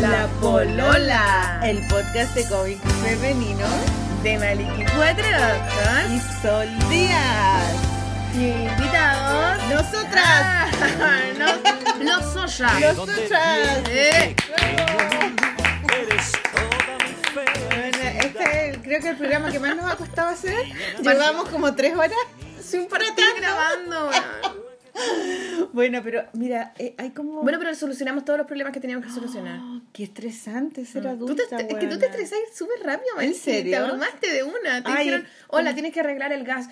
La Polola, el podcast de cómics femenino de Maliki Cuatro y Sol Díaz. Y invitados, nosotras, ah, nos, los Soya. Nosotras. Eh. Bueno, este es el- creo que el programa que más nos ha costado hacer. Llevamos como tres horas. Siempre estoy grabando. Bueno, pero mira, eh, hay como. Bueno, pero solucionamos todos los problemas que teníamos que solucionar. Oh, qué estresante ser Tú te- adulta. es que tú te estresás súper rápido, ¿En serio? Te abrumaste de una. Te Ay, dijeron, hola, tienes que arreglar el gas.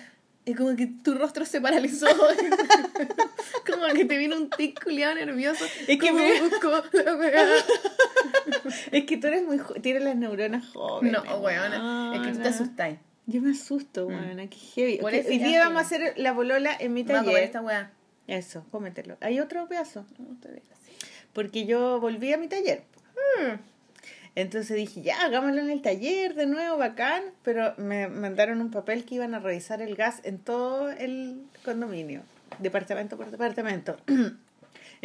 Y como que tu rostro se paralizó. como que te vino un tic culiado nervioso. Es que me- busco. Es que tú eres muy. Tienes las neuronas jóvenes. No, weona. Es que tú te asustáis. Yo me asusto, weona, qué heavy. Por Ok, eso hoy día vamos a hacer la bolola en mi Vamos a taller. esta weá. Eso, cómetelo. ¿Hay otro pedazo? Porque yo volví a mi taller. Hmm. Entonces dije, ya, hagámoslo en el taller de nuevo, bacán. Pero me mandaron un papel que iban a revisar el gas en todo el condominio, departamento por departamento.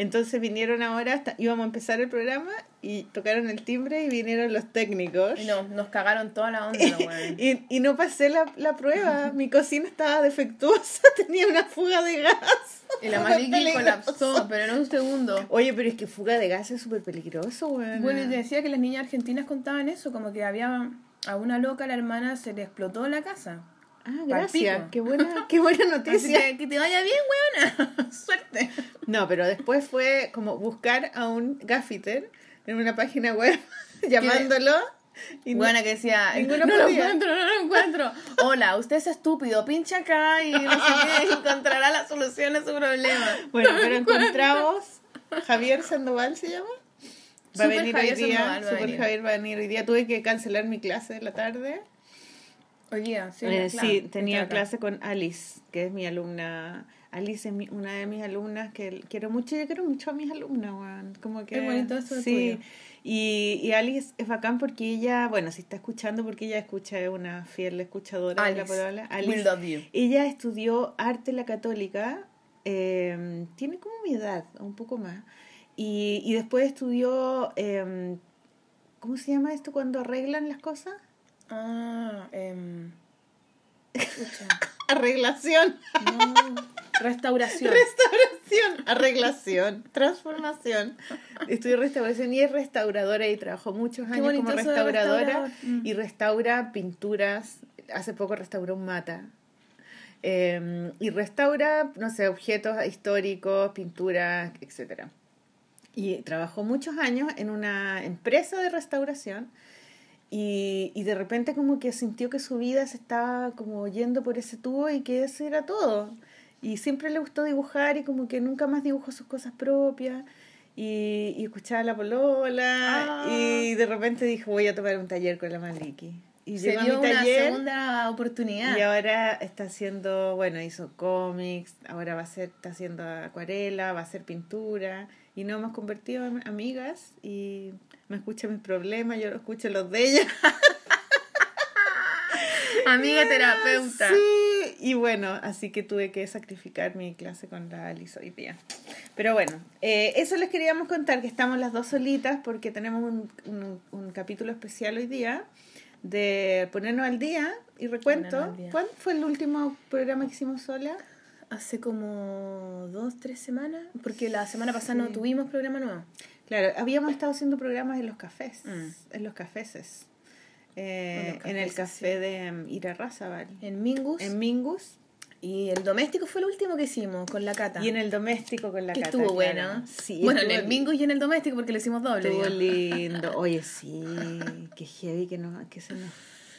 Entonces vinieron ahora, hasta- íbamos a empezar el programa y tocaron el timbre y vinieron los técnicos. Y no, nos cagaron toda la onda, weón. Y, y no pasé la, la prueba. Mi cocina estaba defectuosa, tenía una fuga de gas. Y la Maliki colapsó, pero en un segundo. Oye, pero es que fuga de gas es súper peligroso, weón. Bueno, y te decía que las niñas argentinas contaban eso, como que había a una loca, la hermana, se le explotó la casa. Ah, gracias. Qué buena, qué buena Así noticia. que, que te vaya bien, weona. Suerte. No, pero después fue como buscar a un gaffiter en una página web llamándolo. Y Buena que decía, ninguno no lo encuentro, no lo encuentro. Hola, usted es estúpido, pincha acá y no sé qué, encontrará la solución a su problema. Bueno, pero encontramos Javier Sandoval se llama. Va a venir Javier hoy día. Sandoval Super. Javier va a venir hoy día. Tuve que cancelar mi clase de la tarde. Día, sí. Eh, claro, sí, tenía clase con Alice, que es mi alumna. Alice es mi- una de mis alumnas que quiero mucho. Yo quiero mucho a mis alumnas, weón. Como que. Qué bonito eso Sí. tuyo. Y, y Alice es bacán porque ella, bueno, si está escuchando, porque ella escucha, es una fiel escuchadora de la Alice, palabra. we Alice. love you. Ella estudió arte en la católica, eh, tiene como mi edad, un poco más. Y, y después estudió, eh, ¿cómo se llama esto cuando arreglan las cosas? Ah, em, Arreglación. no, restauración. Restauración, arreglación, transformación. Estudió restauración y es restauradora y trabajó muchos Qué años como restauradora restaurador. Y restaura pinturas. Hace poco restauró un mata. Eh, y restaura, no sé, objetos históricos, pinturas, etcétera. Y trabajó muchos años en una empresa de restauración y, y de repente como que sintió que su vida se estaba como yendo por ese tubo y que ese era todo. Y siempre le gustó dibujar y como que nunca más dibujó sus cosas propias. Y, y escuchaba la polola Ah. y de repente dijo voy a tomar un taller con la Maliki. Y Se llegó a dio mi una taller segunda oportunidad. y ahora está haciendo, bueno, hizo cómics, ahora va a ser, está haciendo acuarela, va a hacer pintura y nos hemos convertido en amigas y me escucha mis problemas, yo escucho los de ella. Amiga terapeuta. Sí, y bueno, así que tuve que sacrificar mi clase con la Alice hoy día. Pero bueno, eh, eso les queríamos contar, que estamos las dos solitas porque tenemos un, un- un capítulo especial hoy día de ponernos al día y recuento. Día. ¿Cuál fue el último programa que hicimos sola? Hace como dos, tres semanas, porque la semana pasada no tuvimos programa nuevo. Claro, habíamos estado haciendo programas en los cafés, Mm. en los cafeses. Eh, En el café de Ira Razabal, En Mingus. en Mingus y el doméstico fue el último que hicimos con la cata. y en el doméstico con la que Cata, estuvo claro. bueno. Sí, bueno, en el Mingus y en el doméstico porque lo hicimos doble. Estuvo digamos. lindo. Oye, sí, qué heavy que, no, que se nos,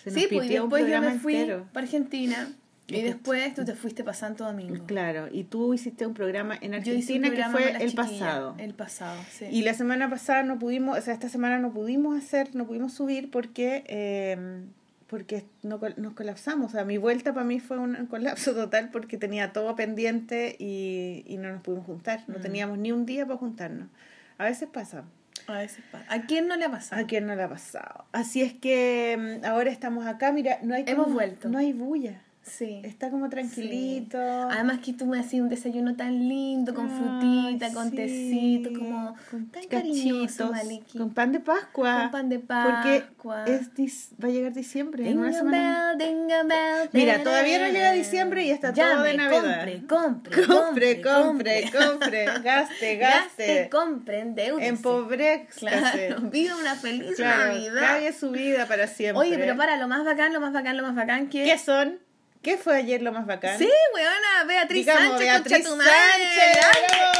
se nos Sí, pues después yo me fui entero. para Argentina y después tú te fuiste para Santo Domingo. Clado, y tú hiciste un programa en Argentina que fue el pasado. El pasado, sí. Y la semana pasada no pudimos, o sea, esta semana no pudimos hacer, no pudimos subir porque eh, porque no, nos colapsamos. O sea, mi vuelta para mí fue un colapso total porque tenía todo pendiente y, y no nos pudimos juntar. No Mm. teníamos ni un día para juntarnos. A veces pasa. A veces pasa. ¿A quién no le ha pasado? ¿A quién no le ha pasado? Así es que mm, ahora estamos acá. Mira, no hay Hemos como- vuelto. No hay bulla. Sí. Está como tranquilito. Además que tú me hacías un desayuno tan lindo, con Ay, frutita, con sí. tecito, como Con tan cariñoso, Maliki. Con pan de Pascua. Con pan de Porque Pascua. es dis- va a llegar diciembre. en una semana. bell, bell, Mira, todavía no llega diciembre y está Llame, todo de Navidad. Compre, compre, Compre, compre, compre. Gaste, Gaste, gaste. compre, endeúdese. Empobréxase. Claro, viva una feliz Claro, Navidad. cague su vida para siempre. Oye, pero para, lo más bacán, lo más bacán, lo más bacán que... ¿Qué son? ¿Qué fue ayer lo más bacán? Sí, weona, Beatriz Digamos, Sánchez, Beatriz tu madre. Sánchez.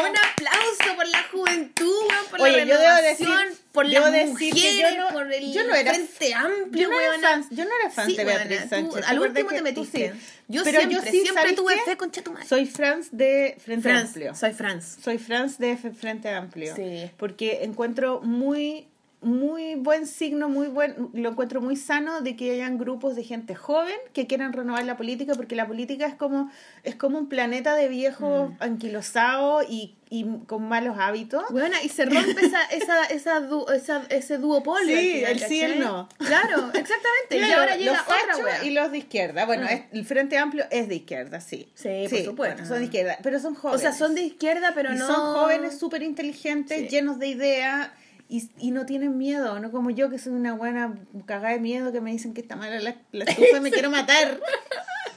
Un aplauso por la juventud, weón, por Oye, la yo debo renovación, decir- por debo las decir que yo mujeres, no- por el yo no era- frente amplio, Yo no, era fan, yo no era fan Sí, de weona, Beatriz tú Sánchez. al ¿te acuerdas último te metiste. sí? Yo Pero siempre, yo sí, siempre ¿sabes tuve fe con Chatumare. Soy Franz de Frente Amplio. soy Franz. Soy Franz de Frente Amplio. Sí. Porque encuentro muy muy buen signo, muy buen, lo encuentro muy sano de que hayan grupos de gente joven que quieran renovar la política, porque la política es como, es como un planeta de viejos Mm. anquilosados y, y con malos hábitos. Buena, y se rompe esa, esa, esa, du- esa- ese duopolio. Sí, final, el sí. Claro, exactamente. y ahora llega los otra wea. y los de izquierda. Bueno, Ah. es- el Frente Amplio es de izquierda, sí. Sí, por supuesto. bueno, son de izquierda, pero son O jóvenes. sea, son de izquierda, pero Y no... son jóvenes súper inteligentes, Sí. llenos de ideas y, y no tienen miedo, no como yo que soy una buena cagada de miedo que me dicen que está mala la, la estufa y me quiero matar.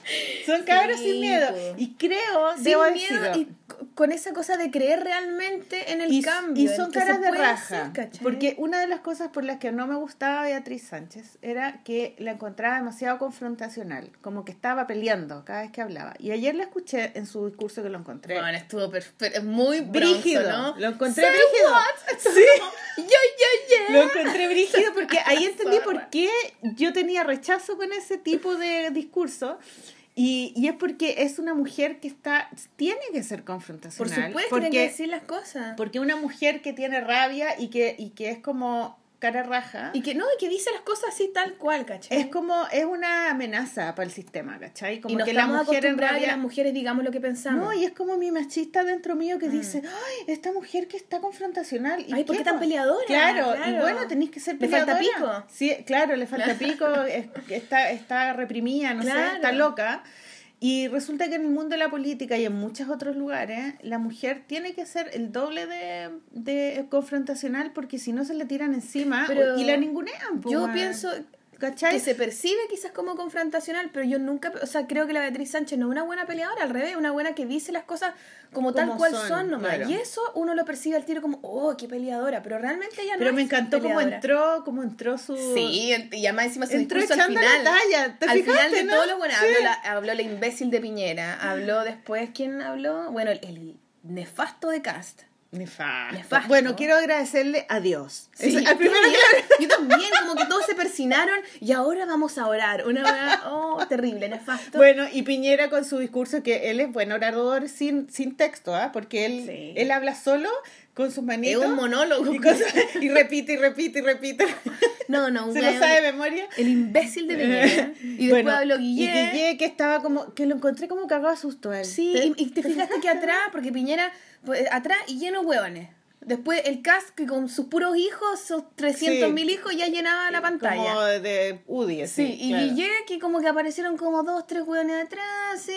Son cabros Sí, sin miedo. po. Y creo, Sin debo miedo decirlo, y con esa cosa de creer realmente en el y, cambio. y son caras de raja. porque una de las cosas por las que no me gustaba Beatriz Sánchez era que la encontraba demasiado confrontacional, como que estaba peleando cada vez que hablaba. Y ayer la escuché en su discurso que lo encontré. Bueno, estuvo perfecto, muy Brígido, brígido, ¿no? lo encontré brígido. Sí. Yo, yo, yo. Lo encontré brígido porque ahí entendí por qué yo tenía rechazo con ese tipo de discurso. Y, y es porque es una mujer que está tiene que ser Por confrontacional. supuesto, porque, tienen que decir las cosas. porque una mujer que tiene rabia y que, y que es como cara raja, Y que no, y que dice las cosas así tal cual, ¿cachai? es como, es una amenaza para el sistema, ¿cachai? Como y nos que la mujer en que realidad... las mujeres digamos lo que pensamos. No, y es como mi machista dentro mío que Mm. dice, ay, esta mujer que está confrontacional. ¿y Ay, ¿por qué tan peleadora? Claro, y Claro. bueno, tenéis que ser ¿Le falta peleadora. pico? Sí, claro, le falta pico, es- está, está reprimida, no sé, Claro. está loca. Y resulta que en el mundo de la política y en muchos otros lugares, la mujer tiene que ser el doble de, de confrontacional porque si no se le tiran encima Pero y la ningunean. Yo pienso ¿Cachai? que se percibe quizás como confrontacional, pero yo nunca, o sea, creo que la Beatriz Sánchez no es una buena peleadora, al revés, una buena que dice las cosas como, tal cual son, son, nomás. claro. Y eso uno lo percibe al tiro como, oh, qué peleadora, pero realmente ella no Pero me encantó cómo entró, cómo entró su... Sí, y además encima su Entró discurso al final. la talla, ¿te al fijaste, final de no? todo lo bueno, Sí. habló, la, habló la imbécil de Piñera, habló después, ¿quién habló? Bueno, el, el nefasto de Cast. Nefasto. Nefasto. Bueno, quiero agradecerle a Dios. Sí, Es- al primero que también, yo también, como que todos se persinaron y ahora vamos a orar. Una hora, oh, terrible, nefasto. Bueno, y Piñera con su discurso, que él es buen orador sin, sin texto, ¿ah? Porque él, Sí. él habla solo con sus es manitos. un monólogo. y, cosas- y repite y repite y repite. No, no, un Se lo sabe de memoria. El imbécil de Piñera. Y después Bueno, habló Y Guille. Guille que estaba como, que lo encontré como cagado a susto a él. Sí, y, y te fijaste que atrás, porque Piñera, pues, atrás y lleno de hueones. Después el cast que con sus puros hijos, sus 300 mil hijos, ya llenaba la pantalla. Como de Udi, Sí, y claro. Guille que como que aparecieron como dos, tres hueones atrás, sí,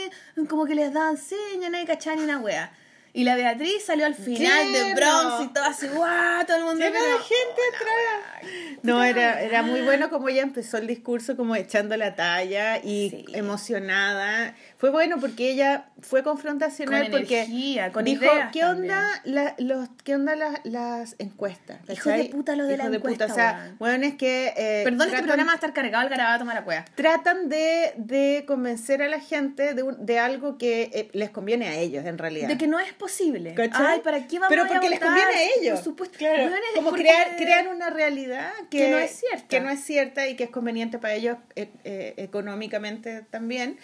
como que les daban señas, nadie cachaba ni una wea. Y la Beatriz salió al final de. Bronx y todo así, guau, todo el mundo Lleno de gente atrás. No, era, era muy bueno como ella empezó el discurso como echando la talla y Sí. emocionada. Fue bueno porque ella fue confrontacional Con porque energía, con dijo, ideas ¿qué onda, la- los, ¿qué onda las, las encuestas? ¿cachai? de puta lo de la Hijos encuesta, O sea, bueno, es que... eh, Perdón, este tratan- programa va a estar cargado el garabato mala cueva. Tratan de, de convencer a la gente de, un- de algo que eh, les conviene a ellos, en realidad. De que no es posible. ¿Cachai? Ay, ¿para qué vamos Pero a ir a porque les conviene a ellos. Por supuesto. Claro, como porque- crear, crear una realidad que, Que no es cierta. que no es cierta y que es conveniente para ellos eh, eh, económicamente también.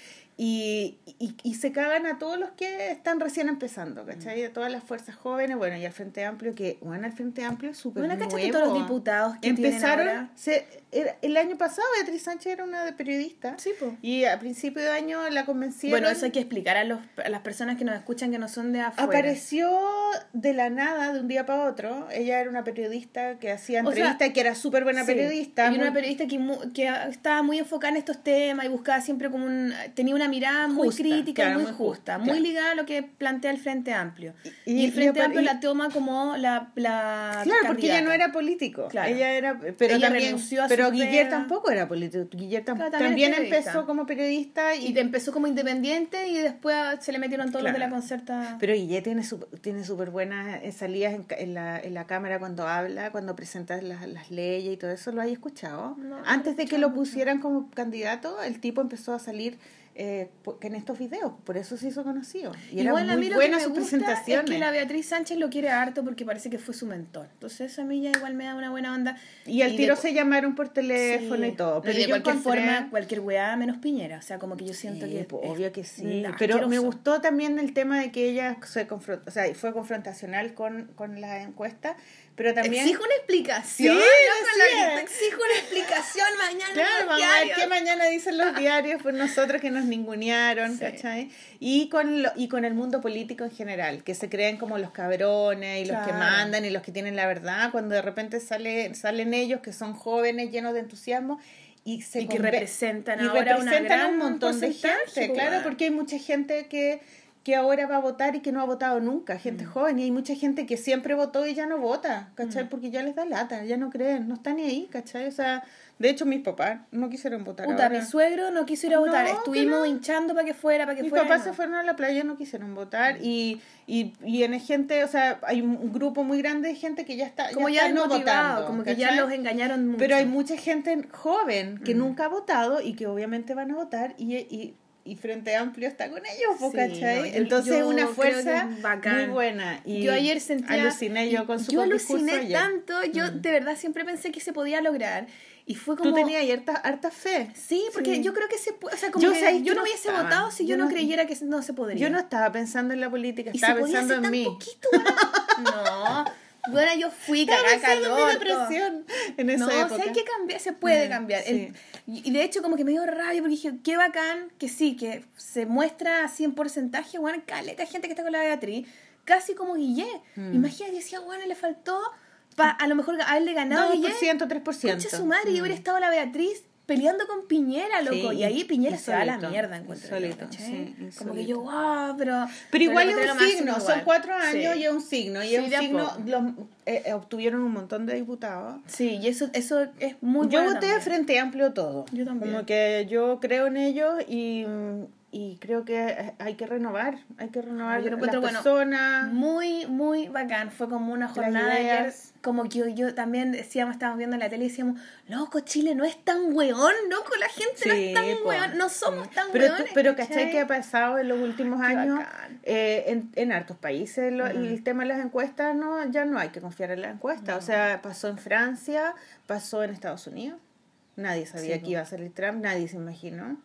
Y, y, y se cagan a todos los que están recién empezando, ¿cachai? De todas las fuerzas jóvenes, bueno, y al Frente Amplio, que, bueno, el Frente Amplio es súper Bueno. ¿cachaste todos los diputados que tienen Empezaron, ahora? se, era- el año pasado Beatriz Sánchez era una de periodista. Sí, po. Y a principio de año la convencieron. Bueno, eso hay que explicar a, los, a las personas que nos escuchan que no son de afuera. Apareció de la nada, de un día para otro. Ella era una periodista que hacía O sea, entrevistas, que era súper buena Sí, periodista. Y muy- una periodista que, que estaba muy enfocada en estos temas y buscaba siempre como un... Tenía una mirada muy crítica claro, y muy muy justa, muy ligada a lo que plantea el Frente Amplio. Y, Y- el Frente y- Amplio y- la toma como la, la Claro, porque ella no era político. Claro. Ella era, pero Ella también, renunció a su Guillermo pega. tampoco era político. Guillermo tam- Claro, también empezó como periodista y, Y empezó como independiente y después se le metieron todos los de la concerta. pero Guillermo tiene su- tiene súper buenas eh, salidas en, en la, en la cámara cuando habla, cuando presenta las, las leyes y todo eso. ¿Lo hay escuchado? No, Antes de que lo pusieran como candidato, el tipo empezó a salir eh, po- en estos videos. Por eso se hizo conocido. Y Igual a muy mí lo que me gusta es que la Beatriz Sánchez lo quiere harto porque parece que fue su mentor. Entonces eso a mí ya igual me da una buena onda. Y al de tiro co- se llamaron por teléfono Sí. y todo. Pero y de yo cualquier encontré- forma, cualquier weá menos Piñera. O sea, como que yo siento Sí, que... es- obvio que sí. nah, Pero me gustó también el tema de que ella se confron- o sea, fue confrontacional con, con la encuesta, pero también... Exijo una explicación. Sí, ¿no? Exijo una explicación mañana. Claro, vamos a ver qué mañana dicen los diarios, pues nosotros que nos ningunearon, Sí. ¿cachai? Y con, lo, y con el mundo político en general, que se creen como los cabrones y los que mandan y los que tienen la verdad, cuando de repente sale, salen ellos que son jóvenes, llenos de entusiasmo. Y, se Y que representan y ahora una representan a gran un montón de gente, pues, claro, porque hay mucha gente que, que ahora va a votar y que no ha votado nunca, gente Mm. joven, y hay mucha gente que siempre votó y ya no vota, ¿cachai? Porque ya les da lata, ya no creen, no están ni ahí, ¿cachai? O sea, de hecho mis papás no quisieron votar. Puta, ahora. mi suegro no quiso ir a No, votar. Estuvimos no. hinchando para que fuera, para que Mis fuera. papás y se no. fueron a la playa, no quisieron votar y, y, y en gente, o sea, hay un grupo muy grande de gente que ya está, Como ya ya está no votando. como que ya los engañaron mucho. Pero hay mucha gente joven que Mm. nunca ha votado y que obviamente van a votar y, y, y Frente Amplio está con ellos, po, Sí, ¿cachai? no, yo- Entonces yo una fuerza muy buena. Y yo ayer sentía Aluciné yo con su yo aluciné ayer. tanto yo Mm. de verdad siempre pensé que se podía lograr y fue como Tú tenías harta, harta fe. sí porque Sí. yo creo que se puede o sea como Yo que yo no no hubiese estaba. votado si yo, no no- creyera que no se podría Yo no estaba pensando en la política, y se estaba podía pensando hacer en tan mí. poquito no bueno yo fui cagada calor depresión en esa no, época. o sea, hay que cambiar, se puede Mm, cambiar. sí. El- y de hecho, como que me dio rabia porque dije, qué bacán que sí, que se muestra así en porcentaje, bueno, caleta gente que está con la Beatriz, casi como Guillé. Mm. Imagínate, decía, bueno, le faltó pa, a lo mejor haberle ganado a Guillé. 2%, 3%. Concha su madre, y hubiera estado la Beatriz peleando con Piñera, loco. Sí, y ahí Piñera se va a la mierda, encuentro. ¿cachai? sí, como que yo, wow, pero. Pero igual es un signo, son cuatro años Sí. y es un signo. Y es un signo, los, eh, eh, obtuvieron un montón de diputados. Sí, y eso, eso es muy yo bueno voté también. Frente Amplio todo. Yo también. Como que yo creo en ellos y, y creo que hay que renovar. Hay que renovar Yo lo las encuentro bueno. personas. Muy, muy bacán. Fue como una jornada ayer. Como que yo, yo también decíamos, estábamos viendo en la tele y decíamos, loco, Chile no es tan weón, loco, la gente no es tan po, weón, no somos sí. tan pero, tú- pero ¿cachai que ha pasado en los últimos Qué años? Eh, en, en hartos países lo- el tema de las encuestas no ya no hay que confiar en las encuestas. O sea, pasó en Francia, pasó en Estados Unidos. Nadie sabía Sí, que po. iba a salir Trump, nadie se imaginó.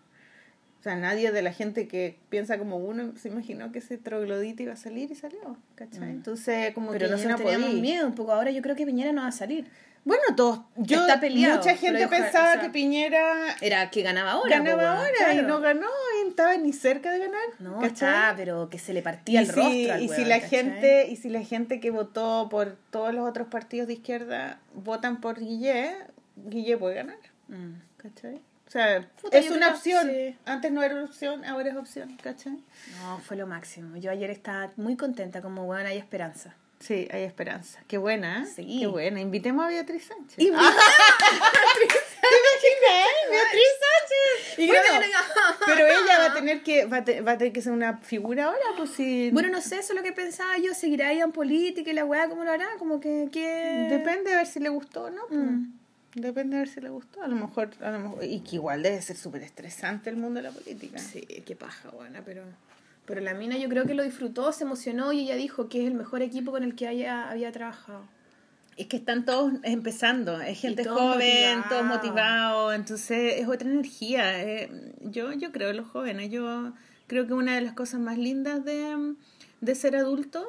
O sea, nadie de la gente que piensa como uno se imaginó que ese troglodita iba a salir y salió, ¿cachai? Entonces, como Pero que nosotros no teníamos podí. miedo un poco. Ahora yo creo que Piñera no va a salir. Bueno, todos, yo, Está peleado, mucha gente pensaba o sea, que Piñera Era que ganaba ahora. ganaba po, ahora weón, y claro. no ganó y no estaba ni cerca de ganar. No, ¿cachai? está, pero que se le partía y el si, rostro al y si weón, la ¿cachai? gente y si la gente que votó por todos los otros partidos de izquierda votan por Guille Guille puede ganar Mm. ¿cachai? O sea Puta, es una creo- opción sí. antes no era opción ahora es opción ¿cachai? No, fue lo máximo. Yo ayer estaba muy contenta, como weón, hay esperanza. sí hay esperanza qué buena ¿eh? Sí. qué buena invitemos a Beatriz Sánchez Invita- ¿Te imaginas? Beatriz Sánchez y Bueno, bueno, bueno, pero ella va a tener que va a, te- va a tener que ser una figura ahora pues si Bueno, no sé, eso es lo que pensaba yo. ¿Seguirá ahí en política y la weá cómo lo hará? Como que... que... Depende de ver si le gustó o no. pues. Mm. Depende de ver si le gustó. A lo mejor, a lo mejor y que igual debe ser súper estresante el mundo de la política. Sí, qué paja, buena, pero... Pero la mina yo creo que lo disfrutó, se emocionó y ella dijo que es el mejor equipo con el que haya, había trabajado. Es que están todos empezando, es gente todos joven, motivados. todos motivados, entonces es otra energía. eh, yo, yo creo en los jóvenes, yo creo que una de las cosas más lindas de, de ser adulto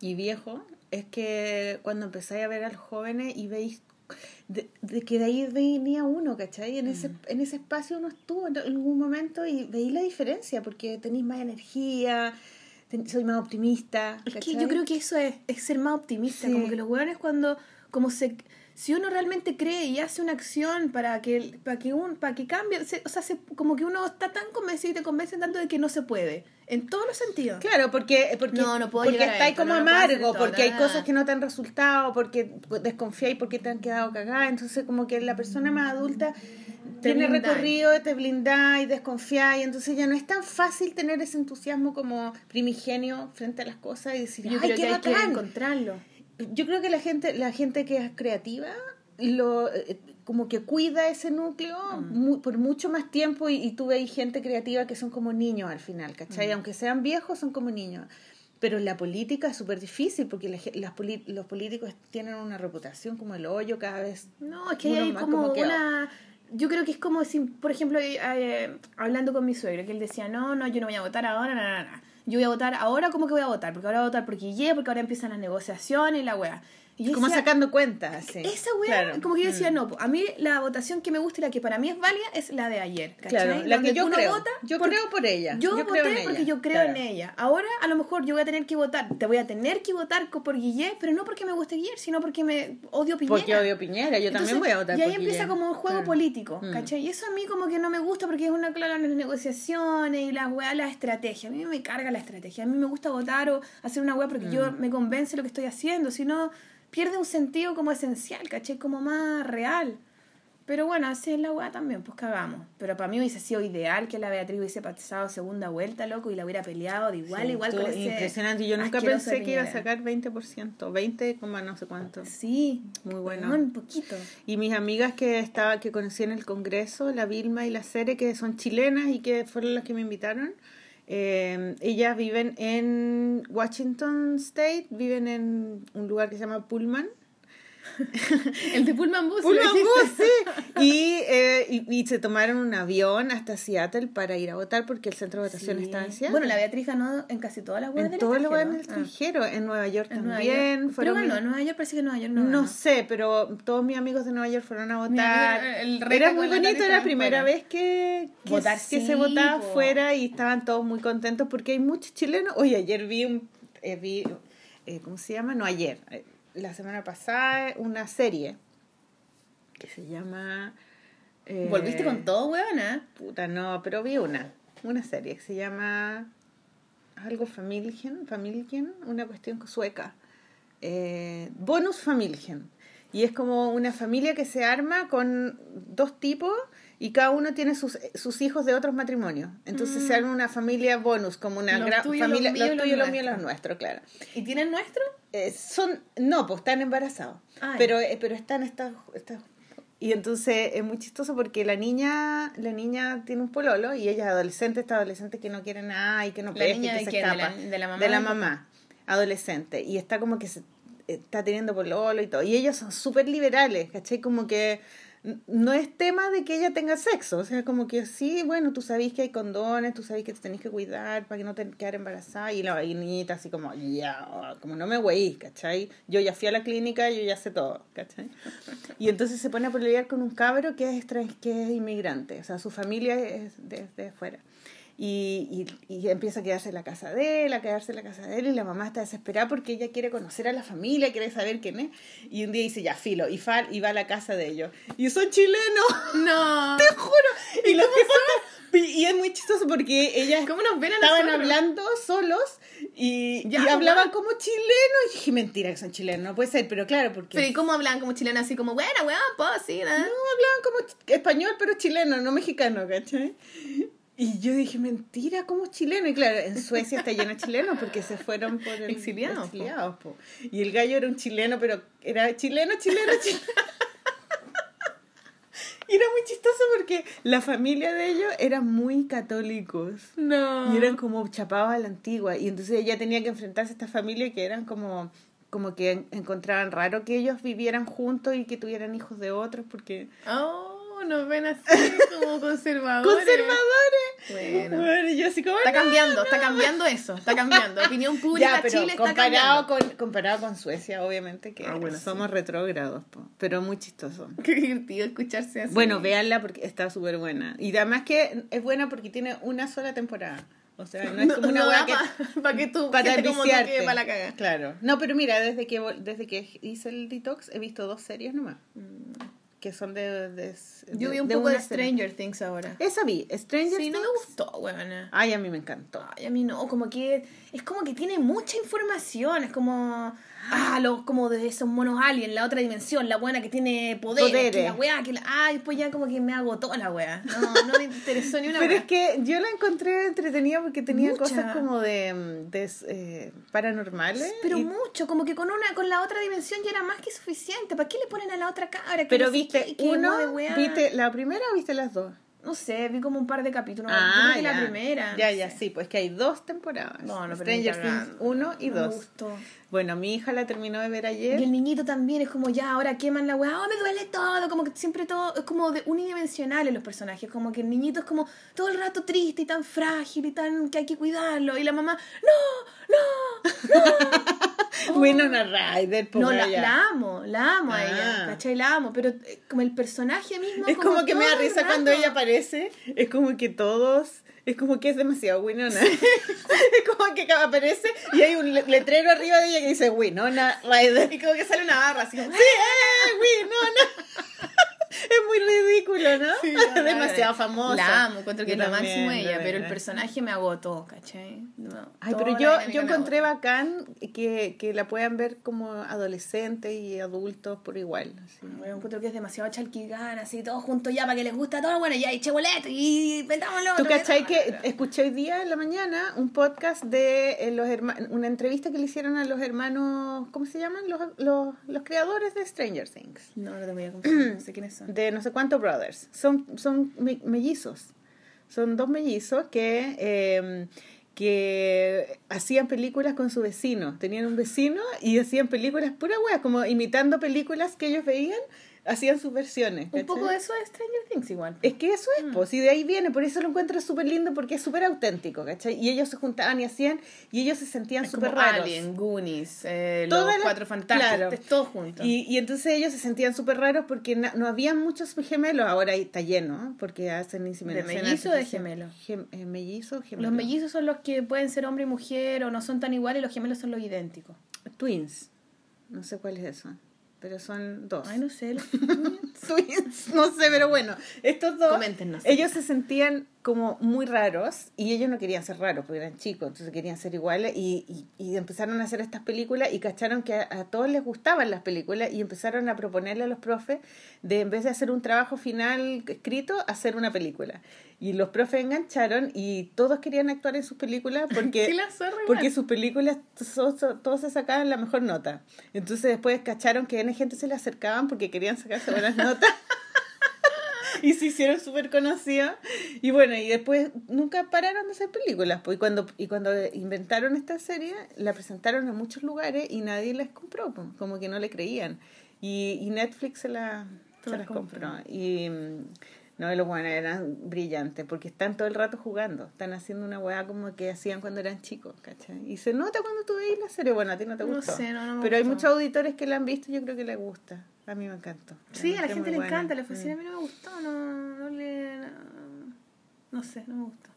y viejo es que cuando empezáis a ver a los jóvenes y veis de, de que de ahí venía uno, ¿cachai? En ese, en ese espacio uno estuvo en algún momento y veis la diferencia porque tenéis más energía, ten- soy más optimista. Es que yo creo que eso es, es ser más optimista, Sí. como que los hueones cuando, como se, si uno realmente cree y hace una acción para que, para que un, para que cambie, se- o sea, se- como que uno está tan convencido y te convencen tanto de que no se puede, en todos los sentidos. Claro, porque, porque, No, no puedo porque llegar a estáis esto, como no amargo, porque hay cosas que no te han resultado, porque desconfiáis porque te han quedado cagadas. Entonces, como que la persona más adulta tiene blindáis. recorrido, te blindáis, desconfiáis. Entonces, ya no es tan fácil tener ese entusiasmo como primigenio frente a las cosas y decir, Yo ¡ay, creo qué que hay que encontrarlo. Yo creo que la gente, la gente que es creativa, lo eh, como que cuida ese núcleo mu- por mucho más tiempo y, y tú ves gente creativa que son como niños al final, ¿cachai? Aunque sean viejos, son como niños. Pero en la política es súper difícil porque la las los políticos tienen una reputación como el hoyo cada vez. No, es que hay como, como que- una... Yo creo que es como si, por ejemplo, eh, hablando con mi suegro, que él decía, no, no, yo no voy a votar ahora, no, no, no. Yo voy a votar ahora, ¿cómo que voy a votar? Porque ahora voy a votar por Guille, porque ahora empiezan las negociaciones y la wea. Y Como decía, sacando cuentas, sí. Esa Claro. como que yo decía, Mm. no, a mí la votación que me gusta y la que para mí es válida es la de ayer. ¿cachai? Claro, la Donde que yo uno creo. vota yo porque- creo por ella. Yo, voté en ella. porque yo creo Claro. en ella. Ahora a lo mejor yo voy a tener que votar, te voy a tener que votar por Guillet, pero no porque me guste Guillet, sino porque me odio Piñera. Porque odio Piñera, yo también voy a votar Y ahí por empieza como un juego Claro. político, Mm. ¿cachai? Y eso a mí como que no me gusta porque es una clara las negociaciones y las weas, la estrategia. A mí me carga la estrategia. A mí me gusta votar o hacer una wea porque yo Mm. me convence lo que estoy haciendo. Si no, pierde un sentido como esencial, ¿cachai? Como más real. Pero bueno, así es la weá también, pues cagamos. Pero para mí hubiese sido ideal que la Beatriz hubiese pasado segunda vuelta, loco, y la hubiera peleado de igual, Sí, igual con ese impresionante. Yo nunca pensé que iba a sacar 20%, 20, coma no sé cuánto. Sí, Muy bueno. Un poquito. Y mis amigas que estaba que conocí en el Congreso, la Vilma y la Cere, que son chilenas y que fueron las que me invitaron, eh, ellas viven en Washington State, viven en un lugar que se llama Pullman. El de Pullman Bus. Pullman sí. Y, eh, y, y se tomaron un avión hasta Seattle para ir a votar porque el centro de votación Sí. está en Seattle. Bueno, la Beatriz ganó en casi todas las weas en del todo el lugar en el extranjero. extranjero, en Nueva York Ah, en Nueva también. York. fueron Pero ganó, en Nueva York parece que en Nueva York no no ganó. sé, pero todos mis amigos de Nueva York fueron a votar. Era muy bonito, era la primera fuera. vez que, que, Votar, que sí, se votaba po. fuera y estaban todos muy contentos porque hay muchos chilenos. Oye, ayer vi un. eh, vi, eh, ¿Cómo se llama? No, ayer. eh, la semana pasada, una serie que se llama. eh, Volviste con todo, weona. Puta, no, pero vi una. Una serie que se llama. Algo Familien, Familien, una cuestión sueca. Eh, bonus Familien. Y es como una familia que se arma con dos tipos y cada uno tiene sus, sus hijos de otros matrimonios. Entonces se arma una familia bonus, como una Mm. Los gran tuyos, los familia. míos Los los tuyos, los míos los nuestros. claro. ¿Y tienen nuestro? Eh, son no pues están embarazados pero eh, pero están estas estas- y entonces es muy chistoso porque la niña la niña tiene un pololo y ella es adolescente esta adolescente que no quiere nada y que no ¿La pesca y niña que de se quién? ¿De escapa la- de la mamá de la mamá adolescente y está como que se está teniendo pololo y todo y ellos son súper liberales ¿cachai? como que no es tema de que ella tenga sexo, o sea, como que sí, bueno, tú sabés que hay condones, tú sabés que te tenés que cuidar para que no te quedar embarazada, y la niñita así como, ya, como no me güey, ¿cachai? Yo ya fui a la clínica, yo ya sé todo, ¿cachai? Y entonces se pone a pelear con un cabro que es, que es inmigrante, o sea, su familia es de, de afuera. Y, y, y empieza a quedarse en la casa de él, a quedarse en la casa de él, y la mamá está desesperada porque ella quiere conocer a la familia, quiere saber quién es. Y un día dice, ya, filo, y, fa, y va a la casa de ellos. Y son chilenos, No. te juro. Y, los tipos están- y es muy chistoso porque ellas ¿Cómo nos ven a estaban nosotros? hablando solos y, Ya, y hablaban weón. como chilenos. Y dije, mentira que son chilenos, no puede ser, pero claro, porque... Pero ¿y cómo hablan como chilena así como, bueno, weón, pues sí, ¿no? No, hablaban como español, pero chileno, no mexicano, ¿cachai? Y yo dije, mentira, ¿cómo chileno? Y claro, en Suecia está lleno de chilenos porque se fueron por el... Exiliados, exiliados, po. Y el gallo era un chileno, pero era chileno, chileno, chileno. Y era muy chistoso porque la familia de ellos eran muy católicos. No. Y eran como chapados a la antigua. Y entonces ella tenía que enfrentarse a esta familia que eran como como que en- encontraban raro que ellos vivieran juntos y que tuvieran hijos de otros porque Oh, nos ven así como conservadores. conservadores Bueno. Yo así como Está "No". cambiando, está cambiando eso, está cambiando. Opinión pública ya, pero Chile está comparado cambiando. con comparado con Suecia obviamente que Ah, bueno, somos retrógrados po, pero muy chistoso Qué divertido escucharse así. bueno véanla porque está súper buena y además que es buena porque tiene una sola temporada o sea no es como una hueá que para que tú, para gente como quede para la caga. Claro. No, pero mira, desde que desde que hice el detox he visto dos series nomás. Que son de. de- Yo vi un de poco de serie. Stranger Things ahora. Esa vi, Stranger Sí, no me Things. gustó, weona. Ay, a mí me encantó. Ay, a mí no, como que es como que tiene mucha información, es como ah, los como de esos monos aliens, la otra dimensión, la buena que tiene poderes, Poderes. que la weá, que la, ay, pues ya como que me agotó la weá. No, no me interesó ni una Pero weá. es que yo la encontré entretenida porque tenía Mucha. cosas como de, mm, de eh, paranormales. Pero y- mucho, como que con una con la otra dimensión ya era más que suficiente. ¿Para qué le ponen a la otra cabra? que pero no viste qué, que uno, weá? viste la primera o viste las dos? No sé, vi como un par de capítulos. Ah, creo que ya. la primera. Ya, no ya, sé. sí, pues que hay dos temporadas. No, no, Stranger Things cagando. 1 y No me 2. gustó. Bueno, mi hija la terminó de ver Y ayer. el niñito también es como ya, ahora queman la weá, oh, me duele todo, como que siempre todo, es como de unidimensionales los personajes, como que el niñito es como todo el rato triste y tan frágil y tan que hay que cuidarlo, y la mamá, no, no, Winona Ryder, no, la, la amo, la amo a Ah. ella, ¿cachai? La amo, pero eh, como el personaje mismo. Es como que me da risa cuando ella aparece. Es como que todos. Es como que es demasiado Winona. es como que aparece y hay un le- letrero arriba de ella que dice Winona Ryder. Y como que sale una barra así como, ¡Sí, eh, Winona! Es muy ridículo, ¿no? Sí, es demasiado famosa. La amo, encuentro que es máximo de ella, pero el personaje me agotó, ¿cachai? No, Ay, pero la yo, yo encontré bacán que, que la puedan ver como adolescentes y adultos por igual. así. Yo encuentro que es demasiado chalquigán, así todos juntos ya para que les guste a todos, bueno, ya, y che boleto, y metámoslo. ¿Tú cachai que no, no. escuché hoy día en la mañana un podcast de eh, los hermanos, una entrevista que le hicieron a los hermanos, ¿cómo se llaman? Los, los, los creadores de Stranger Things, No, no te voy a confundir, no sé quiénes son. De no sé cuántos brothers. Son, son me- mellizos, son dos mellizos que, eh, que hacían películas con su vecino. Tenían un vecino y hacían películas pura wea, como imitando películas que ellos veían, hacían sus versiones. Un poco de eso de Stranger Things igual. Es que eso es, pues, y de ahí viene, por eso lo encuentro súper lindo, porque es súper auténtico, ¿cachai? Y ellos se juntaban y hacían, y ellos se sentían Es súper raros. Alien, Goonies, eh, los las- Cuatro Fantásticos, claro. es todo junto. Y, y entonces ellos se sentían súper raros porque na- no había muchos gemelos, ahora está lleno, ¿eh? porque hacen inseminación mellizo o de gemelo? Gem- eh, mellizo, gemelo. Los mellizos son los que pueden ser hombre y mujer o no son tan iguales, los gemelos son los idénticos. Twins, no sé cuál es eso, pero son dos. Ay, no sé. los- Twins, no sé, pero bueno, estos dos, Coméntenos. ellos se sentían como muy raros y ellos no querían ser raros porque eran chicos, entonces querían ser iguales y, y, y empezaron a hacer estas películas y cacharon que a, a todos les gustaban las películas y empezaron a proponerle a los profes de en vez de hacer un trabajo final escrito, hacer una película. Y los profes engancharon y todos querían actuar en sus películas porque, Sí, porque sus películas so- so- todos se sacaban la mejor nota. Entonces después cacharon que N gente se le acercaban porque querían sacarse buenas notas. y se hicieron súper conocidos. Y bueno, y después nunca pararon de hacer películas. Pues, y, cuando, y cuando inventaron esta serie, la presentaron en muchos lugares y nadie les compró, pues, como que no le creían. Y, y Netflix se, la, Se las las compró. compró. Y no, los buenos eran brillantes porque están todo el rato jugando. Están haciendo una weá como que hacían cuando eran chicos, ¿cachai? Y se nota cuando tú veis la serie. Bueno, a ti no te No gustó. sé, no, no me Pero hay muchos auditores que la han visto y yo creo que les gusta. A mí me encantó. Sí, a la gente le buena. encanta, la fascina, Mm. a mí no me gustó, no, no le... No, no sé, no me gustó.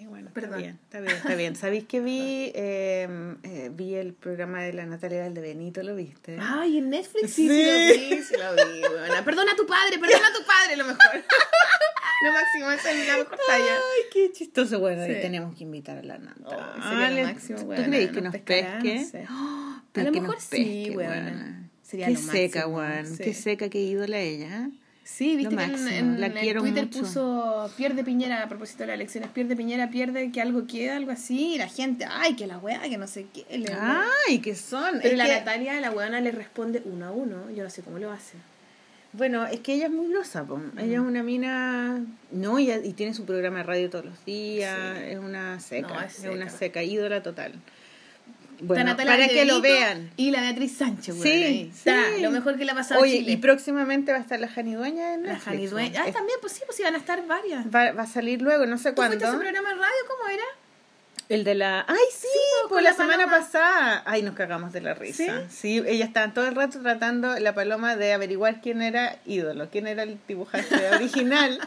Sí, bueno, Perdón. está bien, está bien, está bien. ¿Sabéis que vi, eh, eh, vi el programa de la Natalia Valdebenito, lo viste? Ay, en Netflix sí, sí, lo vi, sí lo vi, weona. Perdona a tu padre, perdona a tu padre, lo mejor. lo máximo, esa es la mejor talla. Ay, qué chistoso. Bueno, Sí. y tenemos que invitar a la Nata. Sería lo máximo, ¿Tú weona, crees que nos pesque? sé. ¡Oh! A lo mejor sí, pesque, weona. Sería qué lo seca, máximo, weón. sí. Qué seca, qué ídola ella. Sí, viste que en, en la Twitter mucho. puso pierde Piñera a propósito de las elecciones, pierde Piñera, pierde que algo queda, algo así, y la gente, ay, que la weá, que no sé qué. le- Ay, qué son. Pero la que- Natalia, la weona le responde uno a uno, yo no sé cómo lo hace. Bueno, es que ella es muy grosa, po. ella es una mina, no, y, y tiene su programa de radio todos los días, Sí. es una seca, No, es es, una seca, ídola total. Bueno, Está Natalia para que lo vean. Y la Beatriz Sánchez, Sí, ahí. Está, sí. lo mejor que le ha pasado Oye, a Chile. y próximamente va a estar la Jani Dueña en la Netflix, Jani Dueña. ¿no? Ah, Es- también, pues sí, pues iban a estar varias. va, va a salir luego, no sé ¿Tú fuiste a cuándo. programa de radio? ¿Cómo era? El de la... ¡Ay, sí! pues, por con la la semana pasada. Ay, nos cagamos de la risa. Sí, ella estaba todo el rato tratando la paloma de averiguar quién era ídolo, quién era el dibujante original.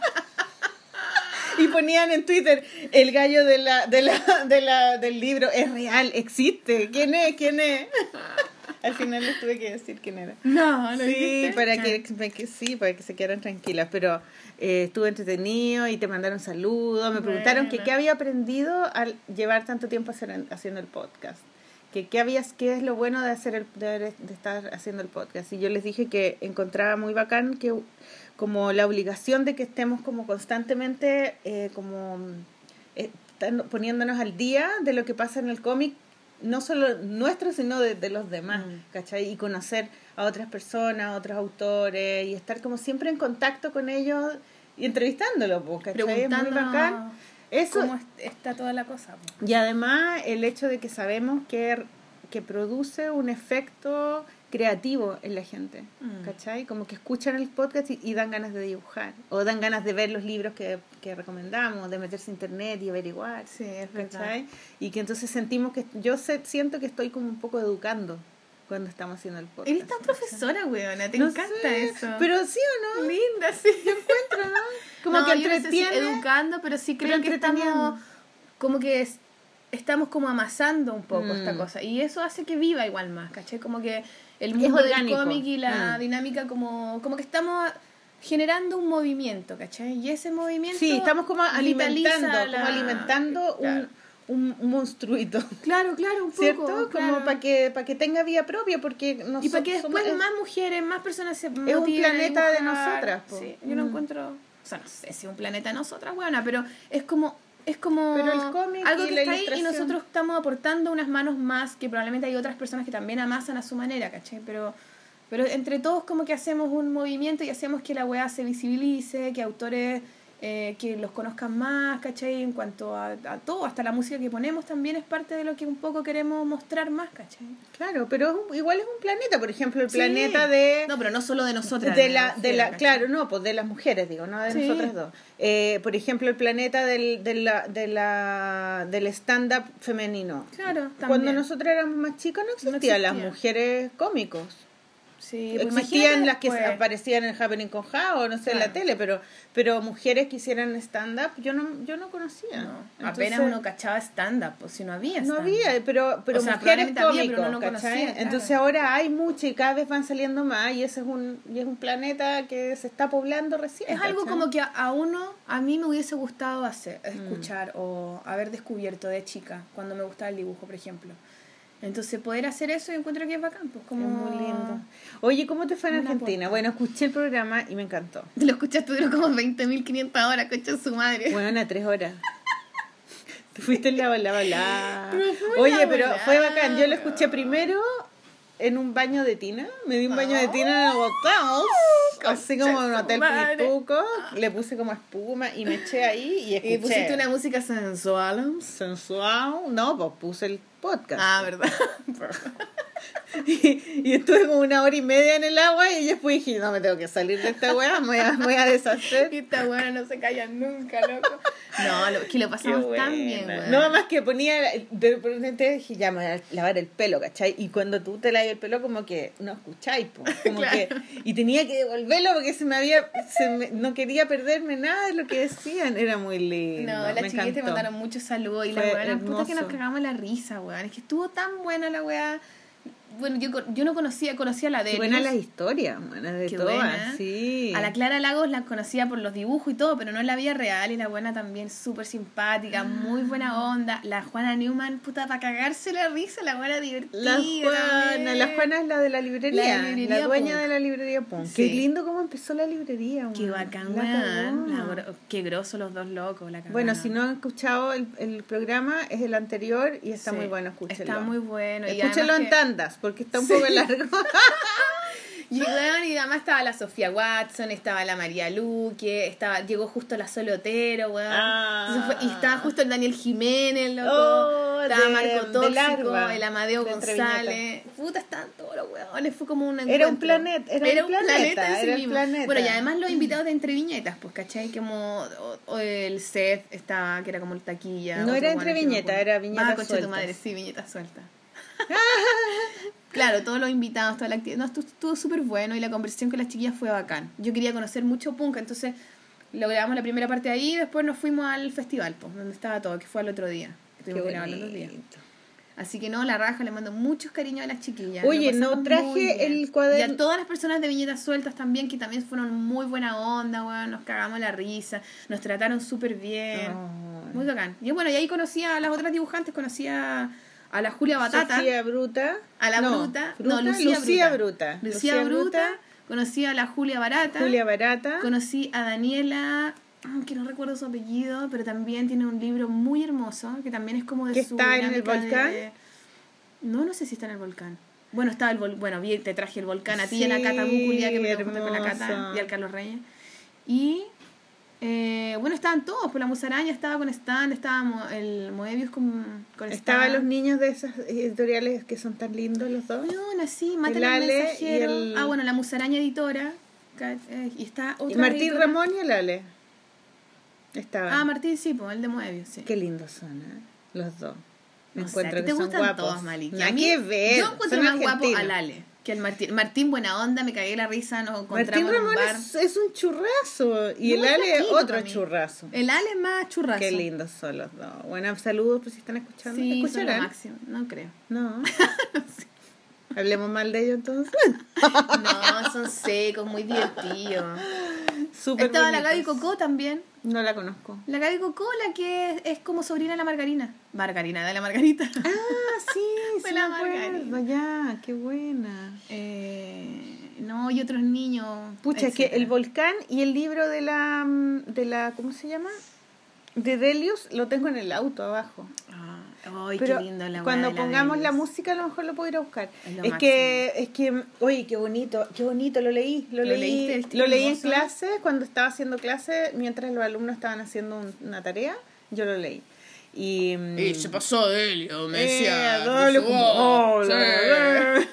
Y ponían en Twitter, el gallo de la, de la, de la, del libro es real, existe. ¿Quién es? ¿Quién es? Al final les tuve que decir quién era. No, no Sí, para que, que sí, para que se quedaran tranquilas, pero eh, estuvo entretenido y te mandaron saludos, me preguntaron que qué había aprendido al llevar tanto tiempo hacer- haciendo el podcast, que qué habías, qué es lo bueno de hacer el, de, de estar haciendo el podcast y yo les dije que encontraba muy bacán que como la obligación de que estemos como constantemente eh, como eh, poniéndonos al día de lo que pasa en el cómic no solo nuestro, sino de, de los demás, Mm. ¿cachai? Y conocer a otras personas, a otros autores, y estar como siempre en contacto con ellos y entrevistándolos, ¿cachai? Es muy bacán. Eso, cómo es- está toda la cosa. po. y además el hecho de que sabemos que, que produce un efecto creativo en la gente, Mm. ¿cachai? Como que escuchan el podcast y, y dan ganas de dibujar, o dan ganas de ver los libros que, que recomendamos, de meterse a internet y averiguar. Sí, es verdad. ¿cachai? Y que entonces sentimos que yo sé- siento que estoy como un poco educando cuando estamos haciendo el podcast. Eres tan profesora, weona, te No encanta sé, eso. Pero sí o no, linda, sí. encuentro, ¿no? Como No, que yo no sé si entretiene. educando, pero sí pero creo que entreteniendo. estamos como que es- estamos como amasando un poco Mm. esta cosa y eso hace que viva igual más, ¿cachai? Como que el Es mundo del cómic y la Mm. dinámica como como que estamos generando un movimiento, ¿cachai? Y ese movimiento Sí, estamos como alimentando, la- como alimentando Claro. un, un monstruito. Claro, claro, un poco, ¿Cierto? claro. Como para que, para que tenga vida propia, porque nosotros y para que después somos- más mujeres, más personas se un motiven a planeta de nosotras, po. Sí, yo no Mm. encuentro, o sea, no sé si es un planeta de nosotras, buena, pero es como es como Pero el cómic algo que está ahí y nosotros estamos aportando unas manos más que probablemente hay otras personas que también amasan a su manera, ¿cachai? Pero pero entre todos como que hacemos un movimiento y hacemos que la weá se visibilice, que autores eh, que los conozcan más, ¿cachai? En cuanto a, a todo, hasta la música que ponemos también es parte de lo que un poco queremos mostrar más, ¿cachai? Claro, pero es un- igual es un planeta, por ejemplo, el Sí. planeta de... No, pero no solo de nosotras. de la, de la, claro, no, pues de las mujeres, digo, no de Sí. nosotras dos. Eh, por ejemplo, el planeta del, de la, de la, del stand-up femenino. Claro, Cuando también. nosotros éramos más chicas no existían las existía. mujeres cómicos. Sí, pues Existían las que aparecían en Happening con Ja o no sé, en la tele, pero pero mujeres que hicieran stand-up yo no, yo no conocía. No, Entonces, apenas uno cachaba stand-up, pues si no había No había, pero, pero O sea, mujeres probablemente había, cómicos, pero no conocía, claro. Entonces ahora hay muchas y cada vez van saliendo más y ese es un, y es un planeta que se está poblando recién. Es algo como que a, a uno, a mí me hubiese gustado hacer, Mm. escuchar o haber descubierto de chica, cuando me gustaba el dibujo, por ejemplo. Entonces poder hacer eso yo encuentro que es bacán, pues como... Es muy lindo. Oye, ¿cómo te fue en Una Argentina? puerta. Bueno, escuché el programa y me encantó. Lo escuchaste, duró como 20.500 horas, concha su madre. Bueno, a tres horas. Te fuiste en la bola, bola. Oye, la pero bola. fue bacán. Yo lo escuché primero en un baño de tina. Me di un baño de tina en el hotel. Así como en un hotel pituco. Le puse como espuma y me eché ahí y escuché. Y pusiste una música sensual. sensual. No, pues puse el podcast. Ah, ¿verdad? Y, y estuve como una hora y media en el agua y después dije, no me tengo que salir de esta weá, me voy a, me voy a deshacer. Y esta buena no se calla nunca, loco. No, lo, que lo Qué pasamos tan bien, weón. No, más que ponía, de repente dije, ya me voy a lavar el pelo, ¿cachai? Y cuando tú te lavas el pelo, como que no escucháis, po, como Claro. que, y tenía que devolverlo porque se me había, se me- no quería perderme nada de lo que decían, era muy lindo. No, las chiquillas te mandaron muchos saludos y la weá, puta que nos cagamos la risa, weón. Es que estuvo tan buena la weá. Bueno, yo, yo no conocía, conocía a la Qué de buenas las historias, buenas de Qué todas, buena. sí. A la Clara Lagos la conocía por los dibujos y todo, pero no en la vida real. Y la buena también súper simpática, muy buena onda. La Juana Newman, puta, para cagarse la risa, la buena divertida. La Juana, también. la Juana es la de la librería, La la, dueña Punk. de la librería Punk. Sí. Qué lindo cómo empezó la librería, Qué weón. bacán, La. La Qué grosso los dos locos, la Bueno, cagaron. si no han escuchado el, el programa, es el anterior y está Sí, muy bueno, escúchenlo. Está muy bueno. y Escúchenlo además en que- tandas, porque está un poco largo. Y, weón, y además estaba la Sofía Watson, estaba la María Luque, estaba, llegó justo la Solotero, weón. Ah. Y estaba justo el Daniel Jiménez, loco. Oh, estaba de- Marco Tóxico, el Amadeo González. Puta, estaban todos los weones. Fue como un Era un encuentro. planeta, era un planeta, en sí era mismo. planeta. Bueno, y además los invitados de Entre Viñetas, pues, ¿cachai? Como o- o el Seth estaba, que era como el taquilla. No era Entre acuerdo. era Viñetas Ah, tu madre, sí, Viñetas sueltas. Claro, todos los invitados, toda la actividad. No, estuvo, estuvo súper bueno y la conversación con las chiquillas fue bacán. Yo quería conocer mucho punk, entonces logramos la primera parte ahí y después nos fuimos al festival, pues, donde estaba todo, que fue al otro día. Qué Estuvimos grabando los días. bonito. Así que no, la raja, le mando muchos cariños a las chiquillas. Oye, Lo no traje el cuaderno- Y a todas las personas de Viñetas Sueltas también, que también fueron muy buena onda, weón. Nos cagamos la risa, nos trataron súper bien. Muy bacán. Y bueno, y ahí conocí a las otras dibujantes, conocí a, a la Julia Batata. Sofía Bruta. A la No, Bruta. No, Lucía, Bruta. Bruta. Lucía, Bruta. Conocí a la Julia Barata. Julia Barata. Conocí a Daniela, que no recuerdo su apellido, pero también tiene un libro muy hermoso, que también es como de ¿Que su está en el volcán? de- No, no sé si está en el volcán. Bueno, estaba el vol- bueno, vi, te traje el volcán a ti y a la Sí, Cata Búculia, que me con la Cata y al Carlos Reyes. Y eh, bueno, estaban todos, pues la musaraña estaba con Stan, estaba Mo- el Moebius con, con Estaban los niños de esas editoriales que son tan lindos los dos. Weón, así, matan El al mensajero. el- Ah, bueno, la musaraña editora. eh, Y está otra Y Martín editora. Ramón y el Ale. Estaban. Ah, Martín, sí, pues, el de Moebius, sí. Qué lindos son, ¿eh? Los dos. Me sé, encuentro a ti que te son gustan guapos. todos, Maliki. Nada A mí- ver. Yo encuentro son más guapo argentinos. al Ale que al Martín. Martín, buena onda, me cagué la risa, nos Martín encontramos en un Ramón bar. es, es un churrazo. Y No, el Ale es otro churrazo. El Ale es más churrazo. Qué lindos son los dos. Buenos saludos por si están escuchando. Sí, son lo ¿Escucharán? máximo. No creo. No. Hablemos mal de ellos entonces. No, son secos, muy divertidos. Súper Estaba la. Gaby Cocó también. No la conozco. La Gaby Cocó, la que es, es como sobrina de la Margarina. Margarina, de la Margarita. Ah, sí, sí la me. Margarina. Ya, qué buena. Eh, no, y otros niños. Pucha, es que etcétera. el volcán y el libro de la, mm, de la ¿cómo se llama? De Delius lo tengo en el auto abajo. Ah, ay, Pero qué lindo la cuando de pongamos la música a lo mejor lo puedo ir a buscar. Es lo Es que, es que, oye, qué bonito, qué bonito, lo leí, lo, ¿Lo leí, lo leí en clase, cuando estaba haciendo clase, mientras los alumnos estaban haciendo un- una tarea, yo lo leí. Y, mm, Y se pasó Delio, me eh, decía. dale, dice, como- "Oh, oh, sí".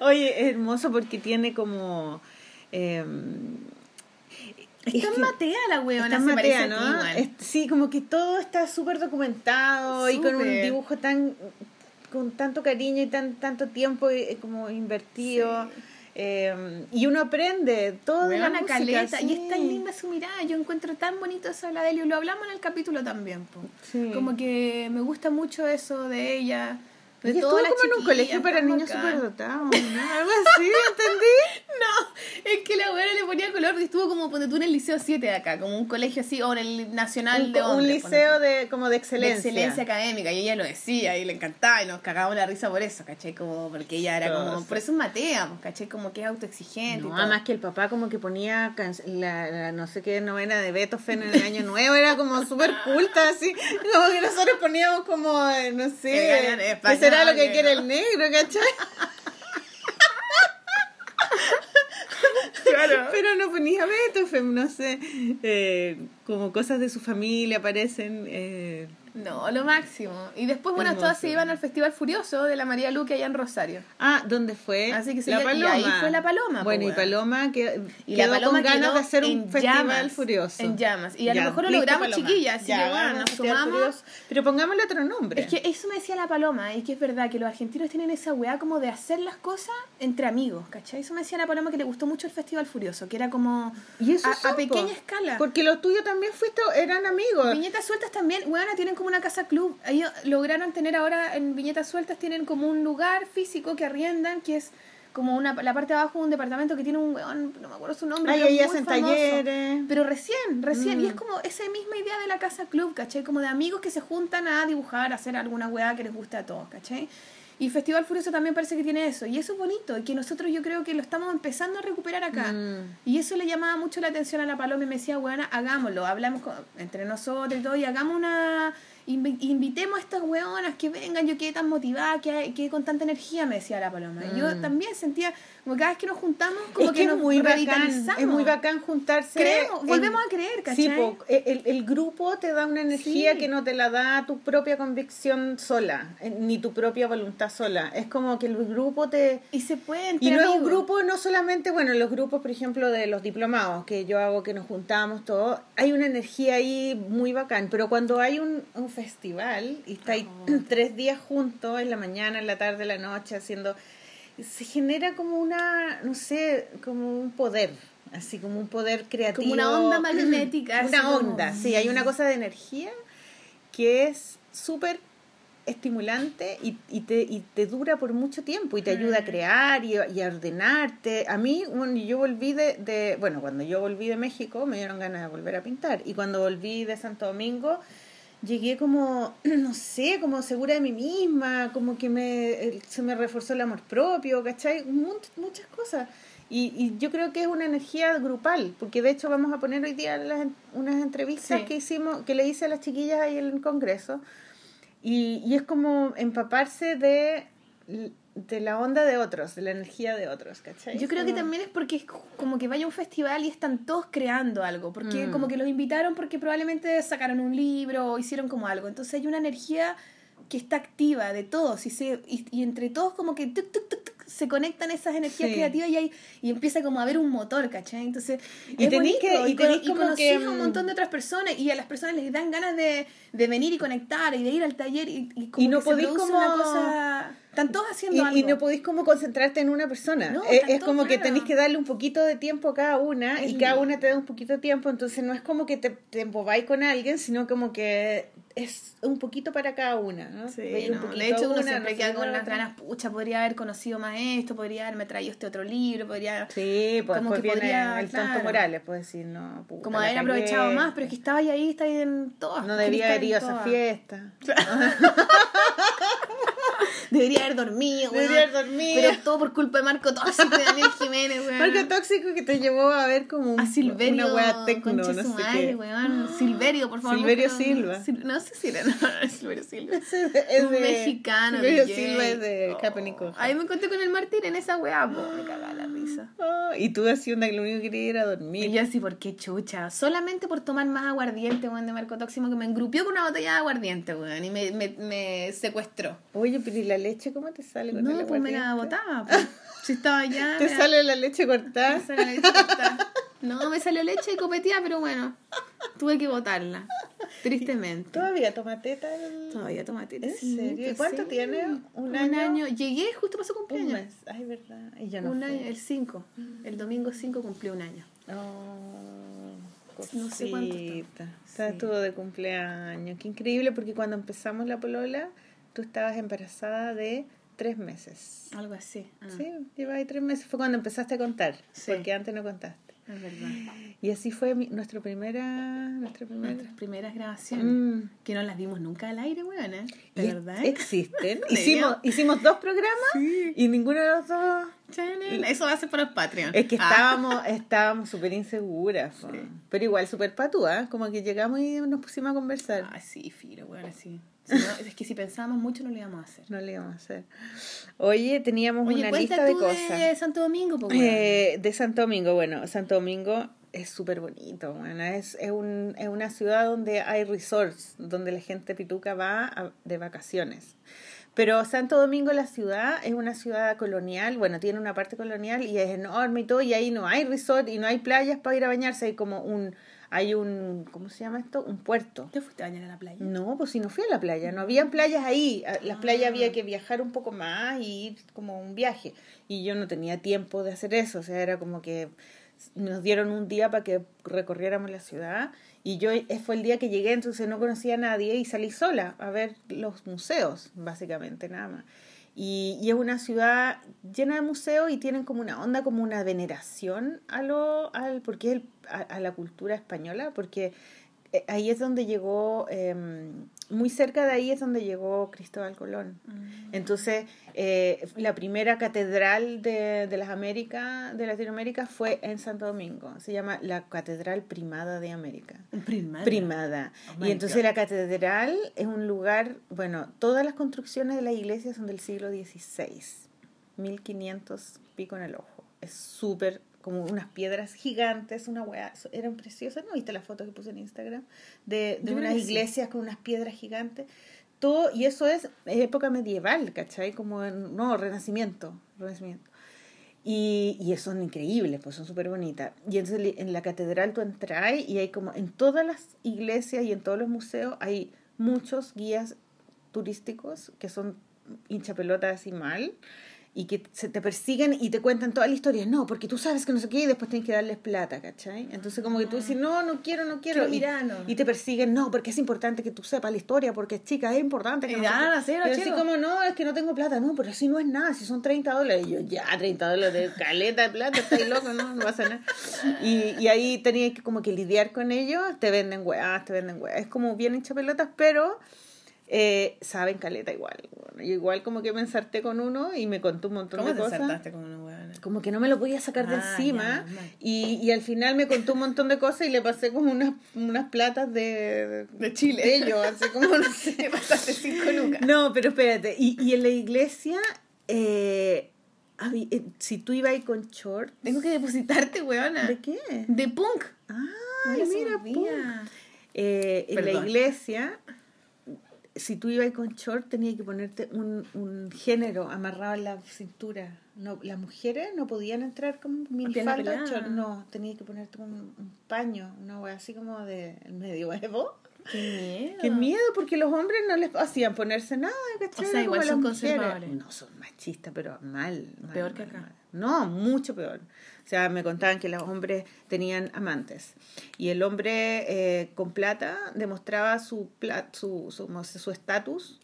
Oye, es hermoso porque tiene como... eh, Está es en Matea la weona, se Matea, ¿no? igual. Es- sí, como que todo está súper documentado y con un dibujo tan con tanto cariño y tan tanto tiempo eh, como invertido. Eh, y uno aprende todo de la música. caleta, sí. y es tan linda su mirada, yo encuentro tan bonito eso de la Delio, lo hablamos en el capítulo también. Sí. como que me gusta mucho eso de ella, todas estuvo como en un colegio para niños superdotados, ¿no? Algo así, ¿entendí? No, es que la weona le ponía color, estuvo como ponte tú en el Liceo 7 de acá, como un colegio así, o en el Nacional Un, de un Hombres, liceo de como de de excelencia. excelencia académica y ella lo decía y le encantaba y nos cagábamos la risa por eso, ¿cachai? Como porque ella era como, por eso es Matea, pues, ¿cachai? Como que es autoexigente No, además que el papá como que ponía la no sé qué novena de Beethoven en el año nuevo, era como súper culta, así, como que nosotros poníamos como, eh, no sé, El galán ¿qué español, será lo que quiere el negro, ¿cachai? Pero no ponía Beethoven, no sé, eh, como cosas de su familia aparecen. Eh, No, lo máximo. Y después, bueno, todas se iban al Festival Furioso de la María Luque allá en Rosario. ah, ¿dónde fue? Así que se la y Paloma. ahí fue la Paloma, Bueno, y. Paloma que Y la Paloma con ganas de hacer un festival llamas, furioso. en llamas. Y a lo mejor lo logramos, Paloma. chiquillas, así Ya, que, bueno, nos sumamos. Pero pongámosle otro nombre. Es que eso me decía la Paloma, y que es verdad que los argentinos tienen esa weá como de hacer las cosas entre amigos, ¿cachai? Eso me decía la Paloma que le gustó mucho el Festival Furioso, que era como y eso a, a son, po. pequeña escala. Porque los tuyos también fuiste, eran amigos. Viñetas Sueltas también, bueno, tienen como una casa club. Ellos lograron tener ahora en Viñetas Sueltas, tienen como un lugar físico que arriendan, que es como una la parte de abajo de un departamento que tiene un weón, no me acuerdo su nombre. Ahí, pero ahí hacen talleres. Pero recién, recién. Mm. Y es como esa misma idea de la casa club, ¿cachai? Como de amigos que se juntan a dibujar, a hacer alguna weá que les guste a todos, ¿cachai? Y Festival Furioso también parece que tiene eso. Y eso es bonito. Y que nosotros yo creo que lo estamos empezando a recuperar acá. Mm. Y eso le llamaba mucho la atención a la Paloma y me decía, bueno, hagámoslo. Hablamos con- entre nosotros y todo y hagamos una invi- invitemos a estas weonas que vengan, yo quedé tan motivada, que quedé con tanta energía, me decía la paloma. Yo Mm. también sentía, como cada vez que nos juntamos, como es que, que, nos muy bacán, revitalizamos. es muy bacán juntarse. Creemos, volvemos a creer, ¿cachai? Sí, po, el, el grupo te da una energía Sí. que no te la da tu propia convicción sola, eh, ni tu propia voluntad sola. Es como que el grupo te... Y se puede Y no es un grupo, no solamente, bueno, los grupos, por ejemplo, de los diplomados, que yo hago que nos juntamos todos, hay una energía ahí muy bacán, pero cuando hay un, un festival y estáis Oh. tres días juntos, en la mañana, en la tarde, en la noche, haciendo, se genera como una, no sé, como un poder, así como un poder creativo. Como una onda magnética, Una como- onda, sí, hay una cosa de energía que es súper estimulante y, y, te, y te dura por mucho tiempo y te ayuda a Mm. crear y, a- y a ordenarte. A mí, bueno, yo volví de, de, bueno, cuando yo volví de México me dieron ganas de volver a pintar y cuando volví de Santo Domingo llegué como, no sé, como segura de mí misma, como que me, se me reforzó el amor propio, ¿cachai? Mu- muchas cosas. Y, y yo creo que es una energía grupal, porque de hecho vamos a poner hoy día las unas entrevistas Sí. que hicimos, que le hice a las chiquillas ahí en el Congreso, y, y es como empaparse de, de la onda de otros, de la energía de otros, ¿cachai? Yo creo que también es porque es como que vaya a un festival y están todos creando algo, porque Mm. como que los invitaron porque probablemente sacaron un libro o hicieron como algo, entonces hay una energía que está activa de todos y, se, y, y entre todos como que tuc, tuc, tuc, se conectan esas energías Sí. creativas y, hay, y empieza como a haber un motor, ¿cachai? Entonces, Y es bonito, que- y y como que, a un mm, montón de otras personas y a las personas les dan ganas de, de venir y conectar y de ir al taller y, y como Y no que se podís produce como- una cosa... Están todos haciendo Y, algo. y no podéis como concentrarte en una persona. No, es, como que tenéis que darle un poquito de tiempo a cada una Es y cada una te da un poquito de tiempo. Entonces no es como que te, te embobáis con alguien, sino como que es un poquito para cada una. ¿no? Sí, un no, de hecho uno una, siempre queda con las ganas, pucha, podría haber conocido más esto, podría haberme traído este otro libro, podría Sí, pues Como que viene podría, el claro. Morales, pues decir, no, puta, como haber aprovechado más, pero es que estaba ahí, está ahí en todas. No debería está haber ido a esa fiesta. Debería haber dormido, weón. Debería haber dormido. Pero todo por culpa de Marco Tóxico y Daniel Jiménez, weón. Marco tóxico que te llevó a ver como un- a Silverio, una wea tecno, no sé madre, qué. weón. Silverio, por favor. Silverio búscalo. Silva. Sil- no sé si era, no, no, es Silverio Silva. Ese es un de- mexicano. Silverio DJ. Silva es de Oh, Happening con Ahí me encontré con el Martín en esa weá, po, me cagaba la risa. Oh, y tú así onda que lo único que quería era dormir. Y yo así, ¿por qué chucha? Solamente por tomar más aguardiente, weón, de Marco Tóxico, que me engrupió con una botella de aguardiente, weón, y me, me, me secuestró. Oye, pero ¿y la leche cómo te sale con el No, pues me la botaba, pues. Si estaba allá. ¿Te sale la leche cortada? me sale la leche cortada. No, me salió leche y copeteada, pero bueno, tuve que botarla. Tristemente. ¿Todavía toma teta? el- Todavía tomate. ¿En serio? ¿Y cuánto tiene? ¿Un Un año? año. Llegué justo para su Un cumpleaños. mes. Ay, verdad. Y ya no un fue. año, el 5. El domingo 5 cumplió un año. Oh, No sé cuánto está. Está- Sí. Estuvo de cumpleaños. Qué increíble porque cuando empezamos la polola, tú estabas embarazada de tres meses. Algo así. Ah, Sí, llevaba ahí tres meses. Fue cuando empezaste a contar, Sí. porque antes no contaste. Es verdad. Y así fue mi, nuestra primera... Nuestra primera... Nuestras primeras grabaciones. Mm. Que no las dimos nunca al aire, weón, ¿eh? Y De verdad. Existen. Hicimos, hicimos dos programas y ninguno de los dos... Eso va a ser para los Patreon. Es que Ah. estábamos estábamos súper inseguras. Sí. pero igual súper patúas, como que llegamos y nos pusimos a conversar. Ah, sí, filo, weón, así. Si no, es que si pensábamos mucho no lo íbamos a hacer. No le íbamos a hacer. Oye, teníamos Oye, una lista de cosas. de Santo Domingo, pues. Eh, de Santo Domingo, bueno, Santo Domingo es súper bonito, bueno, es, es, un, es una ciudad donde hay resorts, donde la gente pituca va a- de vacaciones. Pero Santo Domingo, la ciudad, es una ciudad colonial, bueno, tiene una parte colonial y es enorme y todo, y ahí no hay resort y no hay playas para ir a bañarse, hay como un, hay un, ¿cómo se llama esto? Un puerto. ¿Te fuiste a bañar a la playa? No, pues si no fui a la playa, no habían playas ahí. Las playas Ah. había que viajar un poco más y ir como un viaje. Y yo no tenía tiempo de hacer eso, o sea, era como que nos dieron un día para que recorriéramos la ciudad y yo eh, fue el día que llegué, entonces no conocía a nadie y salí sola a ver los museos, básicamente, nada más. Y, y es una ciudad llena de museos y tienen como una onda, como una veneración a lo, al, porque es el- a, a la cultura española, porque eh, ahí es donde llegó eh, muy cerca de ahí es donde llegó Cristóbal Colón. Mm. Entonces, eh, la primera catedral de, de las Américas, de Latinoamérica, fue en Santo Domingo. Se llama la Catedral Primada de América. Primada. Primada. Oh y entonces God. la catedral es un lugar, bueno, todas las construcciones de la iglesia son del siglo XVI, 1500 pico en el ojo. Es súper, como unas piedras gigantes, una weá, eran preciosas, ¿no viste la foto que puse en Instagram? De, de unas sí. iglesias con unas piedras gigantes. Todo, y eso es época medieval, ¿cachai? Como, en- no, renacimiento, renacimiento. Y, y son increíbles, pues son súper bonitas. Y entonces en la catedral tú entras y hay como en todas las iglesias y en todos los museos hay muchos guías turísticos que son hinchapelotas así mal y que se te persiguen y te cuentan toda la historia. No, porque tú sabes que no sé qué y después tienes que darles plata, ¿cachai? Entonces como que tú dices, no, no quiero, no quiero. Y, y te persiguen, no, porque es importante que tú sepas la historia, porque chica, es importante que Y no sé dan qué". a cero, Y así como, no, es que no tengo plata, no, pero así no es nada, si son 30 dólares. Y yo, ya, 30 dólares, caleta de plata, estáis loco, no, no pasa nada. Y, y ahí tenías que como que lidiar con ellos, te venden weas, te venden weas. Es como bien hecho pelotas, pero eh, saben caleta igual. Bueno, yo igual como que me ensarté con uno y me contó un montón ¿Cómo de te cosas. saltaste con huevona? Como que no me lo podía sacar de Ah, encima. ya, y, y al final me contó un montón de cosas y le pasé como unas, unas platas de, De Chile. de ellos, así como no sé. Te pasaste cinco lucas. No, pero espérate. Y, y en la iglesia, eh, eh, si tú ibas ahí con short, Tengo que depositarte, huevona. ¿de qué? De punk. Ay, se mira, pum. Eh, en la iglesia, si tú ibas con short, tenías que ponerte un, un género amarrado en la cintura. No, las mujeres no podían entrar con minifalda, short. No, tenías que ponerte un, un paño, una wea así como de medioevo. Qué miedo. Qué miedo, porque los hombres no les hacían ponerse nada, ¿cachai? O sea, igual Como son conservadores. No, son machistas, pero mal. mal, Peor que acá. mal. No, mucho peor. O sea, me contaban que los hombres tenían amantes. Y el hombre eh, con plata demostraba su pla- su su su estatus,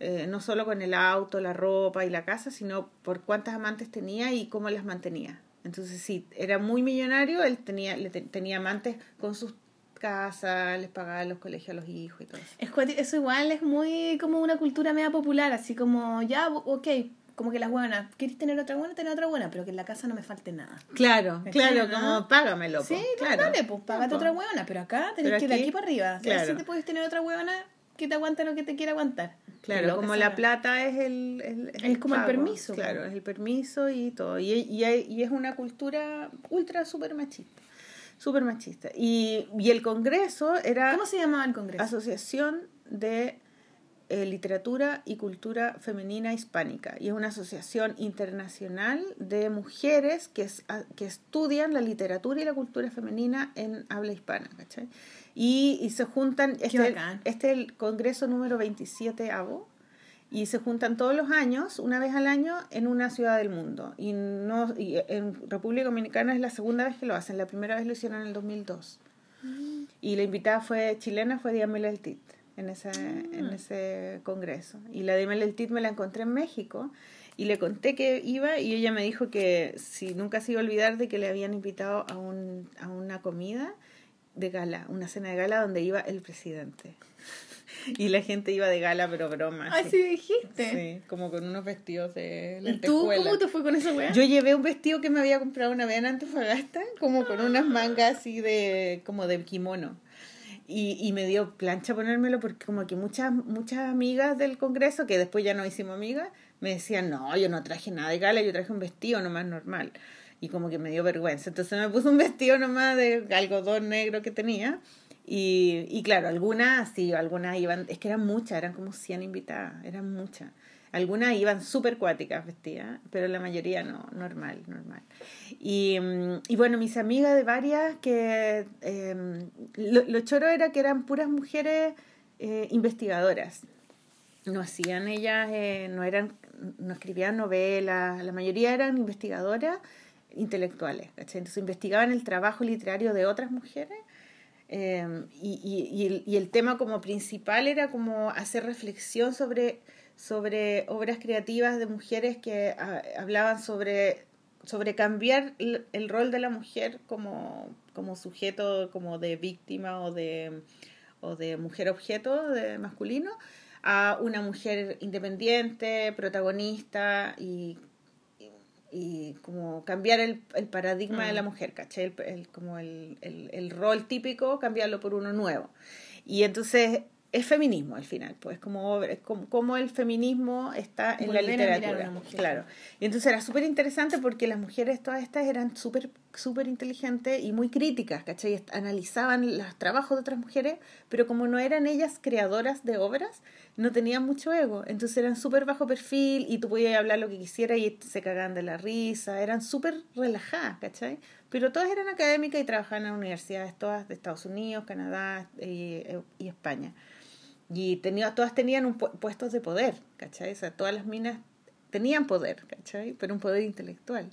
eh, no solo con el auto, la ropa y la casa, sino por cuántas amantes tenía y cómo las mantenía. Entonces, sí, era muy millonario, él tenía, le te- tenía amantes con sus casas, les pagaba los colegios a los hijos y todo eso. Eso igual es muy como una cultura media popular, así como, ya, ok, como que las buenas, ¿quieres tener otra buena? Tener otra buena, pero que en la casa no me falte nada. Claro, ¿Cachai, claro, no? como págamelo. po. Sí, claro. dale, pues págate otra huevona, pero acá tenés Pero que ir de aquí, para arriba. claro. Si te puedes tener otra huevona que te aguante lo que te quiera aguantar. Claro, como la plata es el, el- Es como el permiso, Claro, es el permiso y todo. Y, y, hay- y es una cultura ultra súper machista. Súper machista. Y, y el Congreso era ¿Cómo se llamaba el congreso? Asociación de eh, Literatura y Cultura Femenina Hispánica. Y es una asociación internacional de mujeres que, es- a- que estudian la literatura y la cultura femenina en habla hispana. ¿cachai? Y, y se juntan, este, este es el Congreso número 27 AVO, y se juntan todos los años, una vez al año, en una ciudad del mundo. Y, no, y en República Dominicana es la segunda vez que lo hacen, la primera vez lo hicieron en el 2002. Y la invitada fue chilena, fue Diamela El Tit en ese, en ese congreso. Y la Diamela El Tit me la encontré en México y le conté que iba y ella me dijo que si nunca se iba a olvidar de que le habían invitado a, un, a una comida de gala, una cena de gala donde iba el presidente. Y la gente iba de gala, pero broma. Así. sí dijiste. Sí, como con unos vestidos de ¿Y tú cómo te fue con esa weá? Yo llevé un vestido que me había comprado una vez en Antofagasta, como con unas mangas así de, como de kimono. Y, y me dio plancha ponérmelo porque como que muchas, muchas amigas del congreso, que después ya no hicimos amigas, me decían, no, yo no traje nada de gala, yo traje un vestido nomás normal. Y como que me dio vergüenza. Entonces me puse un vestido nomás de algodón negro que tenía. Y, y claro, algunas sí, algunas iban, es que eran muchas, eran como 100 invitadas, eran muchas. Algunas iban súper cuáticas vestidas, pero la mayoría no, normal, normal. Y, mm, y bueno, mis amigas de varias que eh, lo, lo choro era que eran puras mujeres eh, investigadoras. No hacían ellas, eh, no eran, no escribían novelas, la mayoría eran investigadoras intelectuales, ¿cachai? Entonces investigaban el trabajo literario de otras mujeres eh, y, y, el, y el tema como principal era como hacer reflexión sobre, sobre obras creativas de mujeres que ah, hablaban sobre, sobre cambiar el, el rol de la mujer como, como sujeto como de víctima o de o de mujer objeto, de masculino, a una mujer independiente, protagonista y, y, y como cambiar el, el paradigma de la mujer, ¿cachai? El, el- como el, el, el rol típico, cambiarlo por uno nuevo. Y entonces es feminismo al final, pues como, como, como el feminismo está en la Volver literatura. Claro. Y entonces era súper interesante porque las mujeres todas estas eran súper súper inteligentes y muy críticas, ¿cachai? Analizaban los trabajos de otras mujeres, pero como no eran ellas creadoras de obras, no tenían mucho ego. Entonces eran súper bajo perfil y tú podías hablar lo que quisieras y se cagaban de la risa. Eran súper relajadas, ¿cachai? Pero todas eran académicas y trabajaban en universidades todas de Estados Unidos, Canadá y, y España. Y tenía, todas tenían un pu- puestos de poder, ¿cachai? O sea, todas las minas tenían poder, ¿cachai? Pero un poder intelectual.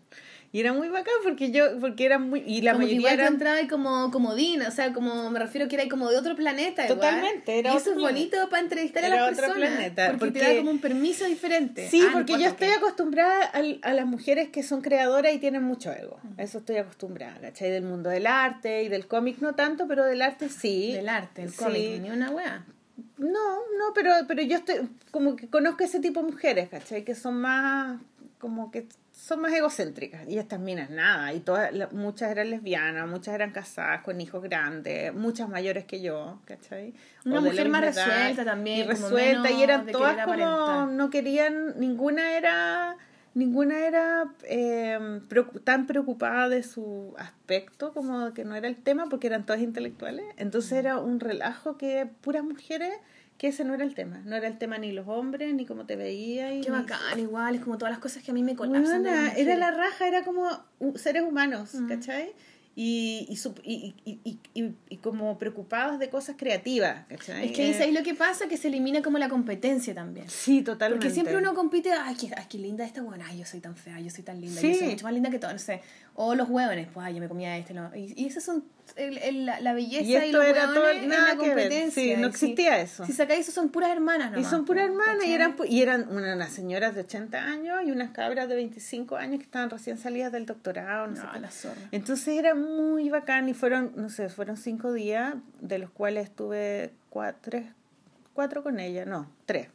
Y era muy bacán porque yo, porque era muy, y la como mayoría igual eran entrabas ahí como comodina, o sea, como me refiero que era como de otro planeta. igual. Totalmente, era y otro eso es planeta. bonito para entrevistar a las otro personas. planeta, porque, te porque- da como un permiso diferente. Sí, Ah, no porque yo estoy qué. acostumbrada al- a, las mujeres que son creadoras y tienen mucho ego. Eso estoy acostumbrada, ¿cachai? Del mundo del arte y del cómic no tanto, pero del arte sí. Del arte, el Sí. cómic, ni una wea. No, no, pero, pero yo estoy, como que conozco ese tipo de mujeres, ¿cachai? Que son más, como que son más egocéntricas. Y estas minas, nada. Y todas, muchas eran lesbianas, muchas eran casadas con hijos grandes, muchas mayores que yo, ¿cachai? Una O mujer más resuelta también, Y resuelta, y eran todas como, aparentar. no querían, ninguna era... Ninguna era eh, tan preocupada de su aspecto como que no era el tema porque eran todas intelectuales. Entonces era un relajo que puras mujeres que ese no era el tema. No era el tema ni los hombres, ni cómo te veía. Y Qué ni- bacán, igual, es como todas las cosas que a mí me colapsan. era la raja, era como seres humanos. ¿cachai? Y, y, y, y, y, y- como preocupados de cosas creativas, ¿cachai? Es que ahí Eh, ¿sabes lo que pasa? Que se elimina como la competencia también. Sí, totalmente. Porque siempre uno compite, ay, qué, ay, qué linda esta buena, ay, yo soy tan fea, yo soy tan linda, Sí. yo soy mucho más linda que todo, no sé. O los hueones, pues, ay, yo me comía este, no. Y, y esas son el, el- la, la belleza Y y, los era todo- en la competencia. Sí, no si- existía eso. Si sacáis eso, son puras hermanas, Y son puras hermanas, y eran, y eran una- unas señoras de 80 años y unas cabras de 25 años que estaban recién salidas del doctorado, no sé No, qué. la zorra. Entonces era muy bacán y fueron, no sé, fueron cinco días, de los cuales estuve cuatro, tres, cuatro con ella, no, tres.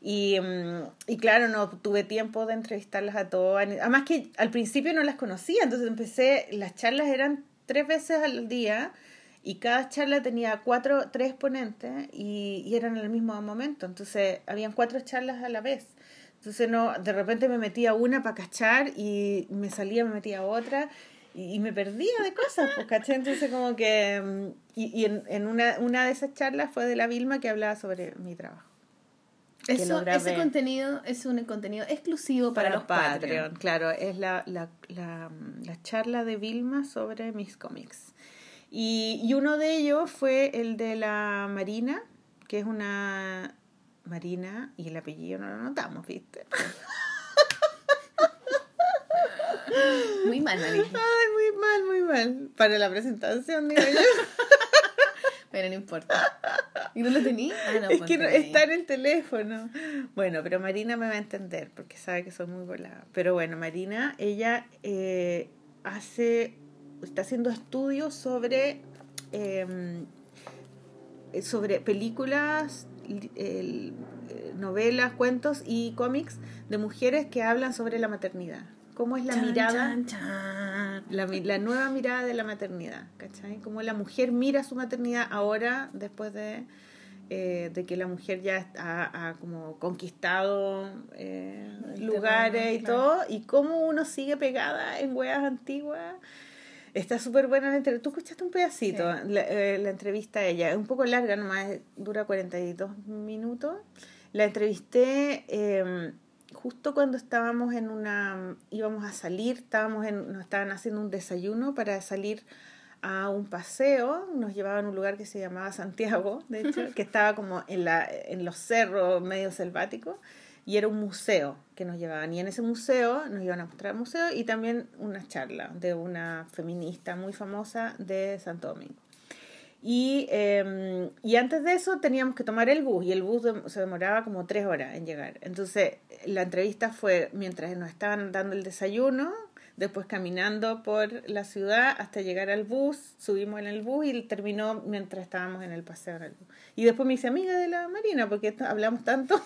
Y, mm, y claro, no tuve tiempo de entrevistarlas a todas. Además que al principio no las conocía, entonces empecé, las charlas eran tres veces al día y cada charla tenía cuatro, tres ponentes y, y eran en el mismo momento. Entonces habían cuatro charlas a la vez. Entonces no, de repente me metía una para cachar y me salía, me metía otra y, y me perdía de cosas, pues, ¿cachai? Entonces como que... mm, Y, y en, en una, una de esas charlas fue de la Vilma que hablaba sobre mi trabajo. Eso, ese contenido es un contenido exclusivo para, los Patreon. Claro, es la, la, la, la charla de Vilma sobre mis cómics. Y, y uno de ellos fue el de la Marina, que es una Marina, y el apellido no lo notamos, ¿viste? Muy mal, María. Ay, muy mal, muy mal. Para la presentación, digo yo. Pero no importa. ¿Y no lo tenía? Ah, no, es pues que no, está en el teléfono. Bueno, pero Marina me va a entender porque sabe que soy muy volada. Pero bueno, Marina, ella eh, hace, está haciendo estudios sobre, eh, sobre películas, el- eh, novelas, cuentos y cómics de mujeres que hablan sobre la maternidad. ¿Cómo es la Chan, mirada? chan, chan. La, la nueva mirada de la maternidad, ¿cachai? Como la mujer mira su maternidad ahora, después de, eh, de que la mujer ya ha, ha como conquistado eh, lugares terreno, y claro. todo, y cómo uno sigue pegada en weas antiguas. Está súper buena la entrevista. Tú escuchaste un pedacito, Sí. la, eh, la entrevista a ella. Es un poco larga, nomás dura 42 minutos. La entrevisté eh, justo cuando estábamos en una. íbamos a salir, estábamos en, nos estaban haciendo un desayuno para salir a un paseo. Nos llevaban a un lugar que se llamaba Santiago, de hecho, que estaba como en, la, en los cerros medio selváticos. Y era un museo que nos llevaban. Y en ese museo nos iban a mostrar el museo y también una charla de una feminista muy famosa de Santo Domingo. Y, eh, y antes de eso teníamos que tomar el bus y el bus se demoraba como tres horas en llegar. Entonces la entrevista fue mientras nos estaban dando el desayuno, después caminando por la ciudad hasta llegar al bus, subimos en el bus y terminó mientras estábamos en el paseo en el bus. Y después me hice amiga de la Marina porque hablamos tanto.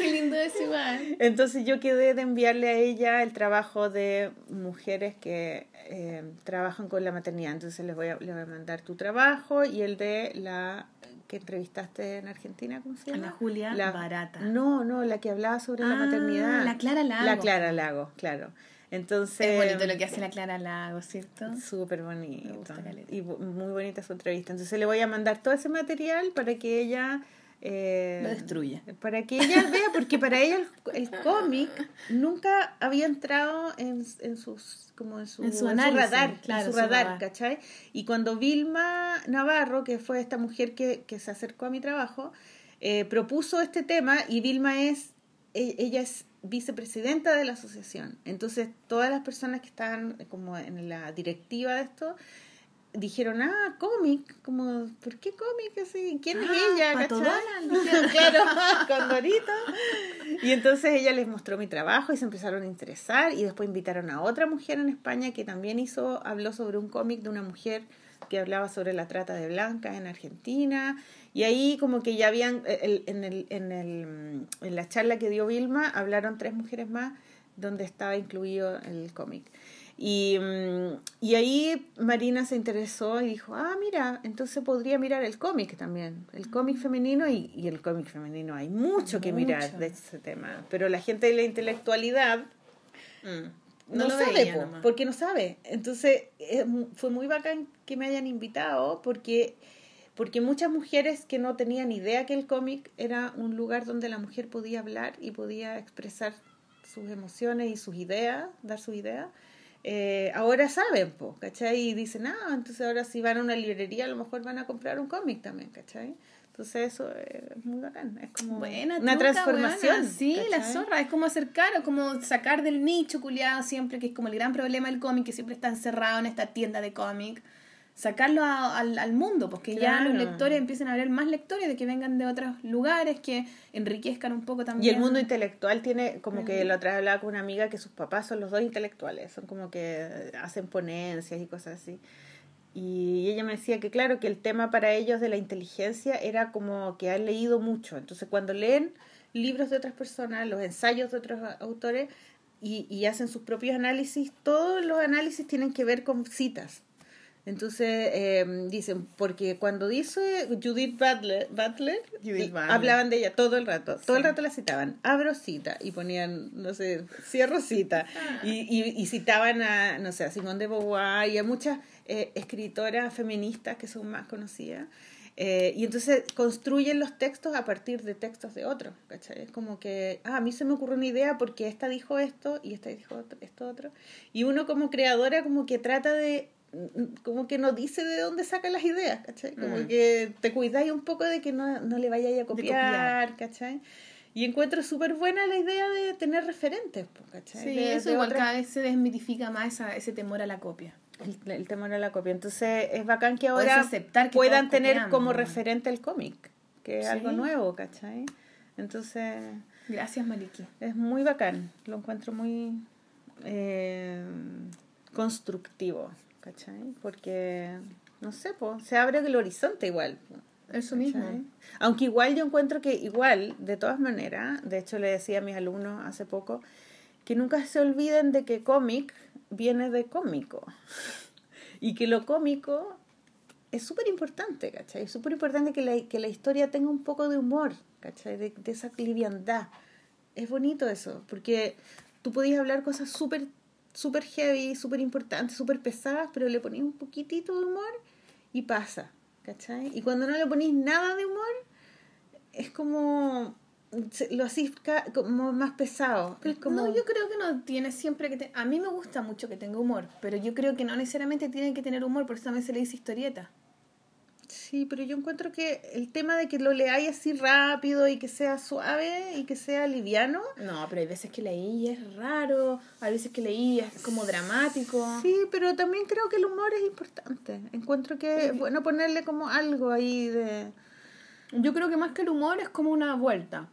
Qué lindo es igual. Entonces yo quedé de enviarle a ella el trabajo de mujeres que eh, trabajan con la maternidad. Entonces les voy, a, les voy a mandar tu trabajo y el de la que entrevistaste en Argentina, ¿cómo se llama? Ana Julia la, Barata. No, no, la que hablaba sobre la Ah, maternidad. la Clara Lago. La Clara Lago, claro. Entonces... Es bonito lo que hace la Clara Lago, ¿cierto? Súper Me bonito. gusta. Y muy bonita su entrevista. Entonces le voy a mandar todo ese material para que ella... eh, Lo destruya. Para que ella vea, porque para ella el, el cómic nunca había entrado en, en sus como en su, En su en radar, claro, en su radar. ¿cachai? Y cuando Vilma Navarro, que fue esta mujer que, que se acercó a mi trabajo, eh, propuso este tema y Vilma es, e- ella es vicepresidenta de la asociación. Entonces todas las personas que estaban como en la directiva de esto dijeron, ah, cómic, como, ¿por qué cómic así? ¿Quién es Ah, ella? Claro, con Dorito. Y entonces ella les mostró mi trabajo y se empezaron a interesar y después invitaron a otra mujer en España que también hizo, habló sobre un cómic de una mujer que hablaba sobre la trata de blancas en Argentina y ahí como que ya habían, el- en, el, en, el, en la charla que dio Vilma hablaron tres mujeres más donde estaba incluido el cómic. Y, mm, y ahí Marina se interesó y dijo, ah, mira, entonces podría mirar el cómic también, el cómic femenino y, y el cómic femenino. Hay mucho que mirar de ese tema, pero la gente de la intelectualidad no, No lo sabe, veía po, porque no sabe. Entonces fue muy bacán que me hayan invitado porque porque muchas mujeres que no tenían idea que el cómic era un lugar donde la mujer podía hablar y podía expresar sus emociones y sus ideas, dar sus ideas, eh, ahora saben, po, ¿cachai? Y dicen, ah, entonces ahora si van a una librería a lo mejor van a comprar un cómic también, ¿cachai? Entonces eso es muy bacán, es como Buena una truca, transformación. buena. Sí, la zorra, es como acercar o como sacar del nicho culiado siempre, que es como el gran problema del cómic, que siempre está encerrado en esta tienda de cómic. Sacarlo a- al, al mundo, porque ya Claro. los lectores empiecen a haber más lectores de que vengan de otros lugares, que enriquezcan un poco Y también. el mundo intelectual tiene, como que la otra vez hablaba con una amiga que sus papás son los dos intelectuales, son como que hacen ponencias y cosas así. Y ella me decía que claro, que el tema para ellos de la inteligencia era como que han leído mucho. Entonces cuando leen libros de otras personas, los ensayos de otros autores y, y hacen sus propios análisis, todos los análisis tienen que ver con citas. Entonces eh, dicen, porque cuando dice Judith Butler, Butler, Judith Butler. hablaban de ella todo el rato, todo el rato la citaban, abro cita y ponían, no sé, cierro cita y, y, y citaban a, no sé, a Simone de Beauvoir y a muchas eh, escritoras feministas que son más conocidas. Eh, y entonces construyen los textos a partir de textos de otros, ¿cachai? Es como que, ah, a mí se me ocurrió una idea porque esta dijo esto y esta dijo otro- esto otro. Y uno como creadora como que trata de, como que no dice de dónde saca las ideas, ¿cachai? Como Mm. que te cuidáis un poco de que no, no le vayáis a copiar. copiar, ¿cachai? Y encuentro súper buena la idea de tener referentes, ¿cachai? Sí, De- eso de igual otras- cada vez se desmitifica más esa, ese temor a la copia. el, el temor a la copia. Entonces es bacán que ahora aceptar que puedan tener copiamos, como ¿no? referente el cómic, que es Sí. algo nuevo, ¿cachai? Entonces Gracias, Maliki. es muy bacán, lo encuentro muy eh, constructivo, ¿cachai? Porque, no sé, po, se abre el horizonte igual. Eso ¿cachai? mismo. Aunque igual yo encuentro que igual, de todas maneras, de hecho le decía a mis alumnos hace poco, que nunca se olviden de que cómic viene de cómico. Y que lo cómico es súper importante, ¿cachai? Es súper importante que la, que la historia tenga un poco de humor, ¿cachai? De, de esa liviandad. Es bonito eso, porque tú podías hablar cosas súper súper heavy, súper importantes, súper pesadas, pero le ponías un poquitito de humor y pasa, ¿cachai? Y cuando no le ponís nada de humor, es como lo hacís como más pesado. Es como, No, yo creo que no tiene siempre que... te- A mí me gusta mucho que tenga humor, pero yo creo que no necesariamente tiene que tener humor, por eso también se le dice historieta. Sí, pero yo encuentro que el tema de que lo leáis así rápido y que sea suave y que sea liviano, No, pero hay veces que leí y es raro, hay veces que leí y es como dramático. sí, pero también creo que el humor es importante. Encuentro que es bueno ponerle como algo ahí de... Yo creo que más que el humor es como una vuelta.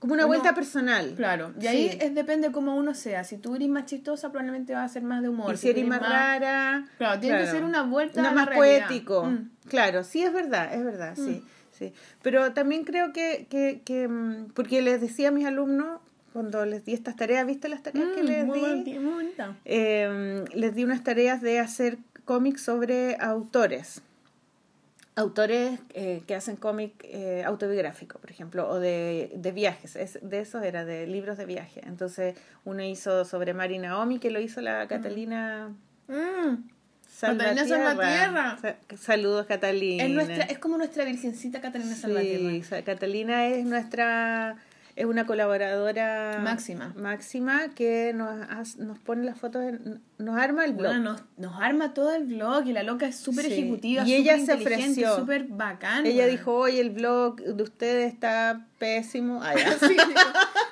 como una vuelta personal. Claro, y ahí Sí. es, depende cómo uno sea. Si tú eres más chistosa, probablemente vas a ser más de humor. Y si eres más rara. Claro, tiene que ser una vuelta Una a más poético. Mm. Claro, sí, es verdad, es verdad, sí, sí. Pero también creo que, que, que, mm, porque les decía a mis alumnos, cuando les di estas tareas, ¿viste las tareas que Mm, les muy di? muy. Eh, les di unas tareas de hacer cómics sobre autores. Autores eh, que hacen cómic eh, autobiográfico, por ejemplo, o de, de viajes. Es, de esos era, de libros de viaje. Entonces, uno hizo sobre Mari Naomi, que lo hizo la Catalina Mm. Salvatierra. Catalina Salvatierra. Sa- Saludos, Catalina. Es, nuestra, es como nuestra virgencita Catalina Salvatierra. Sí, Sa- Catalina es nuestra es una colaboradora Máxima. máxima que nos, nos pone las fotos, en- nos arma el blog. Bueno, nos, nos arma todo el blog y la loca es súper Sí. ejecutiva, Y ella se ofreció. súper bacán. Ella dijo, oye, el blog de ustedes está pésimo. Ah. Sí,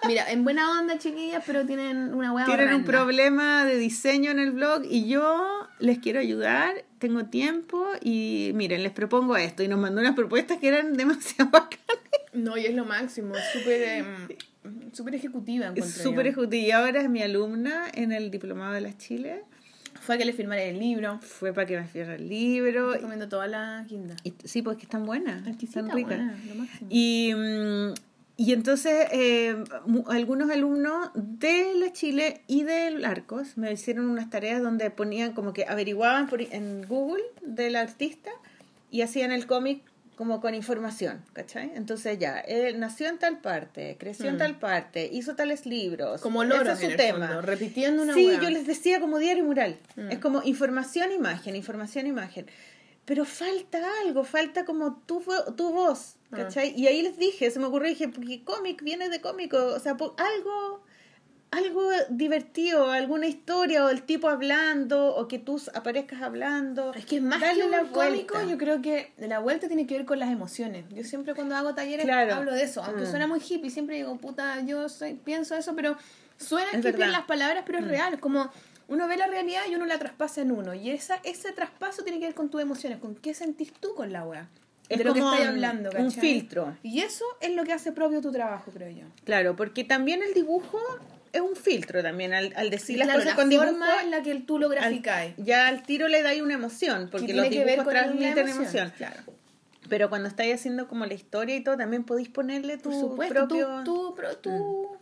Mira, en buena onda, chiquillas, pero tienen una hueá Tienen un problema de diseño en el blog y yo les quiero ayudar, tengo tiempo y miren, les propongo esto. Y nos mandó unas propuestas que eran demasiado bacanas. No, y es lo máximo, súper em, súper ejecutiva. Súper ejecutiva. Y ahora es mi alumna en el Diplomado de las Chile. Fue que le firmara el libro. Fue para que me fiera el libro. Estoy comiendo toda la guinda. Y, sí, pues que están buenas, están ricas. buena, lo máximo. Y, mm, y entonces eh, algunos alumnos de la Chile y del Arcos me hicieron unas tareas donde ponían como que averiguaban por, en Google del artista y hacían el cómic como con información, ¿cachai? Entonces ya, él nació en tal parte, creció en Mm. tal parte, hizo tales libros. Como ese loros es su tema. fondo, repitiendo una Sí, hueá. yo les decía como diario mural. Mm. Es como información, imagen, información, imagen. Pero falta algo, falta como tu, tu voz, Ah. ¿cachai? Y ahí les dije, se me ocurrió, dije, porque cómic viene de cómico, o sea, po- algo, algo divertido, alguna historia, o el tipo hablando, o que tú aparezcas hablando. Es que es más Darle que un cómico, yo creo que la vuelta tiene que ver con las emociones. Yo siempre cuando hago talleres Claro. hablo de eso, aunque Mm. suena muy hippie, siempre digo, puta, yo soy, pienso eso, pero suena hippie en las palabras, pero es Mm. real, como uno ve la realidad y uno la traspasa en uno, y esa, ese traspaso tiene que ver con tus emociones, con qué sentís tú con la wea, Es de lo que como un- hablando, un ¿cachai? filtro. Y eso es lo que hace propio tu trabajo, creo yo. Claro, porque también el dibujo es un filtro también, al, al decir las claro, cosas la con dibujo. forma en la que tú lo graficáis. ya al tiro le dais una emoción, porque que los dibujos transmiten emoción. emoción, Claro. Pero cuando estáis haciendo como la historia y todo, también podéis ponerle tu Por supuesto, propio... tu, tu, pro- tu,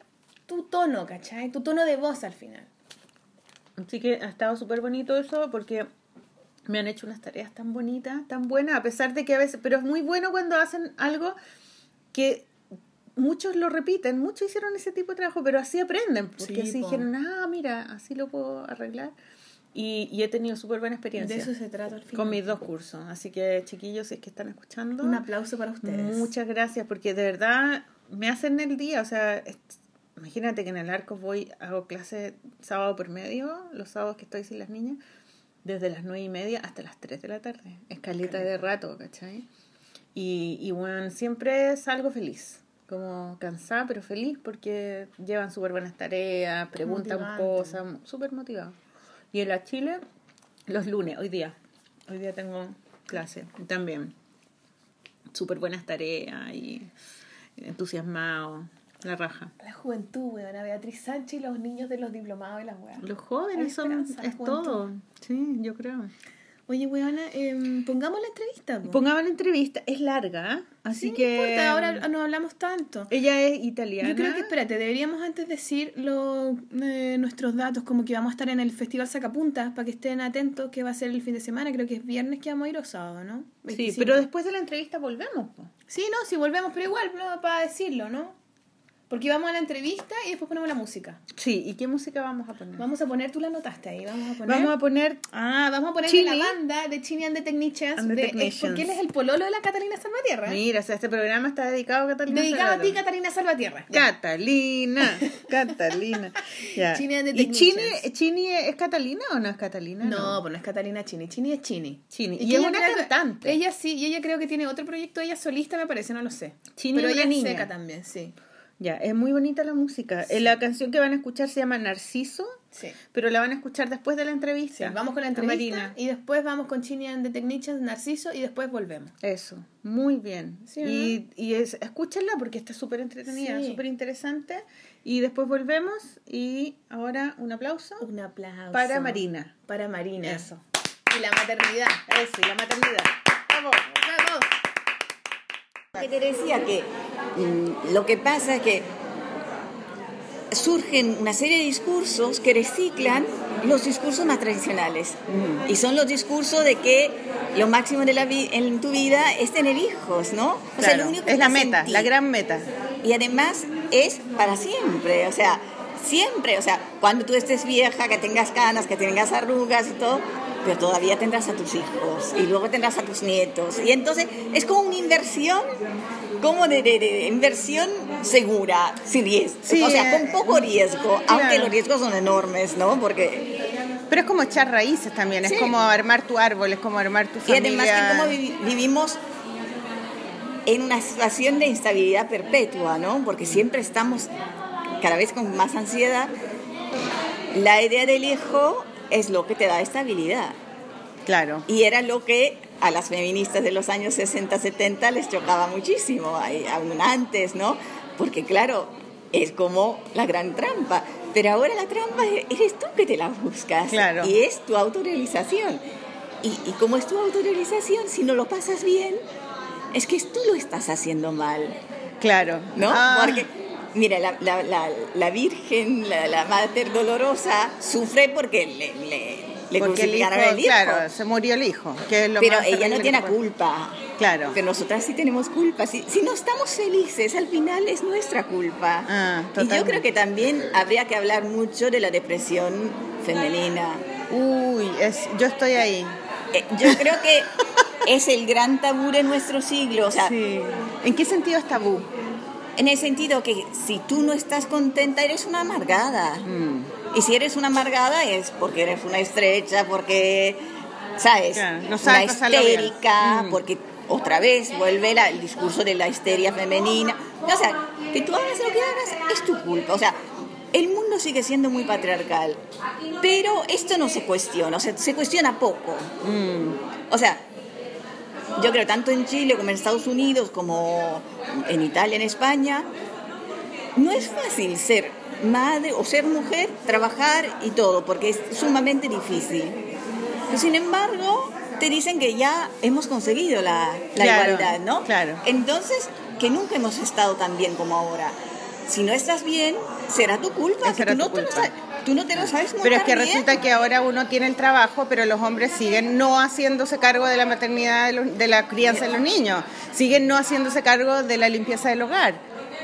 tu tono, ¿cachai? Tu tono de voz al final. Así que ha estado súper bonito eso porque me han hecho unas tareas tan bonitas, tan buenas, a pesar de que a veces... Pero es muy bueno cuando hacen algo que muchos lo repiten, muchos hicieron ese tipo de trabajo, pero así aprenden, porque Sí, así po. dijeron, ah, mira, así lo puedo arreglar. Y, y he tenido súper buena De experiencia eso se trata al final. con mis dos cursos. Así que, chiquillos, si es que están escuchando... Un aplauso para ustedes. Muchas gracias, porque de verdad me hacen el día. O sea, imagínate que en el arco voy, hago clases sábado por medio, los sábados que estoy sin las niñas, desde las nueve y media hasta las 3 de la tarde. Escaleta de rato, ¿cachai? Y, y bueno, siempre salgo feliz. Como cansada, pero feliz porque llevan súper buenas tareas, preguntan Motivante. cosas, súper motivados. Y en la Chile, los lunes, hoy día. Hoy día tengo clase también súper buenas tareas y entusiasmado, la raja. La juventud, weón. A Beatriz Sánchez y los niños de los diplomados y las weas. Los jóvenes son, es todo, sí, yo creo. Oye, weona, em, pongamos la entrevista. po. Pongamos la entrevista, es larga, ¿eh? así Sí, no que importa, ahora no hablamos tanto. ella es italiana. Yo creo que, espérate, deberíamos antes decir lo, eh, nuestros datos, como que vamos a estar en el Festival Sacapuntas, para que estén atentos, que va a ser el fin de semana, creo que es viernes que vamos a ir o sábado, ¿no? Sí, 25. pero después de la entrevista volvemos. po. Sí, no, si volvemos, pero igual, no, para decirlo, ¿no? Porque vamos a la entrevista y después ponemos la música. Sí, ¿y qué música vamos a poner? Vamos a poner, tú la notaste ahí, vamos a poner... Vamos a poner Ah, vamos a poner la banda de Chini and the Technicians. And the de- es Technicians. porque él es el pololo de la Catalina Salvatierra. Mira, o sea, este programa está dedicado a Catalina. Dedicado a ti. Catalina Salvatierra. Catalina, Catalina. Ya. Chini and the ¿Y Chini, Technicians. Chini es Catalina o no es Catalina? No, pues no es Catalina Chini. Chini es Chini. Chini. que Y es una cantante. ella sí, y ella creo que tiene otro proyecto, ella solista me parece, no lo sé. Chini Pero es una ella es niña. seca también, sí. Ya, es muy bonita la música. Eh, La canción que van a escuchar se llama Narciso Sí. Pero la van a escuchar después de la entrevista. Sí, vamos con la entrevista Marina. y después vamos con Chini and the Technicians, Narciso y después volvemos. Eso, muy bien. Sí, y y es, escúchenla porque está súper entretenida, súper interesante. Y después volvemos y ahora un aplauso Un aplauso. para Marina. Para Marina. Eso. Y la maternidad. Eso, y la maternidad. Vamos. Que te decía que mm, lo que pasa es que surgen una serie de discursos que reciclan los discursos más tradicionales. Y son los discursos de que lo máximo de la vi- en tu vida es tener hijos, ¿no? O sea, Claro, lo único que es la meta, la gran meta. Y además es para siempre, o sea, siempre, o sea, cuando tú estés vieja, que tengas canas, que tengas arrugas y todo, pero todavía tendrás a tus hijos y luego tendrás a tus nietos. Y entonces es como una inversión, como de, de- de inversión segura, sin riesgo, Sí, o sea, eh, con poco riesgo, aunque los riesgos son enormes, ¿no? Porque Pero es como echar raíces también, es como armar tu árbol, es como armar tu Y familia. además que como vivi- vivimos en una situación de instabilidad perpetua, ¿no? Porque siempre estamos cada vez con más ansiedad. La idea del hijo es lo que te da estabilidad. Claro. Y era lo que a las feministas de los años 60, 70 les chocaba muchísimo, aún antes, ¿no? Porque claro, es como la gran trampa. Pero ahora la trampa eres tú que te la buscas. Claro. Y es tu autorrealización. Y, y como es tu autorrealización, si no lo pasas bien, es que tú lo estás haciendo mal. Claro. ¿no? Ah, Porque, mira, la, la, la, la Virgen, la, Madre Dolorosa, sufre porque le, le, le porque el hijo, hijo. claro, se murió el hijo. Que es lo Pero más ella no tiene culpa. Claro. Pero nosotras sí tenemos culpa. Si, si no estamos felices, al final es nuestra culpa. Ah, y yo creo que también habría que hablar mucho de la depresión femenina. Uy, es, yo estoy ahí. Eh, yo creo que es el gran tabú de nuestro siglo. O sea, Sí. ¿En qué sentido es tabú? En el sentido que si tú no estás contenta, eres una amargada. Mm. Y si eres una amargada es porque eres una estrecha, porque, ¿sabes? No una sabes histérica, Mm. porque otra vez vuelve la- el discurso de la histeria femenina. O sea, que tú hagas lo que hagas es tu culpa. O sea, el mundo sigue siendo muy patriarcal, pero esto no se cuestiona, o sea, se cuestiona poco. Mm. O sea, yo creo tanto en Chile como en Estados Unidos, como en Italia, en España, no es fácil ser madre o ser mujer, trabajar y todo, porque es sumamente difícil. Pero, sin embargo, te dicen que ya hemos conseguido la, la Claro, igualdad, ¿no? claro. Entonces, que nunca hemos estado tan bien como ahora. Si no estás bien, será tu culpa. que Será tú, tu no te lo culpa. Tú no te lo sabes Pero es que bien. resulta que ahora uno tiene el trabajo, pero los hombres siguen no haciéndose cargo de la maternidad, de, los- de la crianza de los niños, siguen no haciéndose cargo de la limpieza del hogar.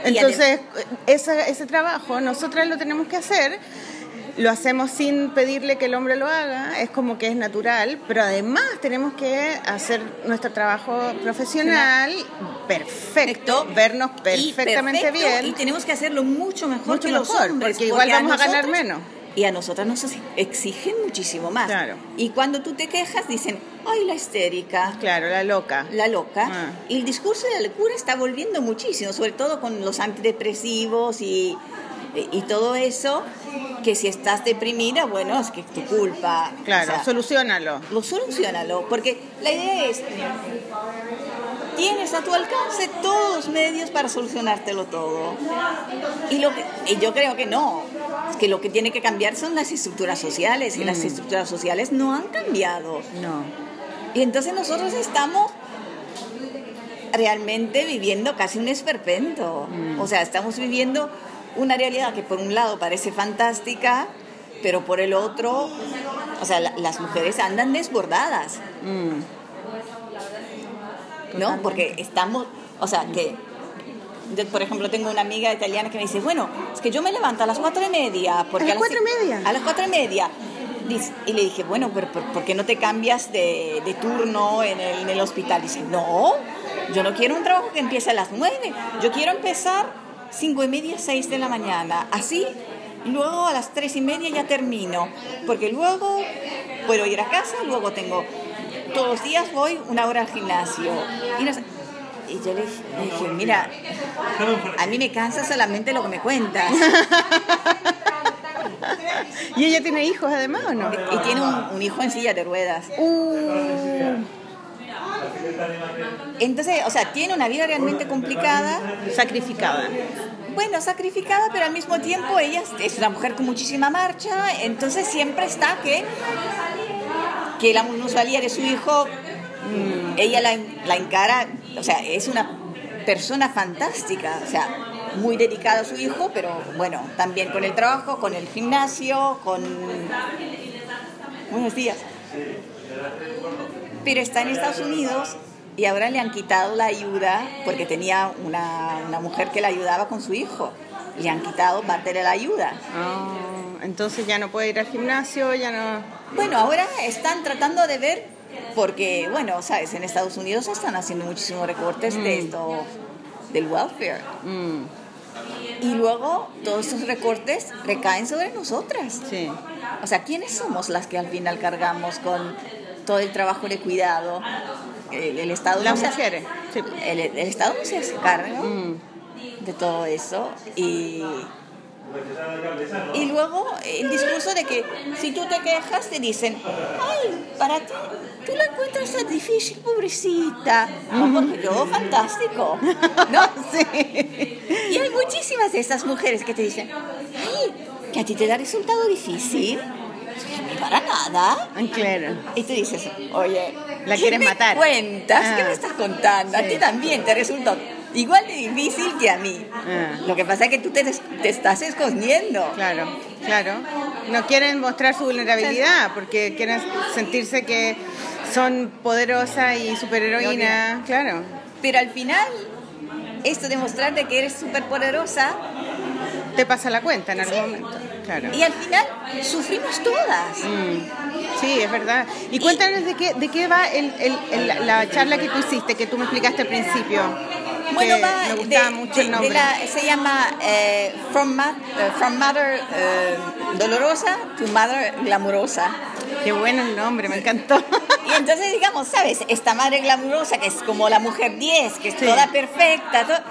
Entonces, ese, ese trabajo nosotras lo tenemos que hacer, lo hacemos sin pedirle que el hombre lo haga, es como que es natural, pero además tenemos que hacer nuestro trabajo profesional perfecto, vernos Y perfectamente perfecto, bien. Y tenemos que hacerlo mucho mejor Mucho que los mejor, hombres. porque igual vamos a ganar menos. Y a nosotras nos exigen muchísimo más. Claro. Y cuando tú te quejas, dicen, ay, la histérica, Claro, la loca. la loca. Ah. Y el discurso de la locura está volviendo muchísimo, sobre todo con los antidepresivos y, y todo eso, que si estás deprimida, bueno, es que es tu culpa. Claro, O sea, solucionalo. lo solucionalo, porque la idea es, tienes a tu alcance todos los medios para solucionártelo todo. Y, lo que, y yo creo que no, es que lo que tiene que cambiar son las estructuras sociales, y las estructuras sociales no han cambiado. No. Y entonces nosotros estamos realmente viviendo casi un esperpento. O sea, estamos viviendo una realidad que por un lado parece fantástica, pero por el otro, o sea, la- las mujeres andan desbordadas, Mm. ¿no? Porque estamos, o sea, que... yo, por ejemplo, tengo una amiga italiana que me dice, bueno, es que yo me levanto a las cuatro y media. Porque ¿A las cuatro y media? A las cuatro y media. Y le dije, bueno, pero ¿por, qué no te cambias de, de turno en el, en el hospital? Dice, no, yo no quiero un trabajo que empiece a las nueve. Yo quiero empezar cinco y media, seis de la mañana. Así, luego a las tres y media ya termino. Porque luego puedo ir a casa, luego tengo... Todos los días voy una hora al gimnasio. Y, no sé- y yo le dije, le dije, mira, a mí me cansa solamente lo que me cuentas. ¿Y ella tiene hijos además o no? Y tiene un, un hijo en silla de ruedas. Uh, Entonces, o sea, tiene una vida realmente complicada. sacrificada. Bueno, sacrificada, pero al mismo tiempo ella es una mujer con muchísima marcha, entonces siempre está que, que la minusvalía de su hijo, mm, ella la, la encara, o sea, es una persona fantástica, o sea, muy dedicada a su hijo, pero bueno, también con el trabajo, con el gimnasio, con... Buenos días. Pero está en Estados Unidos y ahora le han quitado la ayuda porque tenía una, una mujer que la ayudaba con su hijo. Le han quitado parte de la ayuda. Ah, entonces ya no puede ir al gimnasio, ya no... Bueno, ahora están tratando de ver, porque, bueno, sabes, en Estados Unidos están haciendo muchísimos recortes de esto, del welfare. Mm, Y luego todos esos recortes recaen sobre nosotras. sí. O sea, ¿quiénes somos las que al final cargamos con todo el trabajo de cuidado? El, el Estado Las no se-. Sí. el, el Estado no se hace cargo Mm. de todo eso y y luego el discurso de que si tú te quejas te dicen ay para ti tú la encuentras tan difícil pobrecita no porque yo fantástico no Sí. y hay muchísimas de estas mujeres que te dicen ay que a ti te da resultado difícil para nada Claro. y tú dices, oye, La ¿qué quieres me matar. cuentas? ¿Qué Ah. me estás contando? A ti también te resulta igual de difícil que a mí. Ah. Lo que pasa es que tú te, te estás escondiendo. Claro, claro. No quieren mostrar su vulnerabilidad porque quieren sentirse que son poderosas y superheroínas. Claro. Pero al final, esto de mostrar de que eres súper poderosa, Te pasa la cuenta en algún momento. Claro. y al final sufrimos todas. Mm, Sí, es verdad. Y cuéntanos de qué, de qué va el, el- el- la charla que tú hiciste, que tú me explicaste al principio. Bueno, va me gustaba de- mucho el de nombre. la- se llama eh, From, Ma- eh, From Mother eh, Dolorosa to Mother Glamurosa. Qué bueno el nombre, me encantó. Y entonces, digamos, ¿sabes? Esta madre glamurosa que es como la mujer 10, que es Sí. toda perfecta. to-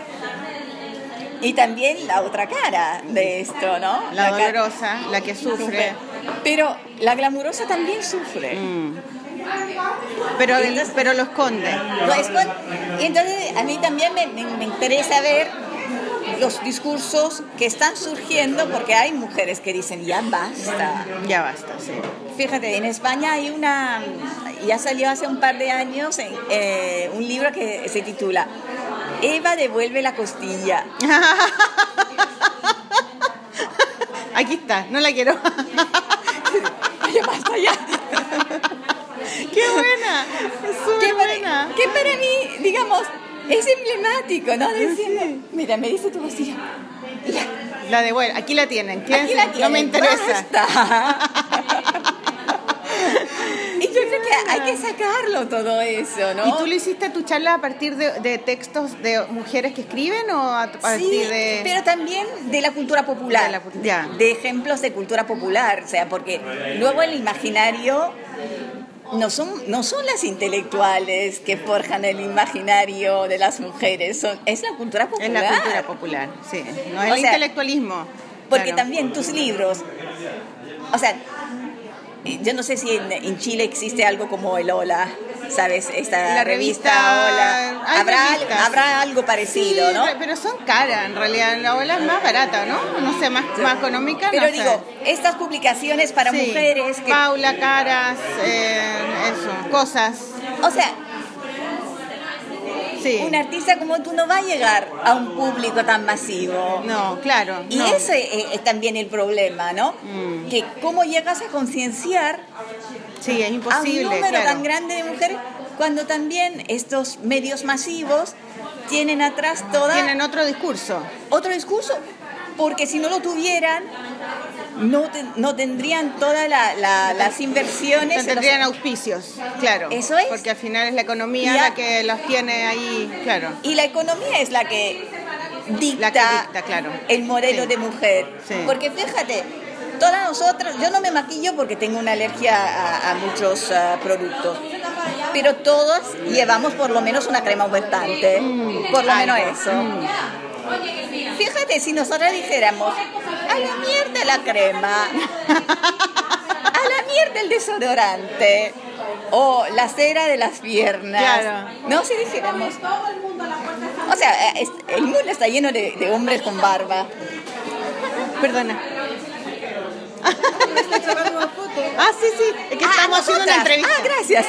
Y también la otra cara de esto, ¿no? La ca- dolorosa, la que sufre. Pero la glamurosa también sufre. Mm. Pero, entonces- pero lo esconde. Lo escon- Y entonces a mí también me, me- me interesa ver los discursos que están surgiendo porque hay mujeres que dicen ya basta. Ya basta, sí. Fíjate, en España hay una, ya salió hace un par de años en- eh, un libro que se titula Eva devuelve la costilla. Aquí está, no la quiero. Basta ya. ¡Qué buena! Súper Que buena. que para mí, digamos, es emblemático, ¿no? Diciendo, mira, me dice tu costilla. La de bueno, aquí la tienen. aquí la no me tienen, interesa. basta. y yo creo que hay que sacarlo todo eso, ¿no? ¿Y tú le hiciste tu charla a partir de, de textos de mujeres que escriben o a, a partir Sí, de...? pero también de la cultura popular, De la de ejemplos de cultura popular, o sea, porque luego el imaginario no son, no son las intelectuales que forjan el imaginario de las mujeres, son, es la cultura Es popular. la cultura popular, sí. No es O el sea, intelectualismo. Porque claro. también tus libros, o sea, yo no sé si en, en Chile existe algo como el Hola, ¿sabes? Esta La revista, revista- Hola. Habrá, revistas. habrá algo parecido, Sí, ¿no? pero son caras, en realidad. La ola es más barata, ¿no? No sé, más, más económica. Pero no sé. digo, estas publicaciones para Sí. mujeres que Paula, caras, eh, eso, cosas. O sea, Sí. un artista como tú no va a llegar a un público tan masivo. No, claro. Y no. ese es, es también el problema, ¿no? Mm. Que cómo llegas a concienciar Sí, es a un imposible. número claro. tan grande de mujeres cuando también estos medios masivos tienen atrás toda Tienen otro discurso. otro discurso, porque si no lo tuvieran no, te- no tendrían todas la- la- las inversiones. No los- tendrían auspicios, claro. Eso es. Porque al final es la economía la que los tiene ahí, claro. Y la economía es la que dicta, La que dicta, claro. el modelo Sí. de mujer. Sí. Porque fíjate, todas nosotras, yo no me maquillo porque tengo una alergia a, a muchos productos, pero todos llevamos por lo menos una crema humectante, por lo menos Mm. eso. Mm. Fíjate, si nosotras dijéramos, A la mierda la crema. A la mierda el desodorante. O la cera de las piernas. Claro. No, si dijéramos. O sea, eh, es- el mundo está lleno de, de hombres con barba. Perdona. Ah, sí, sí. Es que Ah, estamos haciendo una entrevista. Ah, gracias.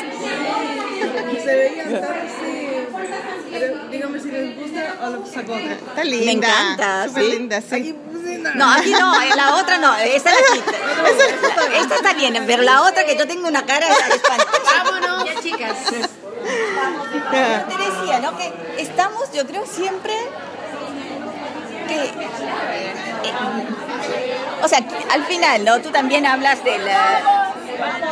Se veía estar así. Pero dígame si les gusta o lo saco otra. Está linda. Me encanta, Súper ¿sí? linda, sí. Aquí una. No, aquí no, en la otra no, esta la quita. Esta está bien, pero la otra que yo tengo una cara espantosa. Vámonos. Ya, chicas. Ya. Te decía, ¿no? Que estamos, yo creo, siempre que... eh, o sea, al final, ¿no? Tú también hablas de la,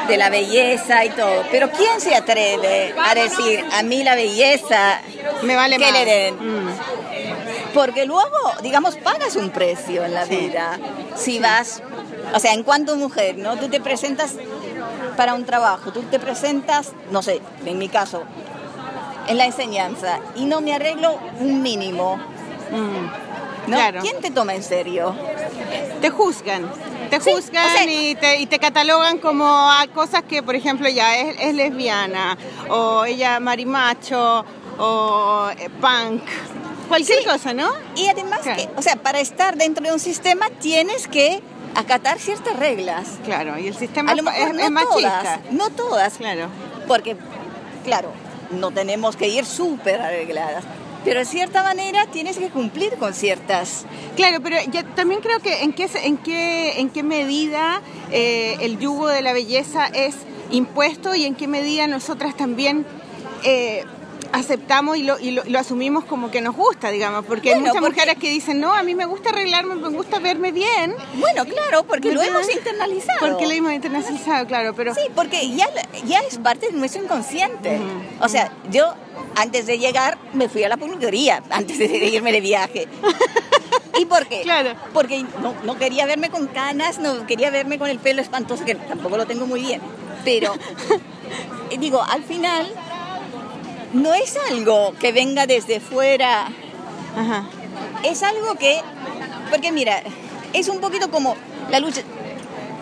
de la belleza y todo, pero ¿quién se atreve a decir, a mí la belleza, Me vale que más. le den? Mm. Porque luego, digamos, pagas un precio en la vida. Si vas, o sea, en cuanto mujer, ¿no? Tú te presentas para un trabajo, tú te presentas, no sé, en mi caso, en la enseñanza, y no me arreglo un mínimo, Mm. ¿No? Claro. ¿Quién te toma en serio? Te juzgan. Te Sí, juzgan o sea- y, te, y te catalogan como a cosas que, por ejemplo, ya es, es lesbiana, o ella marimacho, o eh, punk. Cualquier Sí. cosa, ¿no? Y además, Claro. que, o sea, para estar dentro de un sistema tienes que acatar ciertas reglas. Claro, y el sistema es, es no machista. todas, no todas, Claro. porque, claro, no tenemos que ir súper arregladas, pero de cierta manera tienes que cumplir con ciertas... Claro, pero yo también creo que en qué, en qué, en qué medida eh, el yugo de la belleza es impuesto y en qué medida nosotras también eh, aceptamos y lo, y lo- lo asumimos como que nos gusta, digamos, porque hay Bueno, muchas porque- mujeres que dicen, no, a mí me gusta arreglarme, me gusta verme bien. Bueno, claro, porque lo hemos internalizado. Porque lo hemos internacionalizado, claro, pero... Sí, porque ya, ya es parte de nuestro inconsciente. O sea, yo antes de llegar me fui a la peluquería, antes de irme de viaje. ¿Y por qué? Claro. Porque no, no quería verme con canas, no quería verme con el pelo espantoso, que tampoco lo tengo muy bien. Pero, digo, al final, no es algo que venga desde fuera, Ajá. es algo que, porque mira, es un poquito como la lucha,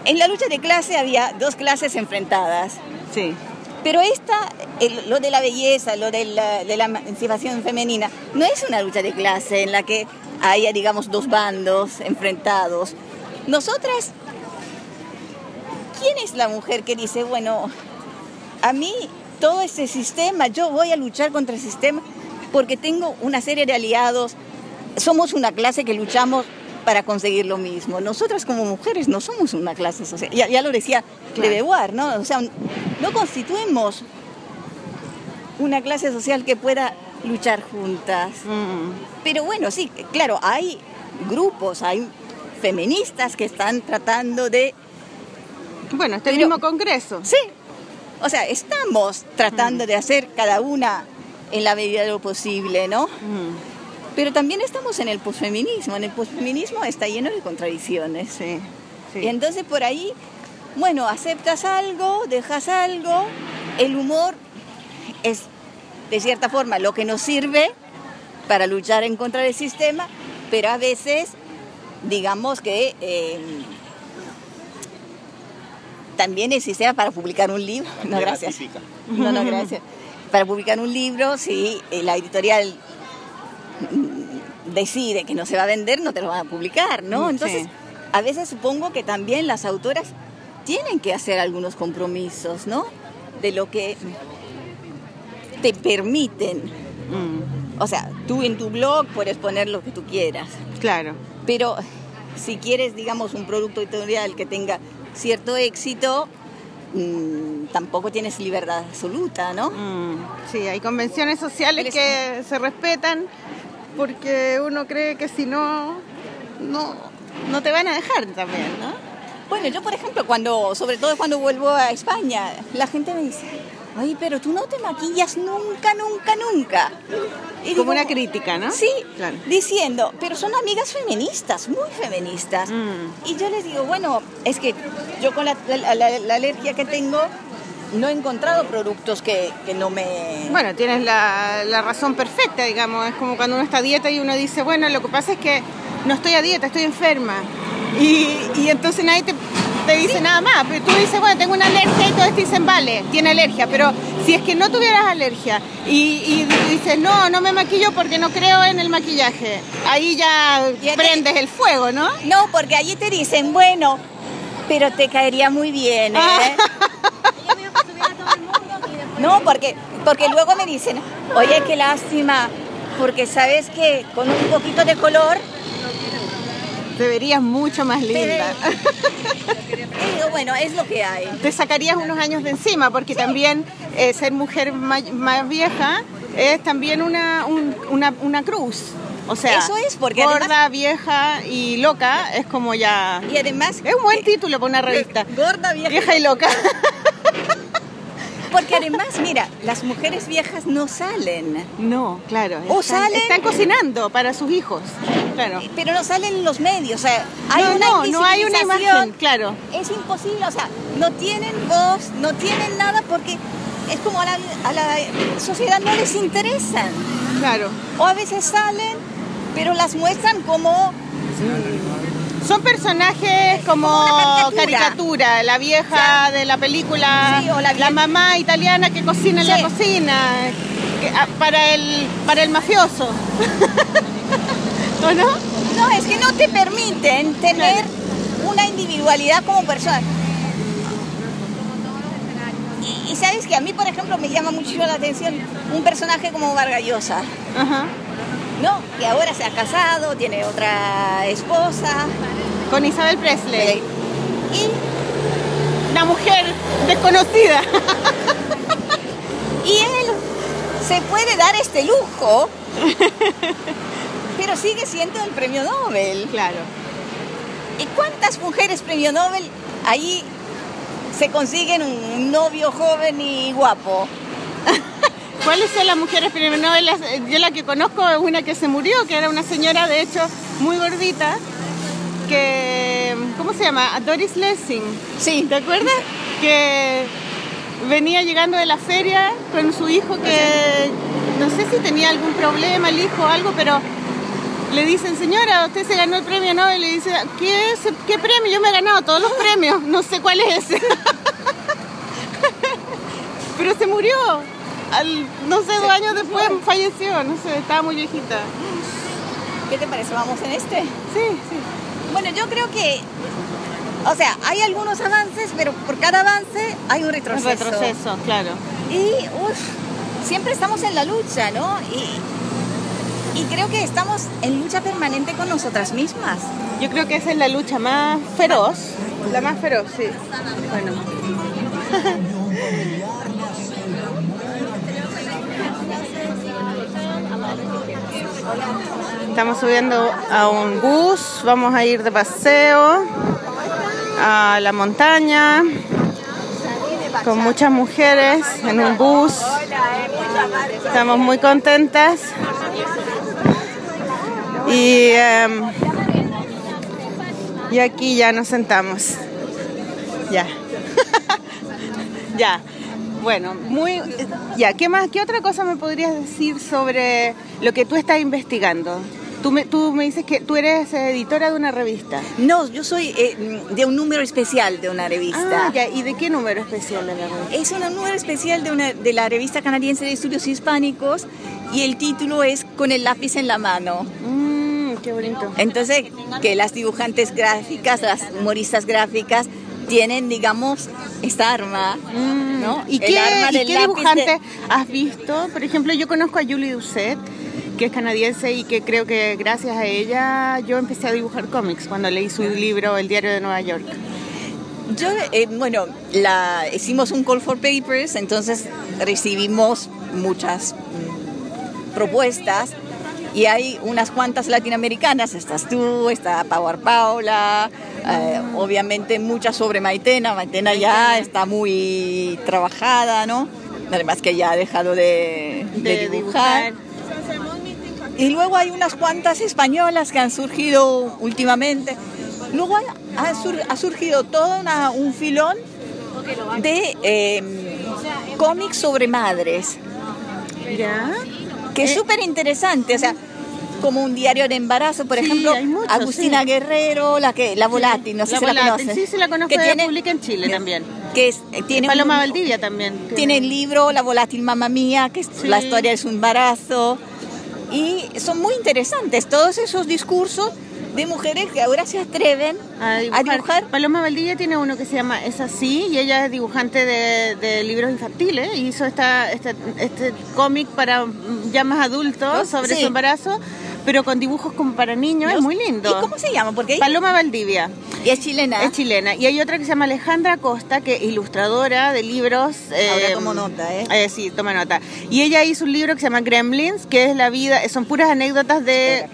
en la lucha de clase había dos clases enfrentadas. Sí. Pero esta, el- lo de la belleza, lo de la, de la emancipación femenina, no es una lucha de clase en la que haya, digamos, dos bandos enfrentados. Nosotras, ¿quién es la mujer que dice, bueno, a mí todo este sistema, yo voy a luchar contra el sistema porque tengo una serie de aliados, somos una clase que luchamos para conseguir lo mismo. Nosotras como mujeres no somos una clase social, ya, ya lo decía Claro. ¿no? O sea, no constituimos una clase social que pueda luchar juntas. Mm. Pero bueno, sí, claro, hay grupos, hay feministas que están tratando de... Bueno, este Pero- mismo congreso. Sí, o sea, estamos tratando de hacer cada una en la medida de lo posible, ¿no? Mm. Pero también estamos en el posfeminismo. En el posfeminismo está lleno de contradicciones. Sí. sí. Y entonces por ahí, bueno, aceptas algo, dejas algo. El humor es, de cierta forma, lo que nos sirve para luchar en contra del sistema, pero a veces, digamos que eh, también el sistema para publicar un libro. No, gracias. No, no, gracias. Para publicar un libro, si eh, la editorial mm, decide que no se va a vender, no te lo van a publicar, ¿no? Entonces, sí. a veces supongo que también las autoras tienen que hacer algunos compromisos, ¿no? De lo que te permiten. Mm. O sea, tú en tu blog puedes poner lo que tú quieras, Claro. pero si quieres, digamos, un producto editorial que tenga cierto éxito, mm, tampoco tienes libertad absoluta, ¿no? Mm, Sí, hay convenciones sociales Eres- que se respetan porque uno cree que si no, no, no te van a dejar también, ¿no? Bueno, yo por ejemplo, cuando, sobre todo cuando vuelvo a España, la gente me dice, ay, pero tú no te maquillas nunca, nunca, nunca. Y Como digo, una crítica, ¿no? Sí, Claro. diciendo, pero son amigas feministas, muy feministas. Mm. Y yo les digo, bueno, es que yo con la, la- la- la alergia que tengo, no he encontrado productos que, que no me... Bueno, tienes la, la razón perfecta, digamos. Es como cuando uno está a dieta y uno dice, bueno, lo que pasa es que no estoy a dieta, estoy enferma. Y, y entonces nadie te, te dice nada más. Pero tú dices, bueno, tengo una alergia y todos te dicen, vale, tiene alergia. Pero si es que no tuvieras alergia y, y dices, no, no me maquillo porque no creo en el maquillaje, ahí ya Ya te- prendes el fuego, ¿no? No, porque allí te dicen, bueno, pero te caería muy bien, ¿eh? No, porque, porque luego me dicen, oye, qué lástima, porque sabes que con un poquito de color, Te verías mucho más linda. digo, bueno, es lo que hay. te sacarías unos años de encima, porque también eh, ser mujer ma- más, vieja es también una, un- una, una cruz. O sea, Eso es, porque gorda, además- vieja y loca es como ya... Y además, Es un buen título para una revista. gorda vieja. Vieja y loca. Porque además, mira, las mujeres viejas no salen, No, claro. O están, salen- están cocinando para sus hijos. Claro. pero no salen en los medios. O sea, hay no, una no, no hay una imagen, claro. es imposible, o sea, no tienen voz, no tienen nada porque es como a la, a la sociedad no les interesan. Claro. O a veces salen, pero las muestran como, Son personajes como, caricatura. caricatura. La vieja de la película, Sí, o la vie- mamá italiana que cocina en la cocina, que- ah, para, el, para el mafioso. ¿O no? no, es que no te permiten tener una individualidad como persona. Y, y sabes que a mí, por ejemplo, me llama muchísimo la atención un personaje como Vargallosa, Ajá. ¿No? Que ahora se ha casado, tiene otra esposa, Con Isabel Presley. y Una mujer desconocida. Y él se puede dar este lujo, pero sigue siendo el premio Nobel. Claro. ¿Y cuántas mujeres premio Nobel ahí se consiguen un novio joven y guapo? ¿Cuáles son las mujeres premio Nobel? Las- eh, Yo la que conozco es una que se murió, que era una señora, de hecho, muy gordita, que... ¿Cómo se llama? Doris Lessing. Sí. ¿Te acuerdas? Que venía llegando de la feria con su hijo que no sé si tenía algún problema el hijo o algo, pero le dicen, señora, usted se ganó el premio Nobel. Y le dice, ¿qué, es? ¿qué premio? Yo me he ganado todos los premios, no sé cuál es ese. pero se murió. Al, no sé, dos años después falleció, no sé, estaba muy viejita. ¿Qué te parece? ¿Vamos en este? Sí, sí. Bueno, yo creo que, o sea, hay algunos avances, pero por cada avance hay un Un retroceso. retroceso, claro. Y uf, siempre estamos en la lucha, ¿no? Y, y creo que estamos en lucha permanente con nosotras mismas. Yo creo que esa es la lucha más feroz. La más feroz, sí. Bueno. Estamos subiendo a un bus, vamos a ir de paseo a la montaña con muchas mujeres en un bus. Estamos muy contentas. Y, em, y aquí ya nos sentamos. Ya. ya. Bueno, muy ya, ¿qué más qué otra cosa me podrías decir sobre lo que tú estás investigando? Tú me, tú me dices que tú eres editora de una revista. No, yo soy eh, de un número especial de una revista. Ah, ya, ¿y de qué número especial de la revista? Es un número especial de, una, de la revista canadiense de estudios hispánicos y el título es Con el lápiz en la mano. Mmm, qué bonito. Entonces, que las dibujantes gráficas, las humoristas gráficas, tienen, digamos, esta arma, ¿no? Mm. ¿Y El qué, arma y del qué dibujante de- has visto? Por ejemplo, yo conozco a Julie Doucet, que es canadiense y que creo que gracias a ella yo empecé a dibujar cómics cuando leí su libro El diario de Nueva York. Yo, eh, bueno, la, hicimos un call for papers, entonces recibimos muchas mm, propuestas y hay unas cuantas latinoamericanas, estás tú, está Power Paula, eh, obviamente muchas sobre Maitena, Maitena ya está muy trabajada, ¿no? Además que ya ha dejado de, de De dibujar. Y luego hay unas cuantas españolas que han surgido últimamente. Luego ha, sur- ha surgido todo una- un filón de eh, cómics sobre madres, ¿Ya? Que es súper interesante. O sea, como un diario de embarazo, por Sí, ejemplo, muchos, Agustina sí. Guerrero, la que la volátil, no sé la si la Volátil, conoces. sí, sí la conozco, que tiene, publica en Chile también. que es, tiene Paloma un- Valdivia también. tiene el libro La volátil mamá mía, que es Sí. la historia de su embarazo. Y son muy interesantes todos esos discursos de mujeres que ahora se atreven a a dibujar. dibujar. Paloma Valdivia tiene uno que se llama Es así y ella es dibujante de, de libros infantiles y hizo esta, este, este cómic para ya más adultos sobre Sí. su embarazo, pero con dibujos como para niños, es muy lindo. ¿Y cómo se llama? Porque Paloma Valdivia. y es chilena. Es chilena. Y hay otra que se llama Alejandra Costa, que es ilustradora de libros. Ahora tomo nota, ¿eh? Sí, toma nota. Y ella hizo un libro que se llama Gremlins, que es la vida, son puras anécdotas de,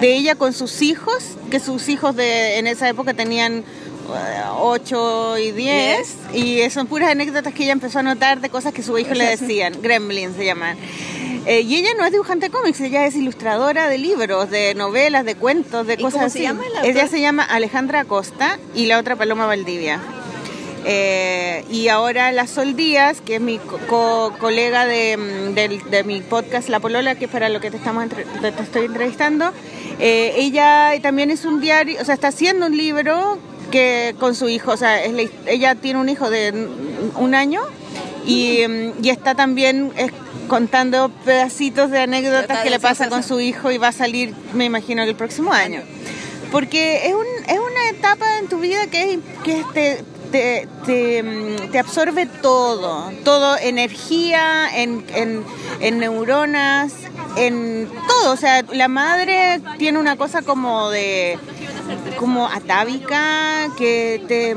de ella con sus hijos, que sus hijos de en esa época tenían 8 y 10, y son puras anécdotas que ella empezó a notar de cosas que su hijo le decían. Gremlins se llaman. Eh, y ella no es dibujante de cómics, ella es ilustradora de libros, de novelas, de cuentos, de ¿Y cosas cómo así. se llama la ella se llama Alejandra Acosta y la otra Paloma Valdivia. Eh, y ahora la Sol Díaz, que es mi co- co- colega de, mm, del- de mi podcast La Polola, que es para lo que te, estamos entre- te, estoy entrevistando, eh, ella también es un diario, o sea, está haciendo un libro que con su hijo, o sea, es la ella tiene un hijo de un año y, mm, y está también eh, contando pedacitos de anécdotas que le pasa con su hijo y va a salir, me imagino, el próximo año. Porque es, un, es una etapa en tu vida que, que te, te, te, mm, te absorbe todo, todo, energía, en, en, en neuronas, en todo. O sea, la madre tiene una cosa como de como atávica que te,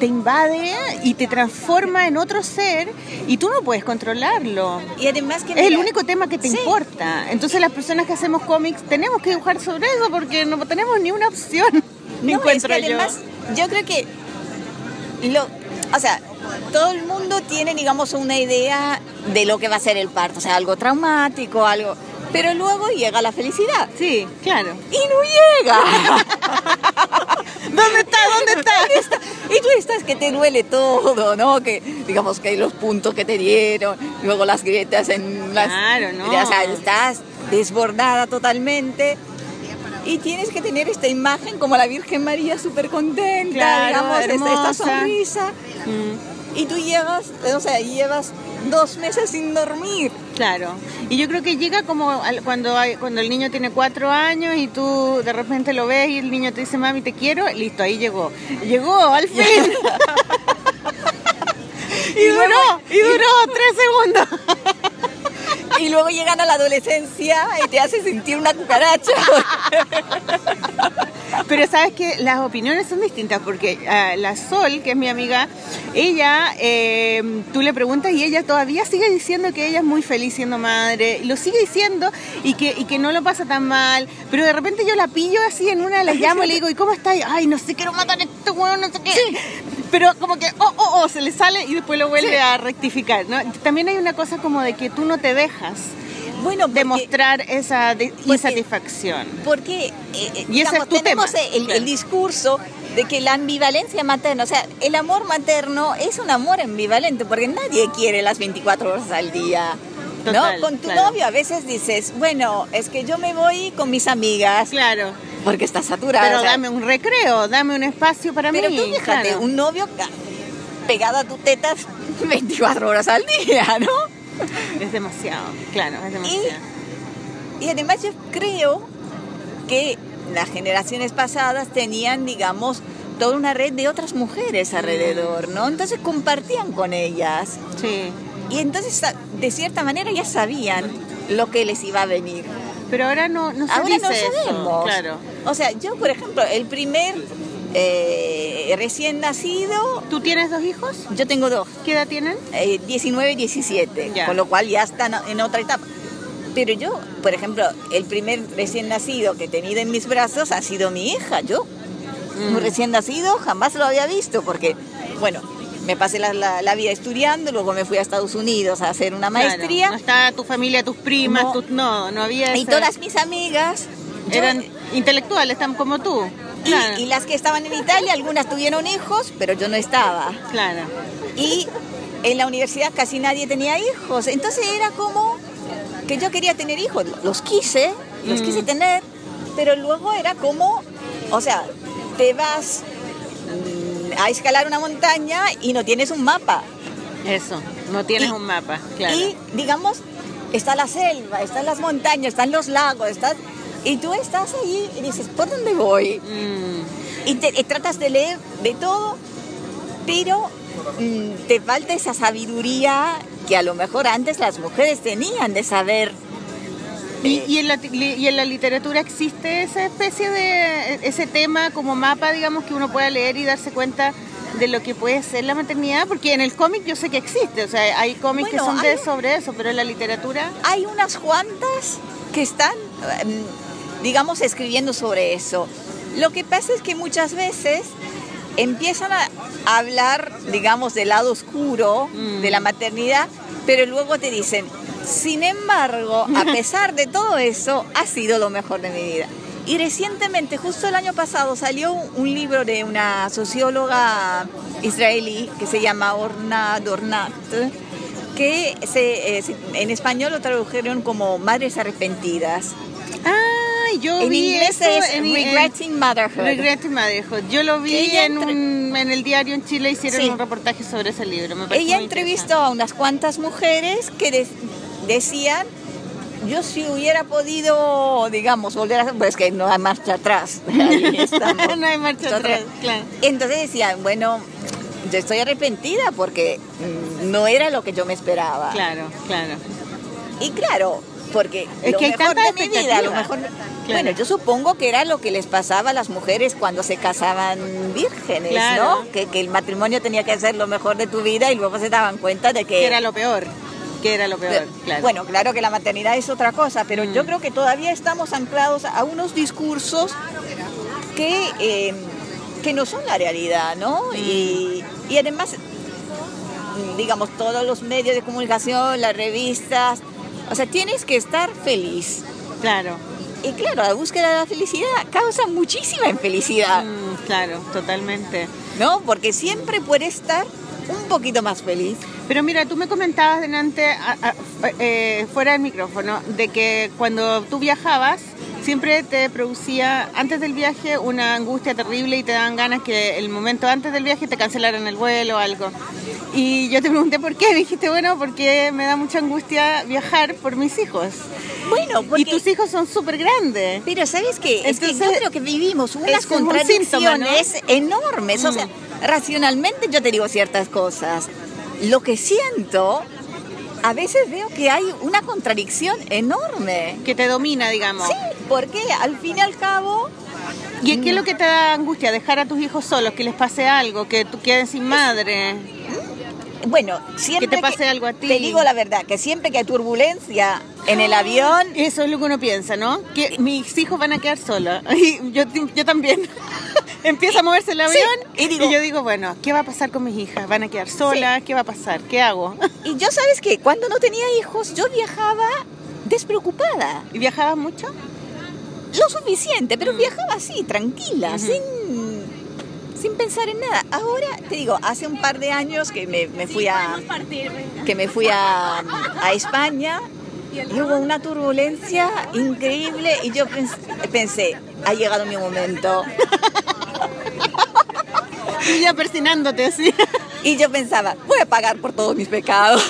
te invade y te transforma en otro ser y tú no puedes controlarlo. Y además que Es el único tema que te Sí. importa. Entonces las personas que hacemos cómics tenemos que dibujar sobre eso porque no tenemos ni una opción. No, es encuentro que además, yo. creo que lo, o sea, todo el mundo tiene, digamos, una idea de lo que va a ser el parto, o sea, algo traumático, algo, pero luego llega la felicidad yo. Sí, claro. y no llega. ¿Dónde está? ¿Dónde está? Y tú estás que te duele todo, ¿no? Que digamos que hay los puntos que te dieron, luego las grietas en las... Claro, no. O sea, estás desbordada totalmente. Y tienes que tener esta imagen como la Virgen María súper contenta, Claro, digamos, esta- sonrisa. Mm, Y tú llevas, o sea, llevas dos meses sin dormir. Claro. Y yo creo que llega como cuando, hay- cuando el niño tiene cuatro años y tú de repente lo ves y el niño te dice, mami, te quiero. Listo, ahí llegó. Llegó, al fin. y duró, y duró tres segundos. Y luego llegan a la adolescencia y te hace sentir una cucaracha. Pero sabes que las opiniones son distintas porque ah, la Sol, que es mi amiga, ella, eh, tú le preguntas y ella todavía sigue diciendo que ella es muy feliz siendo madre, lo sigue diciendo y que, y que no lo pasa tan mal, pero de repente yo la pillo así en una, la llamo y le digo, ¿y cómo estás? Ay, no sé, quiero matar a este hueón, no sé qué. Pero como que, oh, oh, oh, se le sale y después lo vuelve a rectificar, ¿no? También hay una cosa como de que tú no te dejas Bueno, porque- demostrar esa de- Porque- insatisfacción. Porque eh, eh, Y digamos, es tu tenemos tema. El, el discurso de que la ambivalencia materna, o sea, el amor materno es un amor ambivalente, porque nadie quiere las 24 horas al día. Total, ¿no? Con tu claro. novio a veces dices, bueno, es que yo me voy con mis amigas Claro. porque está saturada. Pero o sea, dame un recreo, dame un espacio para pero mí. tú fíjate, claro. un novio pegado a tus tetas 24 horas al día, ¿no? Es demasiado, claro, es demasiado. Y además yo creo que las generaciones pasadas tenían, digamos, toda una red de otras mujeres alrededor, ¿no? Entonces compartían con ellas. Sí. Y entonces, de cierta manera, ya sabían lo que les iba a venir. Pero ahora no, no se Ahora dice no eso, sabemos. Claro. O sea, yo, por ejemplo, el primer eh, recién nacido, ¿Tú tienes dos hijos? yo tengo dos. ¿Qué edad tienen? eh, 19 y 17, Ya. con lo cual ya están en otra etapa. Pero yo, por ejemplo, el primer recién nacido que he tenido en mis brazos ha sido mi hija. Yo, Mm. un recién nacido, jamás lo había visto porque, bueno, me pasé la, la- la vida estudiando, luego me fui a Estados Unidos a hacer una Claro, maestría No está tu familia, tus primas, No. tus- no, no había y todas mis amigas yo- eran intelectuales, tan como tú. Y, Claro, y las que estaban en Italia, algunas tuvieron hijos, pero yo no estaba. claro. Y en la universidad casi nadie tenía hijos. Entonces era como que yo quería tener hijos. Los quise, los quise tener, pero luego era como, o sea, te vas mm, a escalar una montaña y no tienes un mapa. Eso, no tienes Y- un mapa, claro. Y, digamos, está la selva, están las montañas, están los lagos, estás, y tú estás ahí y dices, ¿por dónde voy? Mm, Y, te- y tratas de leer de todo, pero mm, te falta esa sabiduría que a lo mejor antes las mujeres tenían de saber. ¿Y, y en la, y en la literatura existe esa especie de, ese tema como mapa, digamos, que uno pueda leer y darse cuenta de lo que puede ser la maternidad? Porque en el cómic yo sé que existe, o sea, hay cómics que son de, sobre eso, pero en la literatura... Hay unas cuantas que están, em, digamos, escribiendo sobre eso. Lo que pasa es que muchas veces empiezan a hablar, digamos, del lado oscuro Mm. de la maternidad, pero luego te dicen, sin embargo, a pesar de todo eso, ha sido lo mejor de mi vida. Y recientemente, justo el año pasado, salió un libro de una socióloga israelí que se llama Orna Dornat, que se, eh, en español lo tradujeron como Madres Arrepentidas. Ah, yo En vi inglés eso es en, Regretting Motherhood. Regretting Motherhood. Yo lo vi en, entre- un- en el diario en Chile, hicieron Sí. un reportaje sobre ese libro. Me Ella entrevistó a unas cuantas mujeres que de- decían, yo si hubiera podido, digamos, volver a... Pues que no hay marcha atrás. Ahí no hay marcha Nosotros- atrás, claro. Entonces decían, bueno, yo estoy arrepentida porque mm, no era lo que yo me esperaba. Claro, claro. Y claro, porque Es lo que mejor de mi vida, a lo mejor... Bueno, yo supongo que era lo que les pasaba a las mujeres cuando se casaban vírgenes, Claro. ¿no? Que, que el matrimonio tenía que ser lo mejor de tu vida y luego se daban cuenta de que... Que era lo peor. Que era lo peor, claro. Bueno, claro que la maternidad es otra cosa, pero Mm. yo creo que todavía estamos anclados a unos discursos que, eh, que no son la realidad, ¿no? Mm. Y, y además, mm, digamos, todos los medios de comunicación, las revistas, o sea, tienes que estar feliz. Claro. Y claro, la búsqueda de la felicidad causa muchísima infelicidad, Mm, claro, totalmente. ¿no? Porque siempre puedes estar un poquito más feliz. Pero mira, tú me comentabas delante, a- a- eh, fuera del micrófono, de que cuando tú viajabas, siempre te producía, antes del viaje, una angustia terrible y te daban ganas que el momento antes del viaje te cancelaran el vuelo o algo. Y yo te pregunté por qué, me dijiste, bueno, porque me da mucha angustia viajar por mis hijos. Bueno, porque... Y tus hijos son súper grandes. Pero ¿sabes qué? Es que yo creo que vivimos unas ese es un contradicciones síntoma, enormes. O sea, racionalmente yo te digo ciertas cosas. Lo que siento, a veces veo que hay una contradicción enorme. Que te domina, digamos. Sí, porque al fin y al cabo, ¿Y qué es lo que te da angustia? Dejar a tus hijos solos, que les pase algo, que tú quedes sin madre. Bueno, siempre Que te pase algo a ti. Te digo la verdad, que siempre que hay turbulencia en el avión, Eso es lo que uno piensa, ¿no? Que mis hijos van a quedar solos. Y yo, yo también. Empieza a moverse el avión y digo- yo digo, bueno, ¿qué va a pasar con mis hijas? ¿Van a quedar solas? ¿Qué va a pasar? ¿Qué hago? y yo sabes que cuando no tenía hijos, yo viajaba despreocupada. ¿Y viajabas mucho? lo suficiente, pero viajaba así, tranquila, sin, sin pensar en nada. Ahora, te digo, hace un par de años que me, me fui a que me fui a, a España y hubo una turbulencia increíble y yo pens- pensé, ha llegado mi momento. Y ya persinándote así. Y yo pensaba, voy a pagar por todos mis pecados.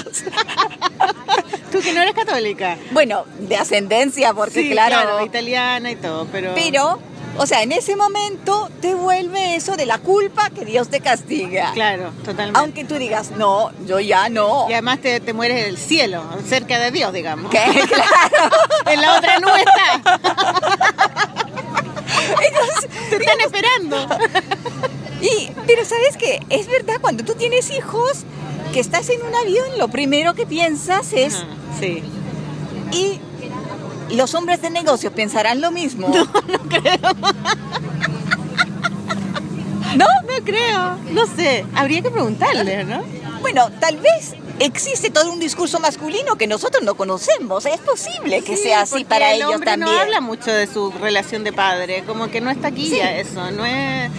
Tú que no eres católica. Bueno, de ascendencia, porque Sí, claro, italiana y todo, pero... pero, o sea, en ese momento te vuelve eso de la culpa que Dios te castiga. Claro, totalmente. Aunque tú digas, no, yo ya no. Y además te, te mueres en el cielo, cerca de Dios, digamos. ¿Qué? Claro. En la otra no está. te están esperando. Y, pero sabes qué, es verdad, cuando tú tienes hijos, que estás en un avión, lo primero que piensas es, Ajá, Sí. y los hombres de negocios pensarán lo mismo. No, no creo. No sé. Habría que preguntarle, ¿no? Bueno, tal vez existe todo un discurso masculino que nosotros no conocemos. Es posible que Sí, sea así para el ellos hombre también. no habla mucho de su relación de padre, como que no está aquí Sí. eso, no es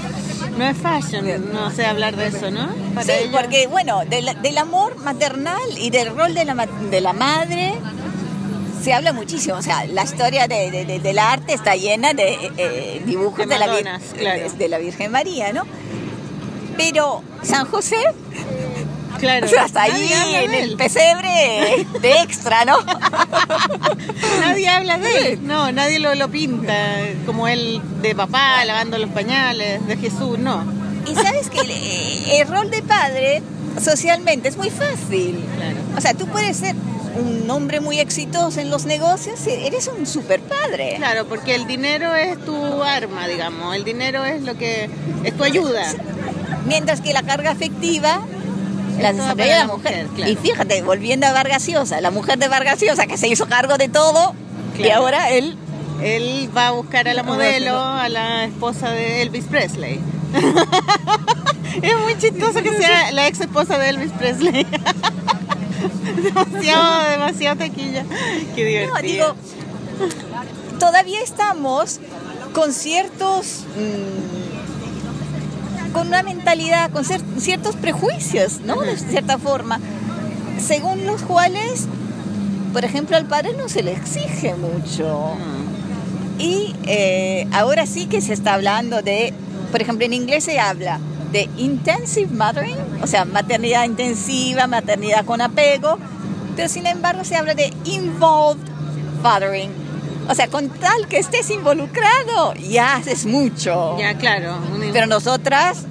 no es fashion, no sé hablar de eso, ¿no? Para Sí, ellos- porque bueno, del, del amor maternal y del rol de la, de la madre se habla muchísimo, o sea, la historia de, de- de- del arte está llena de eh, dibujos De la, claro. de- la Virgen María, ¿no? Pero San José, Claro. o sea, hasta ahí en el pesebre de extra, ¿no? Nadie habla de él. No, nadie lo, lo pinta como él de papá, lavando los pañales, de Jesús, no. Y sabes que el, eh, el rol de padre socialmente es muy fácil. Claro. O sea, tú puedes ser un hombre muy exitoso en los negocios, y eres un super padre. Claro, porque el dinero es tu arma, digamos. El dinero es lo que es tu ayuda. Mientras que la carga afectiva la desarrolla la mujer. mujer, claro. Y fíjate, volviendo a Vargas Llosa, la mujer de Vargas Llosa que se hizo cargo de todo y ahora él Él va a buscar a la modelo, a la esposa de Elvis Presley. es muy chistoso que sea la ex esposa de Elvis Presley. demasiado, demasiado taquilla. Qué divertido. No, digo, todavía estamos con ciertos. mm, con una mentalidad, con cier- ciertos prejuicios, ¿no? De cierta forma, según los cuales, por ejemplo, al padre no se le exige mucho. Y eh, ahora sí que se está hablando de, por ejemplo, en inglés se habla de intensive mothering, o sea, maternidad intensiva, maternidad con apego, pero sin embargo se habla de involved fathering. O sea, con tal que estés involucrado, ya haces mucho. Ya, claro. Pero nosotras,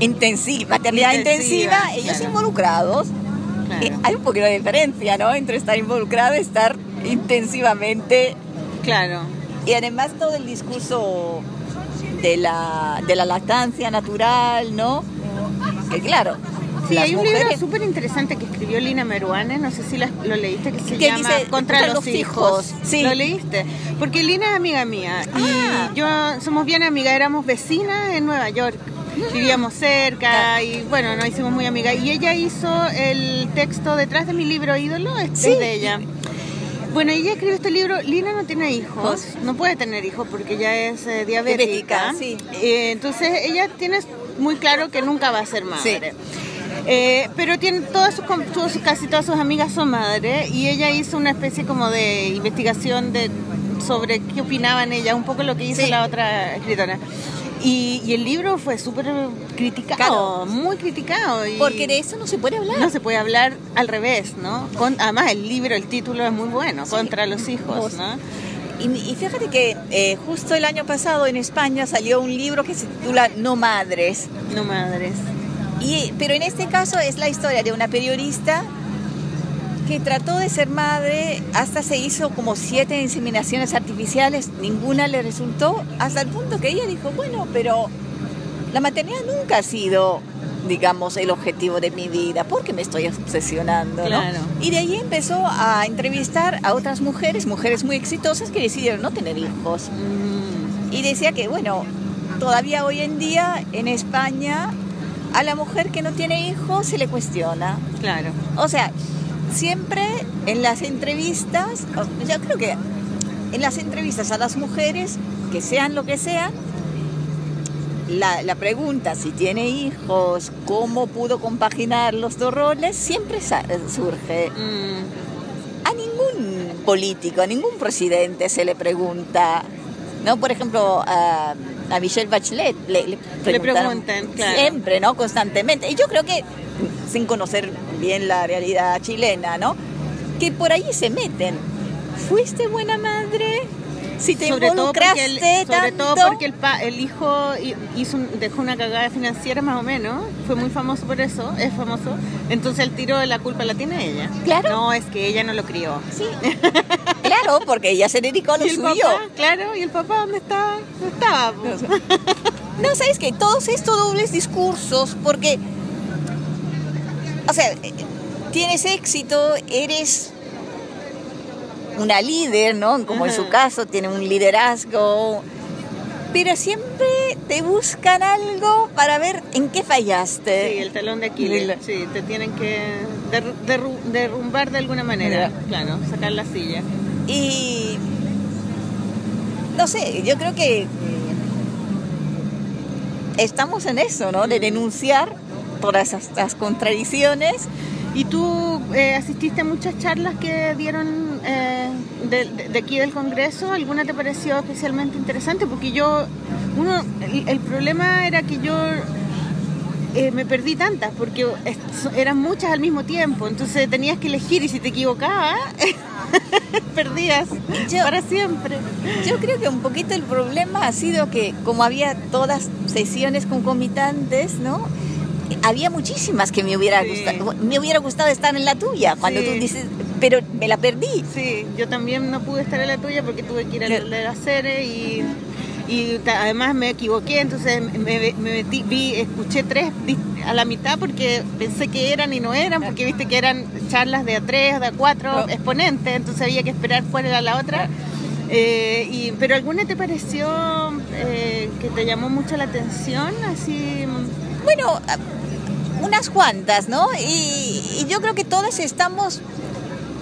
intensiva, maternidad intensiva, Intensiva, ellos claro. involucrados. claro. Eh, hay un poquito de diferencia, ¿no? Entre estar involucrado y estar intensivamente Claro. y además todo el discurso de la, de la lactancia natural, ¿no? Que claro, Sí, las hay un libro súper interesante que escribió Lina Meruane, no sé si la- lo leíste, que se llama dice, Contra, los, hijos. Sí. ¿Lo leíste? Porque Lina es amiga mía Ah. y yo somos bien amigas, éramos vecinas en Nueva York. Vivíamos cerca y bueno, nos hicimos muy amigas. Y ella hizo el texto detrás de mi libro ídolo, es Sí. es de ella. Bueno, ella escribió este libro. Lina no tiene hijos, no puede tener hijos porque ella es eh, diabética. Diabética, sí. Eh, entonces ella tiene muy claro que nunca va a ser madre. Eh, pero tiene todas sus, sus- casi todas sus amigas son madres y ella hizo una especie como de investigación de sobre qué opinaban ellas, un poco lo que hizo Sí. la otra escritora. Y, y el libro fue súper criticado, Claro. muy criticado. y- Porque de eso no se puede hablar. no se puede hablar al revés, ¿no? Con- además, el libro, el título es muy bueno, Contra los hijos, ¿no? Y, y fíjate que eh, justo el año pasado en España salió un libro que se titula No Madres. No madres. Y, pero en este caso es la historia de una periodista que trató de ser madre, hasta se hizo como siete inseminaciones artificiales, ninguna le resultó, hasta el punto que ella dijo, bueno, pero la maternidad nunca ha sido, digamos, el objetivo de mi vida, porque me estoy obsesionando, ¿no? Y de ahí empezó a entrevistar a otras mujeres, mujeres muy exitosas que decidieron no tener hijos. Mm, Y decía que, bueno, todavía hoy en día en España a la mujer que no tiene hijos se le cuestiona. claro. O sea, siempre en las entrevistas, yo creo que en las entrevistas a las mujeres, que sean lo que sean, la, la pregunta si tiene hijos, cómo pudo compaginar los dos roles, siempre sa- surge. Mm, A ningún político, a ningún presidente se le pregunta, ¿no? Por ejemplo, a, a Michelle Bachelet le, preguntan, claro. siempre, ¿no? Constantemente. Y yo creo que, sin conocer bien la realidad chilena, ¿no? Que por ahí se meten. ¿Fuiste buena madre? Si te sobre todo porque el, sobre todo porque el, pa- el hijo hi- hizo dejó una cagada financiera más o menos fue muy famoso por eso es famoso entonces el tiro de la culpa la tiene ella Claro. no es que ella no lo crió Sí. claro, porque ella se dedicó a lo suyo. papá claro y el papá dónde estaba no estaba. No, ¿sabes qué? Todos estos dobles discursos, porque, o sea, eh, tienes éxito, eres una líder, ¿no? Como en su caso, tiene un liderazgo, pero siempre te buscan algo para ver en qué fallaste. sí el talón de Aquiles. Sí te tienen que derru- derru- derrumbar de alguna manera. Claro. Sacar la silla. Y no sé, yo creo que estamos en eso, ¿no? De denunciar todas estas contradicciones ¿Y tú eh, asististe a muchas charlas que dieron eh, de, aquí del Congreso? ¿Alguna te pareció especialmente interesante? Porque yo, uno, el, el problema era que yo eh, me perdí tantas, porque eran muchas al mismo tiempo, entonces tenías que elegir y si te equivocabas, perdías Yo- para siempre. Yo creo que un poquito el problema ha sido que como había todas sesiones concomitantes, ¿no? Había muchísimas que me hubiera Sí. gustado, me hubiera gustado estar en la tuya, cuando Sí. tú dices, pero me la perdí. Sí, yo también no pude estar en la tuya porque tuve que ir a la Cere y, y además me equivoqué, entonces me, me metí, vi, escuché tres a la mitad porque pensé que eran y no eran, porque viste que eran charlas de a tres, de a cuatro exponentes, entonces había que esperar cuál era la otra. Eh, y, pero alguna te pareció eh, que te llamó mucho la atención, así Bueno, unas cuantas, ¿no? Y, y yo creo que todas estamos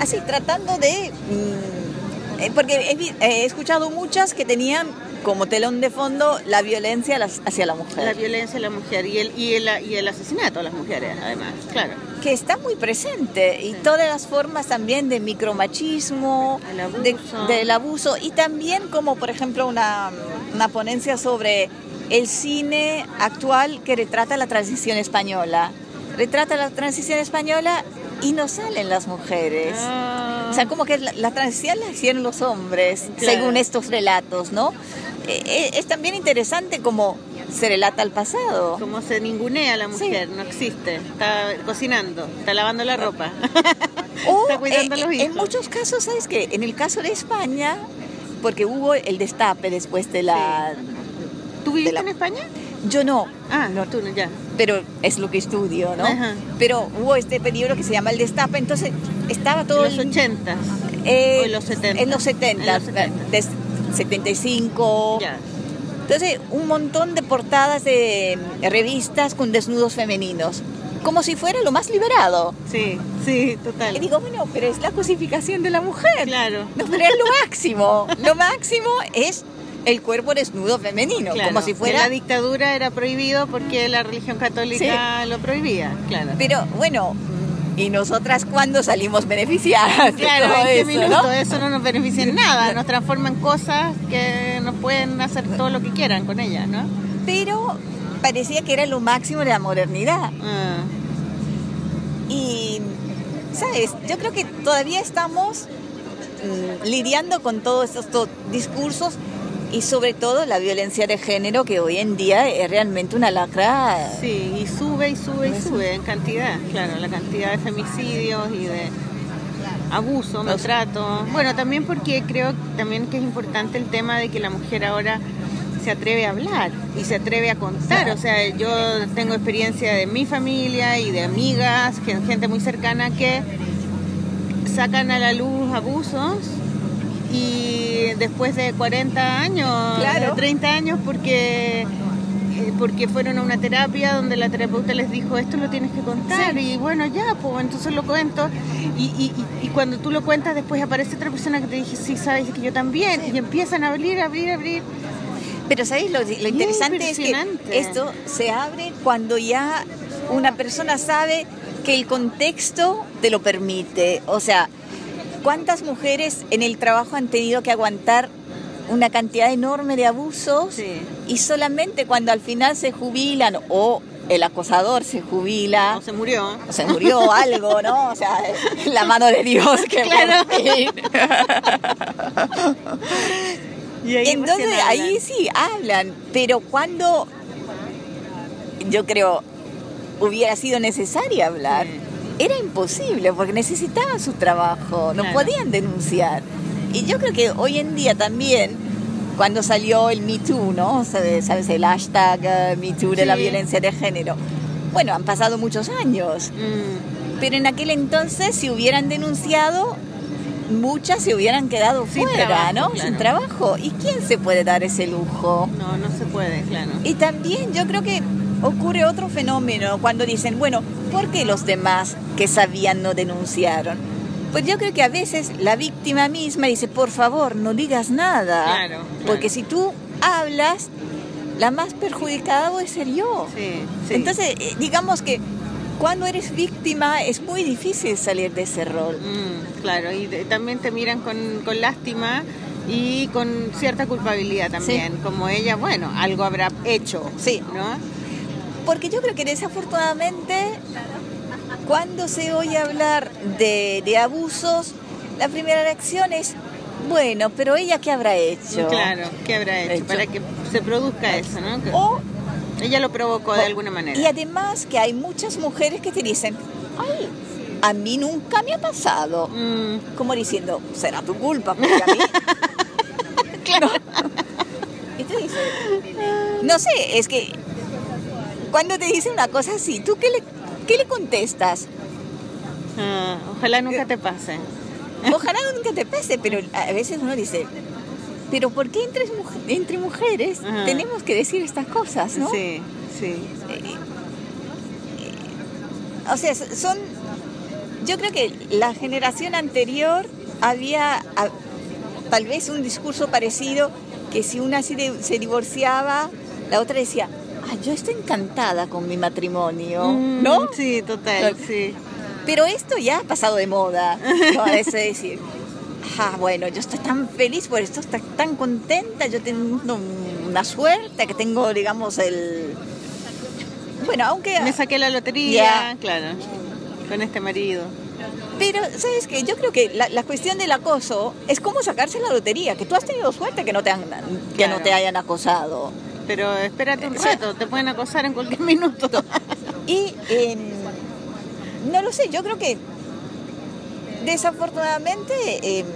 así tratando de... mm, eh, porque he, he escuchado muchas que tenían como telón de fondo la violencia hacia la mujer. la violencia a la mujer y el, y el, y el asesinato a las mujeres, además, claro. que está muy presente y todas las formas también de micromachismo, abuso. de- del abuso y también como por ejemplo una, una ponencia sobre el cine actual que retrata la transición española. Retrata la transición española y no salen las mujeres. Ah. O sea, como que la, la transición la hicieron los hombres, Claro. según estos relatos, ¿no? Eh, eh, es también interesante como se relata el pasado. Como se ningunea la mujer, no existe. Está cocinando, está lavando la ropa. O está cuidando eh, a los en hijos. muchos casos, ¿sabes qué? En el caso de España, porque hubo el destape después de la... ¿Tú viviste la- en España? Yo no, Ah, no, tú no, ya. pero es lo que estudio, ¿no? Ajá. Pero hubo este periodo que se llama el destape, entonces estaba todo... En los el- 80 eh, o en los 70. En los 70, En los 70. de 75. Ya. Entonces, un montón de portadas de revistas con desnudos femeninos, como si fuera lo más liberado. Sí, sí, Y total. digo, bueno, pero es la cosificación de la mujer. Claro. No, pero es lo máximo. Lo máximo es el cuerpo desnudo femenino, Claro, como si fuera... la dictadura era prohibido porque la religión católica lo prohibía, claro. Pero bueno, ¿y nosotras cuándo salimos beneficiadas Claro, todo ¿en qué eso, minuto? no? Eso no nos beneficia en nada, nos transforma en cosas que nos pueden hacer todo lo que quieran con ellas, ¿no? Pero parecía que era lo máximo de la modernidad. Ah, Y, ¿sabes? Yo creo que todavía estamos mm, lidiando con todos estos to- discursos y sobre todo la violencia de género que hoy en día es realmente una lacra. sí, y sube y sube y sube en cantidad, claro, la cantidad de femicidios y de abuso, maltrato. Bueno, también porque creo también que es importante el tema de que la mujer ahora se atreve a hablar y se atreve a contar. O sea, yo tengo experiencia de mi familia y de amigas, gente muy cercana que sacan a la luz abusos y después de 40 años, Claro. de 30 años, porque eh, porque fueron a una terapia donde la terapeuta les dijo esto lo tienes que contar y bueno ya pues entonces lo cuento. Y, y, cuando tú lo cuentas después aparece otra persona que te dice sí sabes que yo también y empiezan a abrir abrir abrir. Pero ¿sabes? Lo, lo interesante es que esto se abre cuando ya una persona sabe que el contexto te lo permite. O sea, ¿cuántas mujeres en el trabajo han tenido que aguantar una cantidad enorme de abusos Sí. y solamente cuando al final se jubilan o el acosador se jubila no se murió o se murió algo, ¿no? O sea, la mano de Dios que Claro. y ahí Entonces ahí sí hablan, pero cuando yo creo hubiera sido necesario hablar, Sí. Era imposible porque necesitaban su trabajo, no Claro. podían denunciar. Y yo creo que hoy en día también, cuando salió el Me Too, ¿no? Sabes, sabes, el hashtag eh, Me Too de la violencia de género. Bueno, han pasado muchos años, Mm, pero en aquel entonces si hubieran denunciado, muchas se hubieran quedado Sin fuera, trabajo, ¿no? claro. Sin trabajo. ¿Y quién se puede dar ese lujo? no no se puede claro Y también yo creo que ocurre otro fenómeno cuando dicen, bueno, ¿por qué los demás que sabían no denunciaron? Pues yo creo que a veces la víctima misma dice, por favor, no digas nada. Claro, claro. Porque si tú hablas, la más perjudicada voy a ser yo. sí, sí. Entonces, eh, digamos que cuando eres víctima es muy difícil salir de ese rol. Mm, claro, y de- también te miran con, con lástima y con cierta culpabilidad también, como ella, bueno, algo habrá hecho, Sí. ¿no? Porque yo creo que desafortunadamente cuando se oye hablar de, de abusos, la primera reacción es, bueno, pero ella qué habrá hecho. Claro, ¿qué habrá hecho? Hecho. Para que se produzca eso, ¿no? Que O, ella lo provocó de alguna manera. y además que hay muchas mujeres que te dicen, ay, a mí nunca me ha pasado. Mm, Como diciendo, será tu culpa, porque a mí... claro. Y tú dices, no sé, es que cuando te dicen una cosa así, ¿tú qué le, qué le contestas? ah, ojalá nunca te pase. Ojalá nunca te pase, pero a veces uno dice, pero ¿por qué entre, entre mujeres Ajá. tenemos que decir estas cosas, no? Sí, sí. Eh, eh, o sea, son... Yo creo que la generación anterior había a- tal vez un discurso parecido que si una se, se divorciaba, la otra decía, ah, yo estoy encantada con mi matrimonio, Mm, ¿no? Sí, total, Claro. sí. Pero esto ya ha pasado de moda. ¿no? Eso de decir, ah, bueno, yo estoy tan feliz por esto, estoy tan contenta, yo tengo una suerte que tengo, digamos, el... Bueno, aunque... Me saqué la lotería, claro, con este marido. Pero, ¿sabes qué? Yo creo que la, la cuestión del acoso es cómo sacarse la lotería, que tú has tenido suerte que no te, han- que Claro. no te hayan acosado. Pero espérate un sea- rato, te pueden acosar en cualquier minuto. Y em, no lo sé, yo creo que desafortunadamente em,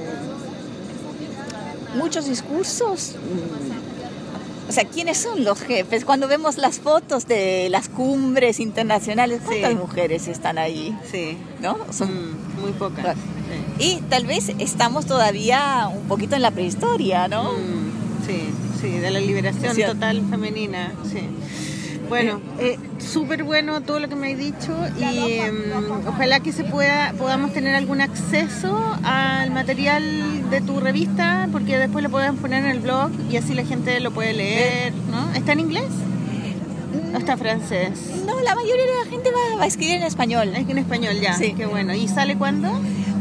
muchos discursos, mm, o sea, ¿quiénes son los jefes? Cuando vemos las fotos de las cumbres internacionales, ¿cuántas Sí. mujeres están ahí? Sí, ¿No? Son- mm, muy pocas. Sí. Y tal vez estamos todavía un poquito en la prehistoria, ¿no? Mm, Sí, sí, de la liberación Sí. total femenina, sí. Bueno, eh, súper bueno todo lo que me has dicho y em, ojalá que se pueda podamos tener algún acceso al material de tu revista porque después lo podemos poner en el blog y así la gente lo puede leer, ¿no? ¿Está en inglés? ¿O está en francés? No, la mayoría de la gente va, va a escribir en español. Es en español ya, Sí. qué bueno. ¿Y sale cuándo?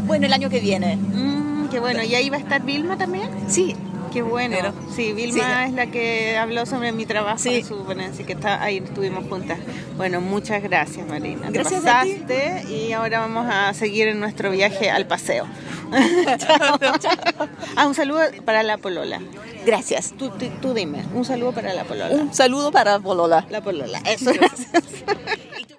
Bueno, el año que viene. Mm, qué bueno. ¿Y ahí va a estar Vilma también? Sí, Qué bueno. Pero- sí, Vilma sí. es la que habló sobre mi trabajo Sí. en su ponencia, que está ahí estuvimos juntas. Bueno, muchas gracias, Marina. Te Gracias a ti. pasaste y ahora vamos a seguir en nuestro viaje al paseo. Ah, un saludo para la polola. gracias. Tú, tú, tú dime, un saludo para la polola. Un saludo para Polola. La polola, eso, gracias.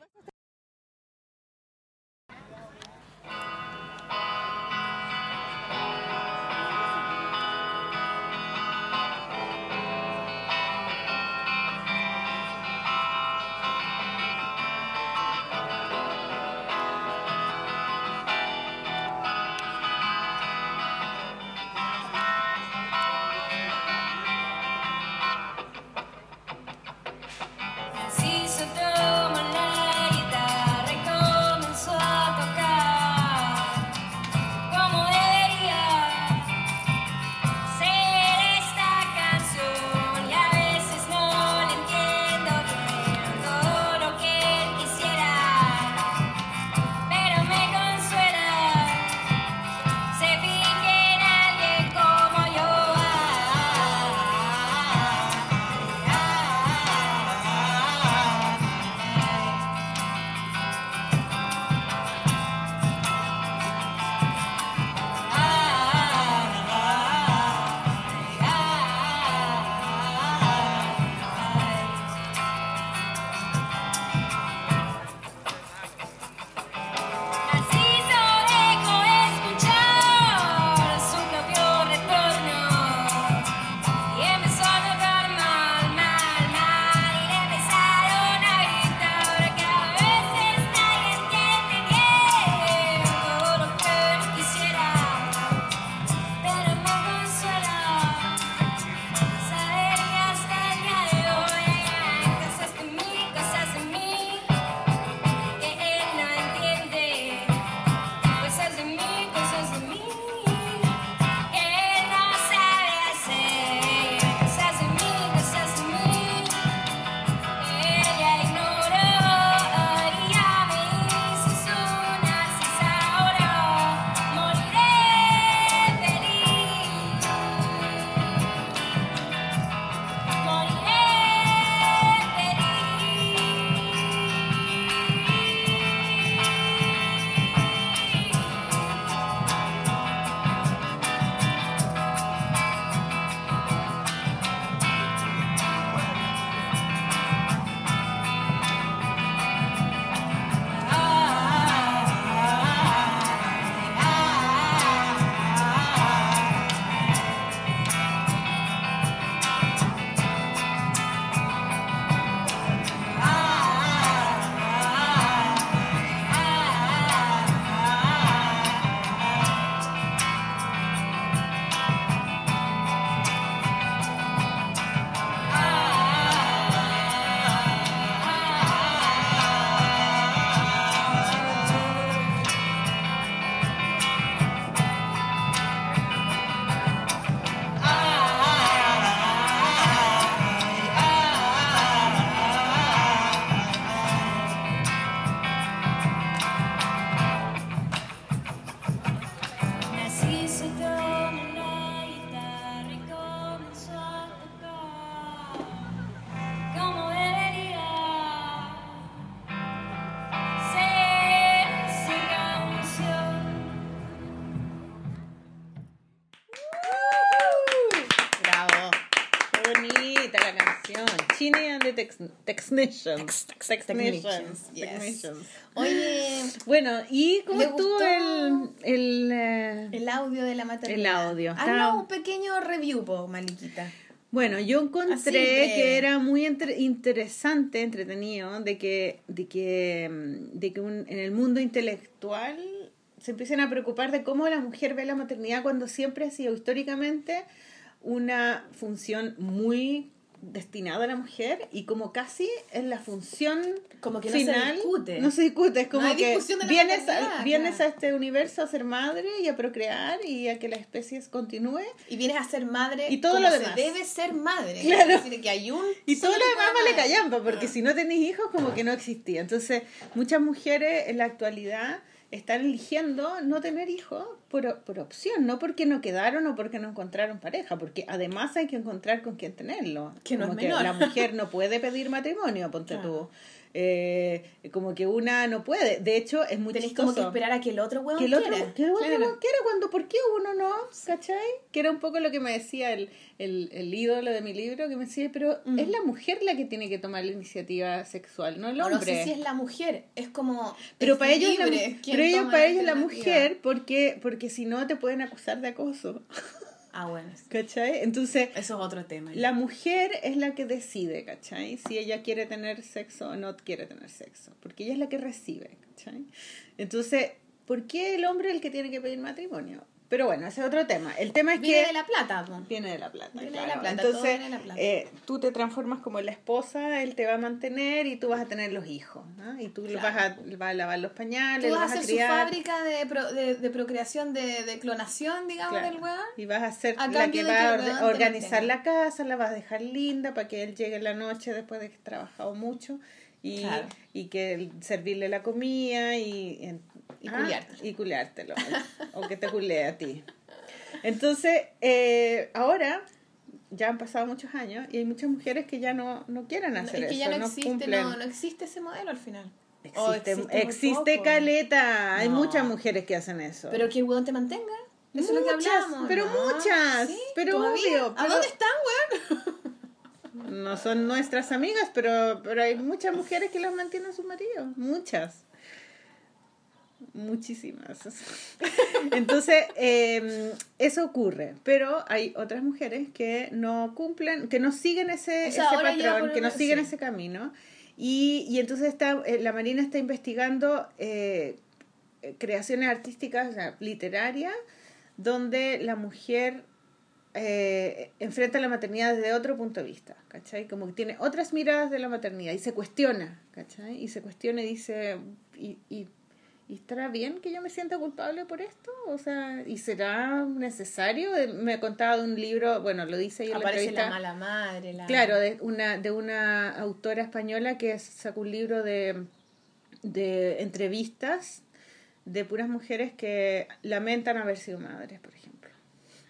Tex Technicians. Tex- Technicians. technicians, yes. Technicians. Oye, Bueno, ¿y cómo ¿Le estuvo el, el, eh, el audio de la maternidad. El audio, Haznos está- un pequeño review, po, Maliquita. Bueno, yo encontré que era muy entre- interesante, entretenido, de que, de que, mm, de que un- en el mundo intelectual se empiecen a preocupar de cómo la mujer ve la maternidad cuando siempre ha sido históricamente una función muy destinada a la mujer y como casi es la función Como que no se discute. no se discute es como No que vienes, a, vienes claro. a este universo a ser madre y a procrear y a que la especie continúe Y vienes a ser madre Y todo como lo se demás. debe ser madre. Claro. Es decir, que hay un Y todo lo demás de vale callampa, porque si no tenéis hijos, como que no existía. Entonces, muchas mujeres en la actualidad están eligiendo no tener hijos por, por opción, no porque no quedaron o porque no encontraron pareja, porque además hay que encontrar con quién tenerlo. Que no como es menor. la mujer no puede pedir matrimonio, ponte Claro. tú. Eh, como que una no puede. De hecho, es muy Tenés como que esperar a que el otro hueón que el otro, quiera. que el otro Claro. quiera cuando, ¿por qué uno no? ¿Cachai? Que era un poco lo que me decía el, el, el ídolo de mi libro, que me decía, pero Mm. es la mujer la que tiene que tomar la iniciativa sexual, no el hombre. no sé si es la mujer, es como. pero es para ellos, la, pero ellos para ellos la mujer, porque, porque si no te pueden acusar de acoso, Ah, bueno. ¿cachai? Entonces, Eso es otro tema. la mujer es la que decide, ¿cachai? Si ella quiere tener sexo o no quiere tener sexo, porque ella es la que recibe, ¿cachai? Entonces, ¿por qué el hombre es el que tiene que pedir matrimonio? Pero bueno, ese es otro tema. El tema es Viene que... de la plata, po. Viene de la plata. Viene de la plata, Entonces, viene de la plata. eh, tú te transformas como la esposa, él te va a mantener y tú vas a tener los hijos. ¿no? Y tú vas, a, vas a lavar los pañales, Tú vas vas a hacer su fábrica de, pro- de, de procreación, de, de clonación, digamos, claro, del weón. Y vas a ser A la que va a orde- organizar la casa, la vas a dejar linda para que él llegue en la noche después de que ha trabajado mucho. Y, Claro. y que servirle la comida y, Y ah, culiártelo. y culiártelo. o que te culee a ti. Entonces, eh, ahora ya han pasado muchos años y hay muchas mujeres que ya no, no quieren No, hacer es que eso, ya no, no existe, cumplen. no, no existe ese modelo al final. Existe, existe caleta, hay No. muchas mujeres que hacen eso. Pero que el weón te mantenga. Eso es lo que Muchas, hablamos. pero ¿no? muchas, Sí, pero obvio, ¿A dónde están, weón? No son nuestras amigas, pero, pero hay muchas mujeres que las mantienen sus maridos. Muchas. Muchísimas. Entonces, eh, eso ocurre. Pero hay otras mujeres que no cumplen, que no siguen ese, O sea, ese patrón, que no siguen sí. ese camino. Y, y entonces está, eh, la Marina está investigando eh, eh, creaciones artísticas, o sea, literarias, donde la mujer eh, enfrenta la maternidad desde otro punto de vista, ¿cachai? Como que tiene otras miradas de la maternidad y se cuestiona, ¿cachai? Y se cuestiona y dice, ¿y, y, y estará bien que yo me sienta culpable por esto? O sea, ¿y será necesario? Eh, Me contaba de un libro, bueno, lo dice ahí en la Aparece entrevista. la mala madre. La... Claro, de una, de una autora española que sacó un libro de, de entrevistas de puras mujeres que lamentan haber sido madres, por ejemplo.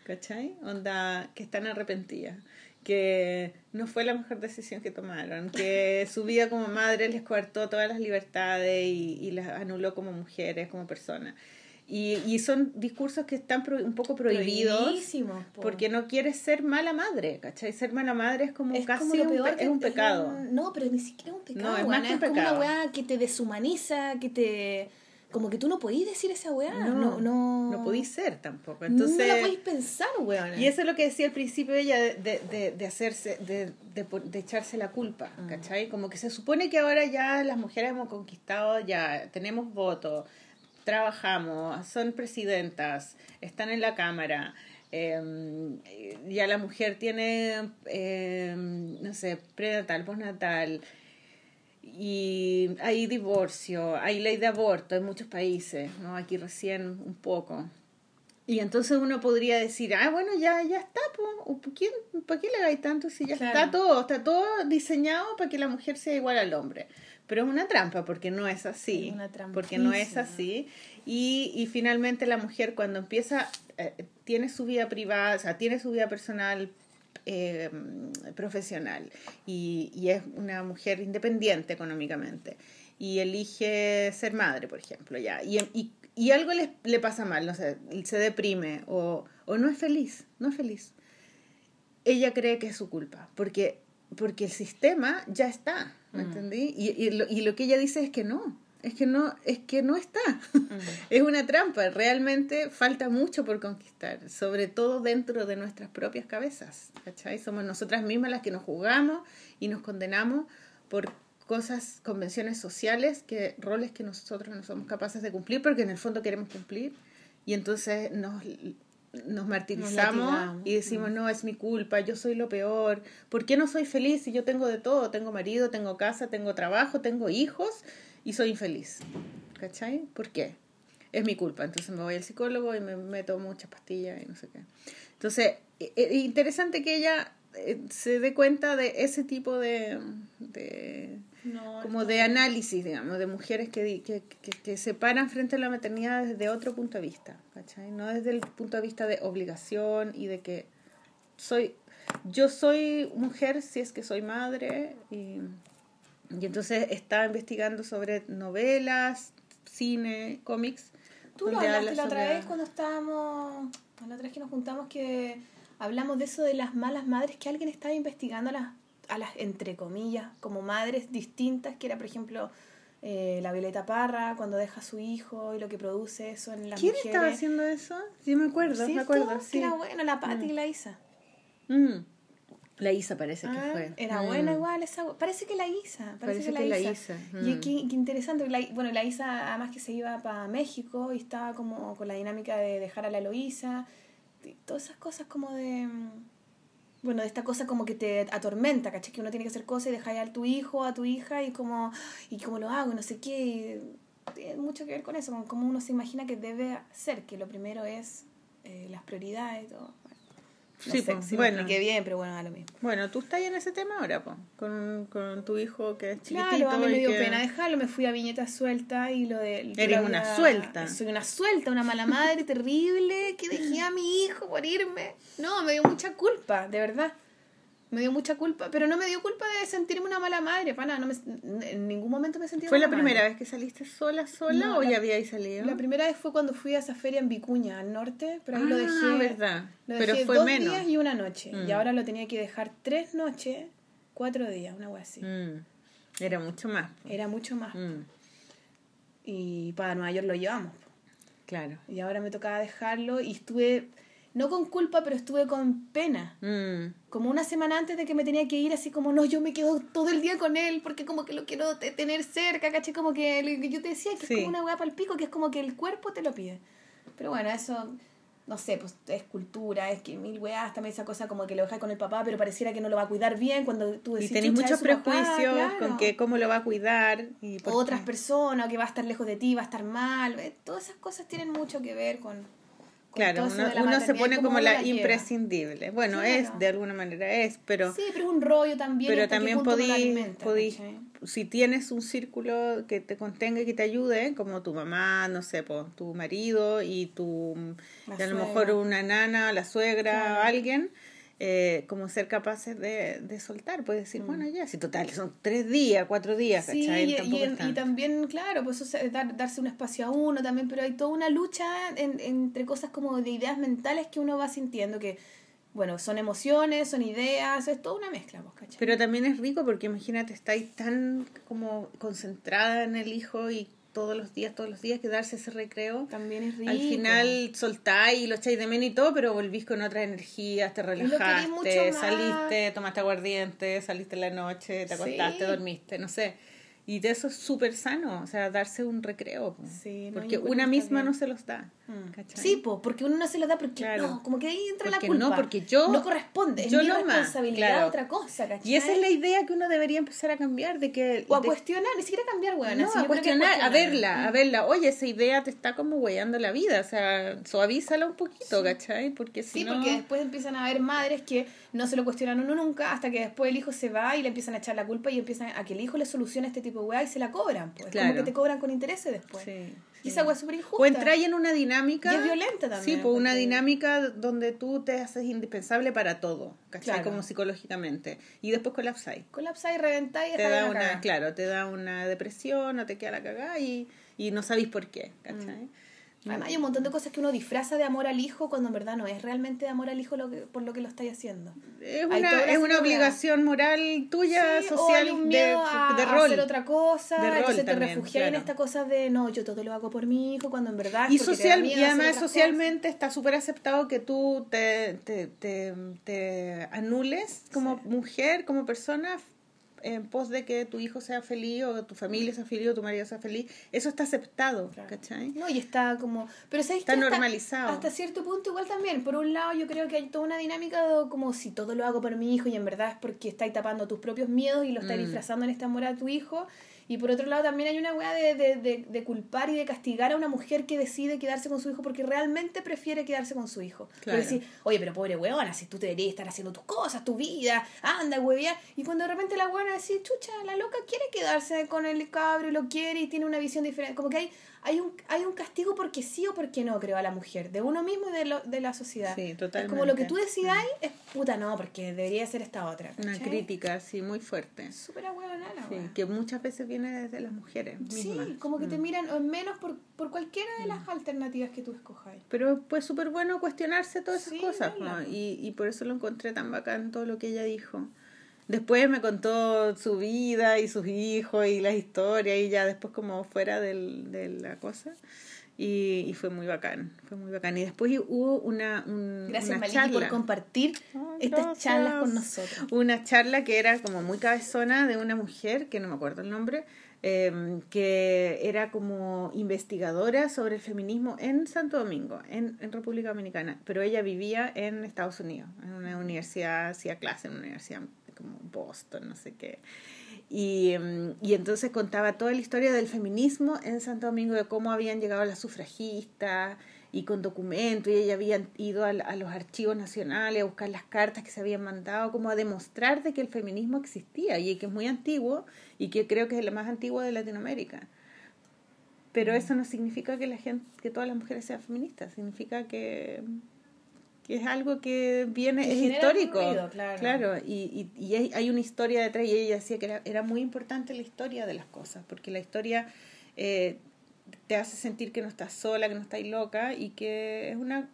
¿Cachai? Onda, que están arrepentidas. Que no fue la mejor decisión que tomaron. Que su vida como madre les coartó todas las libertades y, y las anuló como mujeres, como personas. Y, y son discursos que están pro- un poco prohibidos po. porque no quieres ser mala madre, ¿cachai? Ser mala madre es como es casi como lo un, peor pe- es un pecado. no, pero ni siquiera es un pecado. No, es más que un como una pecado. weá que te deshumaniza, que te. Como que tú no podís decir esa weá. No, No, no. no podís ser tampoco. no Entonces, la podís pensar, weón. y eso es lo que decía al principio ella de, de, de, de hacerse, de, de, echarse la culpa, Mm. ¿cachai? Como que se supone que ahora ya las mujeres hemos conquistado, ya tenemos voto, trabajamos, son presidentas, están en la cámara. eh, ya la mujer tiene, eh, no sé, prenatal, postnatal, y hay divorcio, hay ley de aborto en muchos países, ¿no? Aquí recién un poco. Y entonces uno podría decir, ah, bueno, ya, ya está, po. ¿Quién, ¿para qué le hagáis tanto si ya Claro. está todo? Está todo diseñado para que la mujer sea igual al hombre. Pero es una trampa, porque no es así. Es una porque no es así. Y, y finalmente la mujer cuando empieza, eh, tiene su vida privada, o sea, tiene su vida personal eh, profesional. Y, y es una mujer independiente económicamente. Y elige ser madre, por ejemplo, ya, y, y, y algo le, le pasa mal, no sé, se deprime o, o no es feliz, no es feliz. Ella cree que es su culpa, porque porque el sistema ya está, ¿me entendí? Y, y, lo, y lo que ella dice es que no, es que no, es que no está. es una trampa, realmente falta mucho por conquistar, sobre todo dentro de nuestras propias cabezas, ¿cachai? Somos nosotras mismas las que nos juzgamos y nos condenamos por cosas, convenciones sociales, que roles que nosotros no somos capaces de cumplir, porque en el fondo queremos cumplir, y entonces nos, nos martirizamos y decimos, no, es mi culpa, yo soy lo peor, ¿por qué no soy feliz si yo tengo de todo? Tengo marido, tengo casa, tengo trabajo, tengo hijos y soy infeliz. ¿Cachai? ¿Por qué? Es mi culpa. Entonces me voy al psicólogo y me meto muchas pastillas y no sé qué. Entonces, e- e- interesante que ella eh, se dé cuenta de ese tipo de, de No, como de análisis, digamos, de mujeres que, que, que, que se paran frente a la maternidad desde otro punto de vista, ¿cachai? No desde el punto de vista de obligación y de que soy, yo soy mujer si es que soy madre y, y entonces está investigando sobre novelas, cine, cómics. Tú lo hablaste habla la otra vez cuando estábamos, la otra vez que nos juntamos que hablamos de eso de las malas madres, que alguien estaba investigando a las, a las entre comillas, como madres distintas, que era por ejemplo eh, la Violeta Parra cuando deja a su hijo y lo que produce eso en las ¿Quién mujeres. estaba haciendo eso? Sí, me acuerdo, me ¿Cierto? acuerdo, Que sí. Era bueno, la Patti y la Isa. Mm. La Isa parece que Ah, fue. Era Mm. buena igual esa. Parece que la Isa. Parece, que, la Isa. Y mm. qué, qué interesante. La, bueno, la Isa, además que se iba para México y estaba como con la dinámica de dejar a la Eloísa. Todas esas cosas como de. mm, Bueno, de esta cosa como que te atormenta, ¿cachai? Que uno tiene que hacer cosas y dejar a tu hijo, a tu hija y como. ¿Y cómo lo hago? Y no sé qué. y tiene mucho que ver con eso, con cómo uno se imagina que debe ser, que lo primero es eh, las prioridades y todo. No Sí, sé pues, si bueno. me bien, pero bueno, a lo mismo. Bueno, tú estás en ese tema ahora, po, con, con tu hijo que es chiquitito. Claro, a mí me dio que- pena dejarlo, me fui a viñetas suelta y lo de... Eres una suelta. Soy una suelta, una mala madre terrible que dejé a mi hijo por irme. No, me dio mucha culpa, de verdad. Me dio mucha culpa, pero no me dio culpa de sentirme una mala madre, pana, no me, en ningún momento me sentí ¿Fue la primera madre. vez que saliste sola, sola No, o la- ya habíais salido? La primera vez fue cuando fui a esa feria en Vicuña, al norte, pero ahí lo Ah, dejé... verdad. Lo Pero fue dos menos. días y una noche. Mm. Y ahora lo tenía que dejar tres noches, cuatro días, una wea así. Mm, Era mucho más. Era mucho más. Mm, Y para Nueva York lo llevamos. claro. Y ahora me tocaba dejarlo y estuve, no con culpa, pero estuve con pena. Mm, Como una semana antes de que me tenía que ir, así como, no, yo me quedo todo el día con él porque como que lo quiero te- tener cerca, ¿caché? Como que lo que yo te decía, que Sí. es como una hueá para el pico, que es como que el cuerpo te lo pide. Pero bueno, eso, no sé, pues es cultura, es que mil weas, también esa cosa como que lo dejas con el papá, pero pareciera que no lo va a cuidar bien cuando tú Y decís, tenéis "Chucha, muchos es su papá", prejuicios claro. con que cómo lo va a cuidar y por otras qué. personas, que va a estar lejos de ti, va a estar mal. Todas esas cosas tienen mucho que ver con. Claro, uno, uno se pone como la imprescindible. Bueno, Claro. es, de alguna manera es, pero... Sí, pero es un rollo también. pero también podí, podí- si tienes un círculo que te contenga y que te ayude, como tu mamá, no sé, tu marido y tu, y a lo mejor una nana, la suegra, Claro. alguien, eh, como ser capaces de, de soltar, puedes decir, Mm. bueno, ya, si total, son tres días, cuatro días, Sí, ¿cachai? y, también, claro, pues eso es dar- darse un espacio a uno también, pero hay toda una lucha en- entre cosas como de ideas mentales que uno va sintiendo que, bueno, son emociones, son ideas, es toda una mezcla, pues, ¿cachai? Pero también es rico porque imagínate, estáis tan como concentrada en el hijo y todos los días, todos los días, que darse ese recreo. también es rico. Al final soltáis y lo echáis de menos y todo, pero volvís con otras energías, te relajaste, saliste, tomaste aguardiente, saliste en la noche, te acostaste, Sí. dormiste, no sé. Y de eso es súper sano, o sea, darse un recreo. po. Sí, no, porque una misma no se los da. Mm. ¿cachai? Sí, pues, porque uno no se lo da porque Claro. no, como que ahí entra Porque la culpa. no, porque yo- no corresponde, es yo mi lo más, responsabilidad claro. otra cosa, ¿cachai? Y esa es la idea que uno debería empezar a cambiar, de que... o a de- cuestionar, ni siquiera cambiar, weón. no, a cuestionar, a verla, a verla. Oye, esa idea te está como weyando la vida, o sea, suavízala un poquito, ¿cachai? Porque si Sí, no... porque después empiezan a haber madres que no se lo cuestionan uno nunca hasta que después el hijo se va y le empiezan a echar la culpa y empiezan a que el hijo le solucione este tipo de weá y se la cobran, pues. Claro. Como que te cobran con intereses después. Sí, Y esa weá es súper injusta. O entrar en una dinámica. Y es violenta también, Sí, pues una porque- dinámica donde tú te haces indispensable para todo, ¿cachai? Claro. Como psicológicamente. Y después colapsáis. Colapsáis y reventáis y Te da una, claro, te da una depresión o te queda la cagada y, y no sabéis por qué, ¿cachai? Mm. Además, hay un montón de cosas que uno disfraza de amor al hijo cuando en verdad no es realmente de amor al hijo lo que, por lo que lo estáis haciendo. Es una, es una obligación moral tuya, Sí, o social, hay un de, miedo a, de a rol. hacer otra cosa, De entonces te refugias en esta cosa de no, yo todo lo hago por mi hijo, cuando en verdad Y, social, y además socialmente está súper aceptado que tú te, te, te, te anules como mujer, como persona, en pos de que tu hijo sea feliz o tu familia sea feliz o tu marido sea feliz. Eso está aceptado, Claro. ¿cachai? No, y está como... Pero ¿sabes Está? Hasta- normalizado. Hasta cierto punto igual también. Por un lado yo creo que hay toda una dinámica de como si todo lo hago por mi hijo y en verdad es porque estáis tapando tus propios miedos y lo estáis Mm. disfrazando en este amor a tu hijo. Y por otro lado también hay una weá de, de, de, de culpar y de castigar a una mujer que decide quedarse con su hijo porque realmente prefiere quedarse con su hijo. Claro. Decir, oye, pero pobre weona, si tú te deberías estar haciendo tus cosas, tu vida, anda, huevía. Y cuando de repente la weona dice, chucha, la loca quiere quedarse con el cabro y lo quiere y tiene una visión diferente. Como que hay, hay, un, hay un castigo porque sí o porque no, creo, a la mujer, de uno mismo y de, lo, de la sociedad. Sí, Es totalmente. como lo que tú decidáis es puta, no, porque debería ser esta otra. Una crítica, sí, muy fuerte. Súper ahueonada Sí, wea. que muchas veces viene desde las mujeres Sí, como que te Mm. miran o menos por, por cualquiera de las alternativas que tú escojáis. Pero pues súper bueno cuestionarse todas esas Sí, cosas. ¿no? Y, y por eso lo encontré tan bacán todo lo que ella dijo. Después me contó su vida y sus hijos y las historias y ya después como fuera del, de la cosa. Y, y fue muy bacán, fue muy bacán. Y después hubo una, un, Gracias, una charla. por compartir Ay, estas charlas con nosotros. Una charla que era como muy cabezona de una mujer, que no me acuerdo el nombre, eh, que era como investigadora sobre el feminismo en Santo Domingo, en, en República Dominicana, pero ella vivía en Estados Unidos, en una universidad, hacía clase en una universidad como Boston, no sé qué. Y, mm, y entonces contaba toda la historia del feminismo en Santo Domingo, de cómo habían llegado las sufragistas y con documentos, y ella había ido a, a los archivos nacionales a buscar las cartas que se habían mandado, como a demostrar de que el feminismo existía y que es muy antiguo y que creo que es el más antiguo de Latinoamérica. Pero eso no significa que la gente, que todas las mujeres sean feministas, significa que, que es algo que viene, Que es histórico. ruido, claro. y, y, y hay, hay una historia detrás y ella decía que era, era muy importante la historia de las cosas, porque la historia eh, te hace sentir que no estás sola, que no estás loca y que es una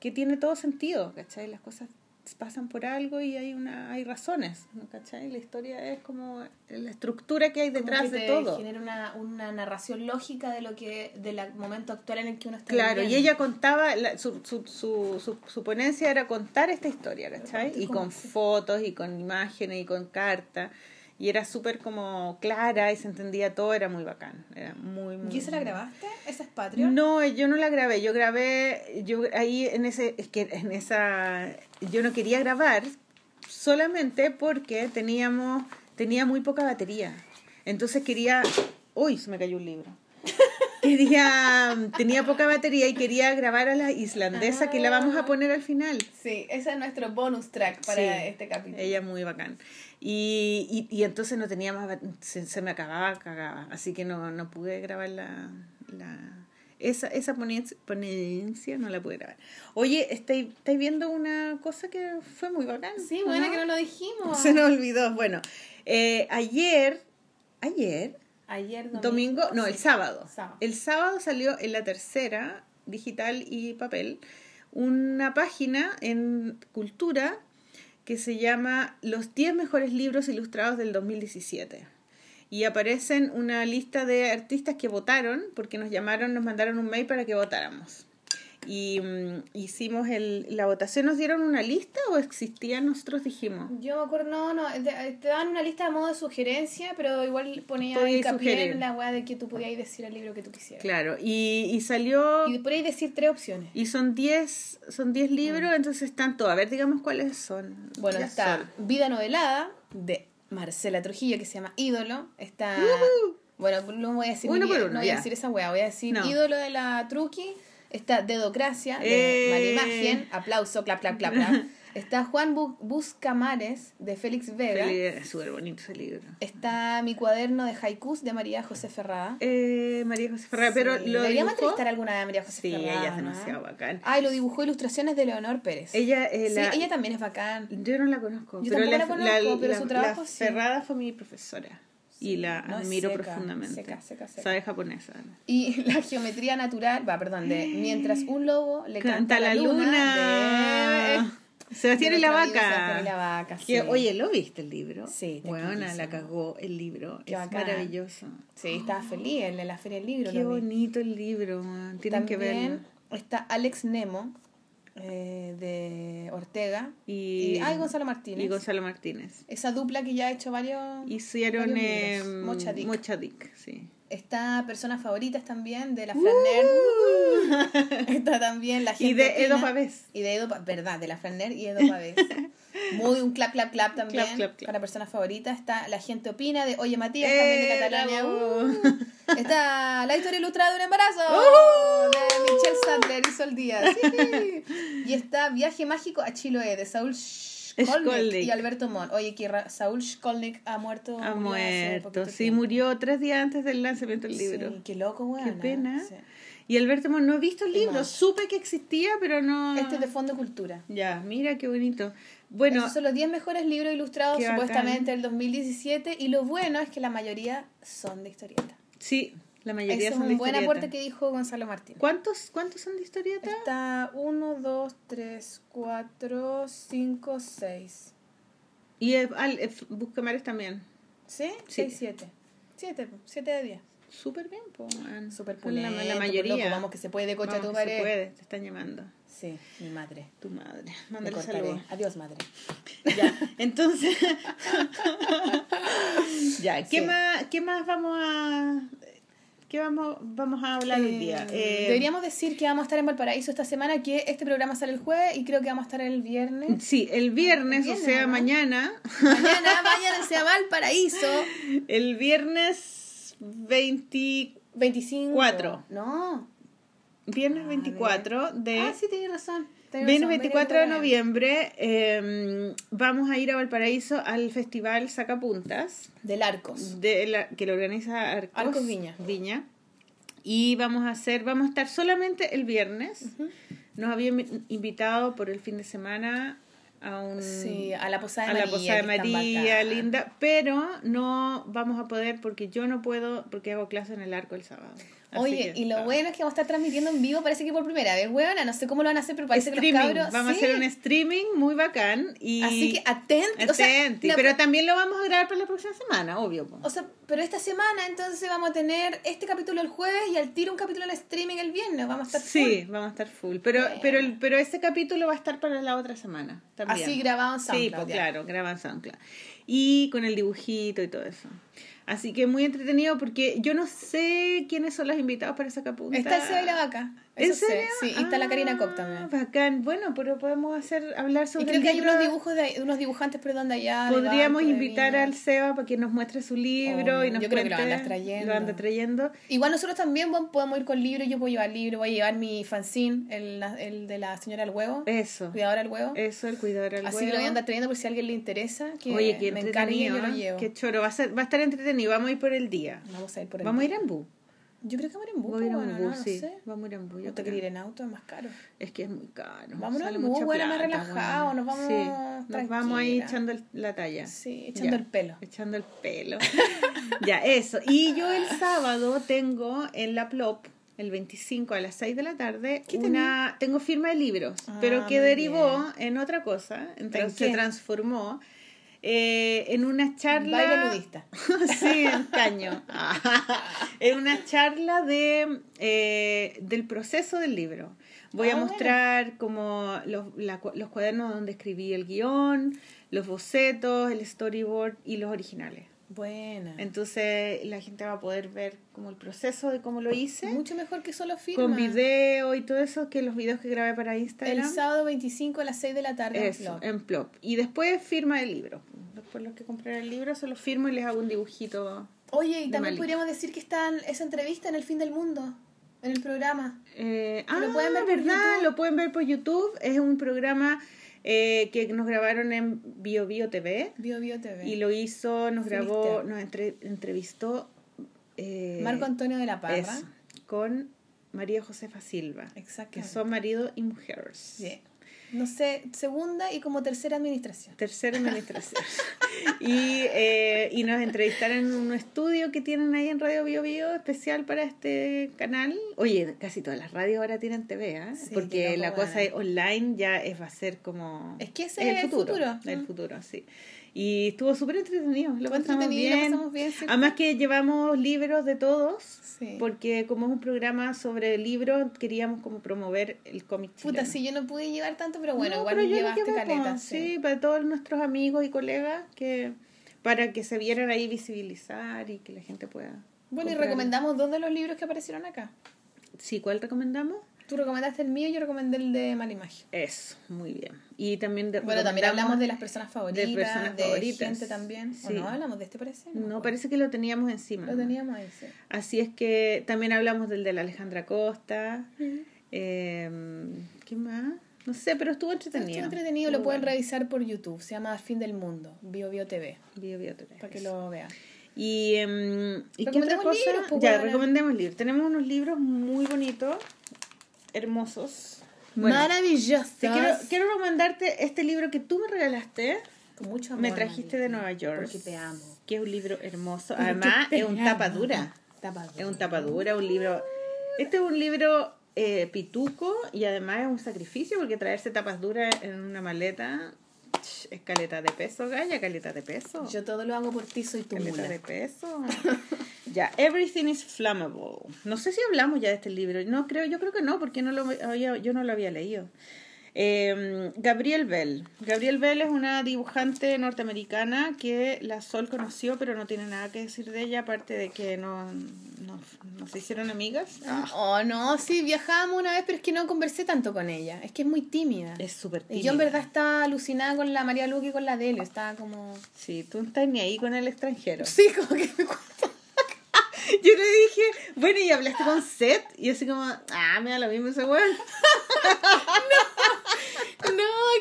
que tiene todo sentido, ¿cachai? Las cosas pasan por algo y hay una hay razones, ¿no? ¿cachai? La historia es como la estructura que hay Como detrás de todo. genera una, una narración lógica de lo que del momento actual en el que uno está Claro, y ella contaba, la- su, su, su, su, su ponencia era contar esta historia, ¿cachai? Y con fotos y con imágenes y con cartas. Y era súper como clara y se entendía todo, era muy bacán. Era muy, muy... ¿Y esa la grabaste? ¿Esa es Patreon? No, yo no la grabé, yo grabé, yo ahí en ese, es que en esa, yo no quería grabar solamente porque teníamos, tenía muy poca batería. Entonces quería, uy, se me cayó un libro. Quería, tenía poca batería y quería grabar a la islandesa que la vamos a poner al final. Sí, ese es nuestro bonus track para Sí, este capítulo. Ella muy bacán. Y, y, y entonces no tenía más, se, se me acababa, cagaba. Así que no, no pude grabar la, la esa, esa ponencia, ponencia no la pude grabar. Oye, ¿estáis, estáis viendo una cosa que fue muy bacán? Sí, ¿o buena no? que no lo dijimos. Se nos olvidó. Bueno, eh, ayer, ayer, Ayer domingo. domingo, no, el sábado. Sábado. El sábado salió en la tercera, digital y papel, una página en Cultura que se llama Los 10 mejores libros ilustrados del 2017. Y aparecen una lista de artistas que votaron, porque nos llamaron, nos mandaron un mail para que votáramos. Y mm, hicimos el, la votación, ¿nos dieron una lista o existía? Nosotros dijimos. Yo me acuerdo, no, no, te, te daban una lista de modo de sugerencia, pero igual ponía hincapié en la weá de que tú podías decir el libro que tú quisieras. Claro, y, y salió... Y podías decir tres opciones. Y son 10 son 10 libros, entonces están todos. A ver, digamos cuáles son. Mm. Bueno, está son. Vida Novelada de Marcela Trujillo, que se llama Ídolo. Está. Bueno, no voy a decir Uno por uno, no voy a decir esa wea, voy a decir No. Ídolo de la Truqui. Está Dedocracia de Eh. María Imagen. Aplauso, clap, clap, clap, clap. Está Juan Bu- Buscamares de Félix Vega. Es súper bonito ese libro. Está Mi cuaderno de haikus de María José Ferrada. Eh, María José Ferrara, pero Sí, lo Deberíamos dibujó. entrevistar alguna de María José Sí, Ferrada. ella es ¿no? demasiado bacán. Ah, y lo dibujó ilustraciones de Leonor Pérez. Ella, eh, Sí, la- ella también es bacán. Yo no la conozco. Yo pero tampoco la, la conozco, pero su trabajo sí. Ferrada fue mi profesora. Y la No, admiro seca, profundamente. seca, seca. Sabe japonesa. Y la geometría natural, va, perdón, de mientras un lobo le canta, Canta a la luna. de- Sebastián de y la vaca. Sebastián y la vaca, sí. Que, Oye, ¿lo viste el libro? Sí, Bueno, la cagó el libro. Qué es bacán. maravilloso. Sí, estaba feliz en la Feria del Libro. Qué bonito el libro, man. Tienen que verlo. También está Alex Nemo, eh, de Ortega. Y, Y, ay, Gonzalo Martínez. Y Gonzalo Martínez. Esa dupla que ya ha hecho varios. Hicieron varios eh. Mocha Dick. Mochadic, sí. Está Personas Favoritas también, de la Flaner. Está también la gente. Uh. Y de. Edo Pavés. Y de Edo, verdad, de la Flaner y Edo Pavés. Muy un clap, clap, clap también. Clap, clap, clap. Para personas favoritas. Está La gente opina de Oye Matías, también de ¡Eh, Catalonia. bravo! Uh. Está La historia ilustrada de un embarazo. ¡Uh! De Michelle Sadler y Sol Díaz. Sí. Y está Viaje mágico a Chiloé de Saúl Skolnick Skolnick. y Alberto Mon. Oye, que Saúl Skolnick ha muerto. Ha muerto. Sí, tiempo. murió tres días antes del lanzamiento del libro. Sí, qué loco, weón. Qué pena. Sí. Y Alberto Mon, no he visto el libro. Supe que existía, pero no. Este es de Fondo Cultura. Ya, mira qué bonito. Bueno, Esos son los 10 mejores libros ilustrados supuestamente del 2017 y lo bueno es que la mayoría son de historieta. sí, la mayoría Eso es son de un buen aporte que dijo Gonzalo Martín. ¿Cuántos, ¿Cuántos son de historieta? Está 1, 2, 3, 4, 5, 6. Y eh, al- eh, Buscamares también. ¿Sí? Sí. 6, 7. 7, 7 de 10. Súper bien, po, man. Súper la, pulento, la por mayoría. loco, vamos que se puede, cocha Vamos tu que se puede, te están llamando. Sí, mi madre. Tu madre. Mándale saludos. Adiós, madre. Ya, entonces. ya, ¿qué, Sí. más, ¿qué más vamos a. ¿Qué vamos, vamos a hablar hoy día? Eh, Eh, Deberíamos decir que vamos a estar en Valparaíso esta semana, que este programa sale el jueves y creo que vamos a estar el viernes. Sí, el viernes, El viernes, o sea, ¿no? mañana. Mañana váyanse a Valparaíso. El viernes 20, 25. Cuatro. No. viernes A 24 de. Ah, sí, tienes razón. Razón, 24 de noviembre eh, vamos a ir a Valparaíso al festival Sacapuntas. Del Arcos. de la, que lo organiza Arcos, Arcos Viña. Viña. Y vamos a hacer, vamos a estar solamente el viernes. Nos habían invi- invitado por el fin de semana a un Sí, a la posada de a la posada de María, linda, pero no vamos a poder porque yo no puedo porque hago clase en el arco el sábado. Así Oye, que, y lo bueno es que vamos a estar transmitiendo en vivo, parece que por primera vez, weona, no sé cómo lo van a hacer, pero parece que los cabros... vamos sí. a hacer un streaming muy bacán y Así que o sea, la- pero también lo vamos a grabar para la próxima semana, obvio. po. O sea, pero esta semana entonces vamos a tener este capítulo el jueves y al tiro un capítulo en streaming el viernes. Vamos a estar Sí, full. vamos a estar full. Pero, Bueno. pero, el- pero ese capítulo va a estar para la otra semana. También. Así grabado en Sí, SoundCloud, pues ya. claro, grabado en SoundCloud. Y con el dibujito y todo eso. Así que muy entretenido porque yo no sé quiénes son los invitados para esa capunta. Está Seba y la vaca. ¿En eso sé. serio? Sí, y está la Karina Ah, Koch también. Bacán. Bueno, pero podemos hacer hablar sobre Y creo el que hay unos dibujos de unos dibujantes, perdón, de allá. Podríamos invitar al Seba para que nos muestre su libro y nos Yo creo que lo trayendo. Lo anda trayendo. Igual nosotros también bueno, podemos ir con libros. Yo puedo llevar libro, voy a llevar mi fanzine, el, el de la señora del huevo, Eso. cuidadora del huevo. Eso, el cuidador al Así que lo voy huevo. a andar trayendo por si a alguien le interesa. Que Oye, qué me encargue y yo entretenido. lo ¿eh? llevo. Qué choro. Va a, ser, va a estar entretenido. Vamos a ir por el día. Vamos a ir por el Vamos a ir en bus. Yo creo que vamos a ir en bus, Vamos a ir bueno, en no, bus, no sí. sé. Vamos a ir en bus. No te quería ir en auto, es más caro. Es que es muy caro. Vámonos en bus, bueno, más relajado, bueno. nos vamos Sí, nos vamos ahí echando el- la talla. Sí, echando el pelo. Echando el pelo. ya, eso. Y yo el sábado tengo en la Plop, el 25 a las 6 de la tarde, ¿Qué una tengo firma de libros, Ah, pero que muy derivó en otra cosa, entonces se transformó eh, en una charla... Baile sí, en caño. en una charla de, eh, del proceso del libro. Voy Ah, a bueno. mostrar como los, la los cuadernos donde escribí el guion, los bocetos, el storyboard y los originales. Buena. Entonces la gente va a poder ver como el proceso de cómo lo hice, Mucho mejor que solo firma. con video y todo eso, que los videos que grabé para Instagram. El sábado 25 a las 6 de la tarde. en Eso, Flop. en Plop. Y después firma el libro. Después los que compran el libro se lo firmo y les hago un dibujito. Oye, y también podríamos decir que está en esa entrevista en el fin del mundo, en el programa. Eh, ah, lo pueden ver por ¿verdad? Lo pueden ver por YouTube. Es un programa eh, que nos grabaron en Bio Bio TV. Bio Bio TV. Y lo hizo, nos grabó, nos entre- entrevistó eh, Marco Antonio de la Parra. con María Josefa Silva, que Exactamente. son marido y mujeres. Sí. No sé, segunda y como tercera administración. Tercera administración. y, eh, y nos entrevistaron en un estudio que tienen ahí en Radio Bio Bio, especial para este canal. Oye, casi todas las radios ahora tienen TV, ¿eh? Sí, porque la cosa bueno. online ya es, va a ser como... Es que ese es el futuro. El Mm. futuro, sí. Y estuvo súper entretenido, lo pasamos lo bien. pasamos bien, ¿cierto? Además que llevamos libros de todos, Sí. porque como es un programa sobre libros, queríamos como promover el cómic Puta, chileno. sí, yo no pude llevar tanto, pero bueno, No, igual pero llevaste caleta. sí. sí, para todos nuestros amigos y colegas que para que se vieran ahí visibilizar y que la gente pueda. Bueno, y recomendamos dos de los libros que aparecieron acá. Sí, ¿cuál recomendamos? Tú recomendaste el mío y yo recomendé el de Malimagia. Eso, muy bien. Y también de, Bueno, también hablamos de las personas favoritas, de, personas favoritas. gente también. ¿O Sí. no hablamos de este, parece? No, parece que lo teníamos encima. Lo teníamos ahí, sí. Así es que también hablamos del de la Alejandra Costa. Eh, ¿Qué más? No sé, pero estuvo entretenido. Estuvo entretenido, lo pueden bueno. revisar por YouTube. Se llama Fin del Mundo, Bio Bio TV, Bio, bio, TV, para que lo vean. Y, em, ¿y qué otra cosa? libros, pues, ya, recomendemos libros. Tenemos unos libros muy bonitos, hermosos. Bueno, Maravilloso. te quiero, quiero recomendarte este libro que tú me regalaste. Con mucho amor. Me trajiste de Nueva York. Porque te amo. Que es un libro hermoso. Porque Además, es un tapadura. Tapadura. Es un tapadura, un libro. Este es un libro eh, pituco y además es un sacrificio porque traerse tapas duras en una maleta es caleta de peso, Gaya, caleta de peso. Yo todo lo hago por ti, soy tu caleta mula. de peso. ya, Everything is Flammable. No sé si hablamos ya de este libro. No creo, yo creo que no, porque no lo había, yo no lo había leído. Eh, Gabrielle Bell. Gabrielle Bell es una dibujante norteamericana que la Sol conoció, pero no tiene nada que decir de ella, aparte de que no, no, no se hicieron amigas. Oh, no, sí, viajamos una vez, pero es que no conversé tanto con ella. Es que es muy tímida. Es súper Y yo en verdad estaba alucinada con la María Luque y con la Delio. Estaba como... Sí, tú no estás ni ahí con el extranjero. Sí, como que me Yo le dije, bueno, y hablaste con Seth, y así como, ah, me da lo mismo ese weón. No,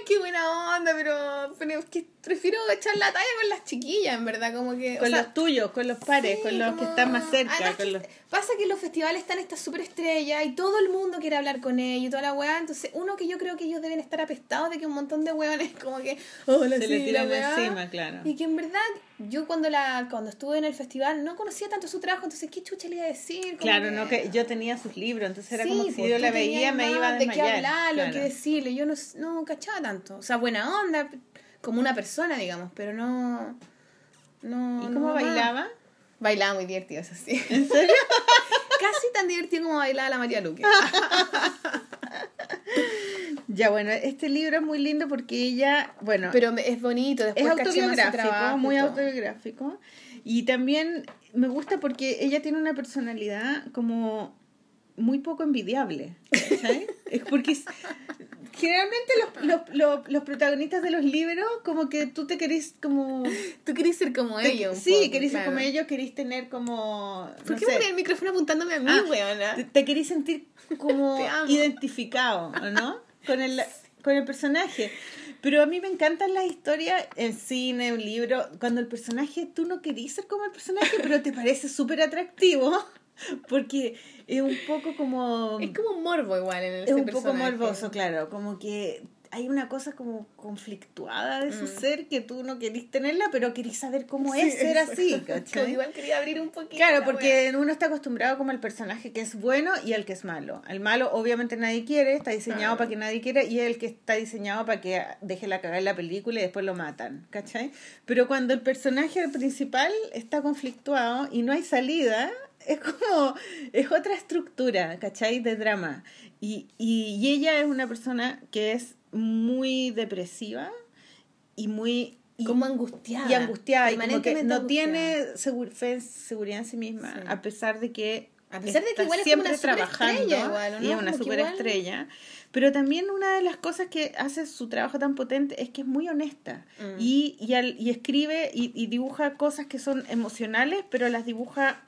qué buena onda, pero, pero es que prefiero echar la talla con las chiquillas, en verdad, como que... o Con sea, los tuyos, con los pares, sí, con los que están más cerca. Además con que los... Pasa que los festivales están estas superestrellas y todo el mundo quiere hablar con ellos y toda la weá. Entonces, uno que yo creo que ellos deben estar apestados de que un montón de weones como que... Se le tiran la weá". encima, claro. Y que en verdad, yo cuando la cuando estuve en el festival no conocía tanto su trabajo, entonces, ¿qué chucha le iba a decir? Claro, no que yo tenía sus libros, entonces era Sí, como si pues, yo la veía me iba a de qué desmayar. hablar, lo claro. que decirle. Yo no, no cachaba tanto. O sea, buena onda, como una persona, digamos, pero no. no ¿Y no cómo más. bailaba? Bailaba muy divertido, eso sí. ¿En serio? Casi tan divertido como bailaba la María Luque. ya, bueno, este libro es muy lindo porque ella, bueno, Pero es bonito, es después su autobiográfico, trabajo muy todo. autobiográfico. Y también me gusta porque ella tiene una personalidad como muy poco envidiable. ¿cachai? es porque es- generalmente los, los, los, los protagonistas de los libros como que tú te querés como... Tú querés ser como te- ellos. un sí, poco, querés ser como ellos, querés tener como... ¿Por no qué sé, poner el micrófono apuntándome a mí, Ah, weona? te, te querés sentir como identificado, ¿o ¿no? Con el, con el personaje. Pero a mí me encantan las historias en cine, en libro, cuando el personaje, tú no querís ser como el personaje, pero te parece súper atractivo, porque es un poco como... Es como un morbo igual en el es un poco morboso, claro, como que hay una cosa como conflictuada de su ser que tú no querís tenerla, pero querís saber cómo es ser así, igual quería abrir un poquito. Claro, la porque uno está acostumbrado como al personaje que es bueno y al que es malo. Al malo obviamente nadie quiere, está diseñado Ah. para que nadie quiera y el que está diseñado para que deje la cagada en la película y después lo matan, ¿cachai? Pero cuando el personaje principal está conflictuado y no hay salida, es como, es otra estructura, ¿cachai? De drama. Y, y, y ella es una persona que es muy depresiva y muy... y- Como angustiada. y angustiada y como que permanentemente no angustiada. tiene segur- fe en seguridad en sí misma Sí. a pesar de que A pesar de que igual es como siempre una trabajando igual, ¿o no? y es una superestrella pero también una de las cosas que hace su trabajo tan potente es que es muy honesta Mm. y, y, al- y escribe y, y dibuja cosas que son emocionales pero las dibuja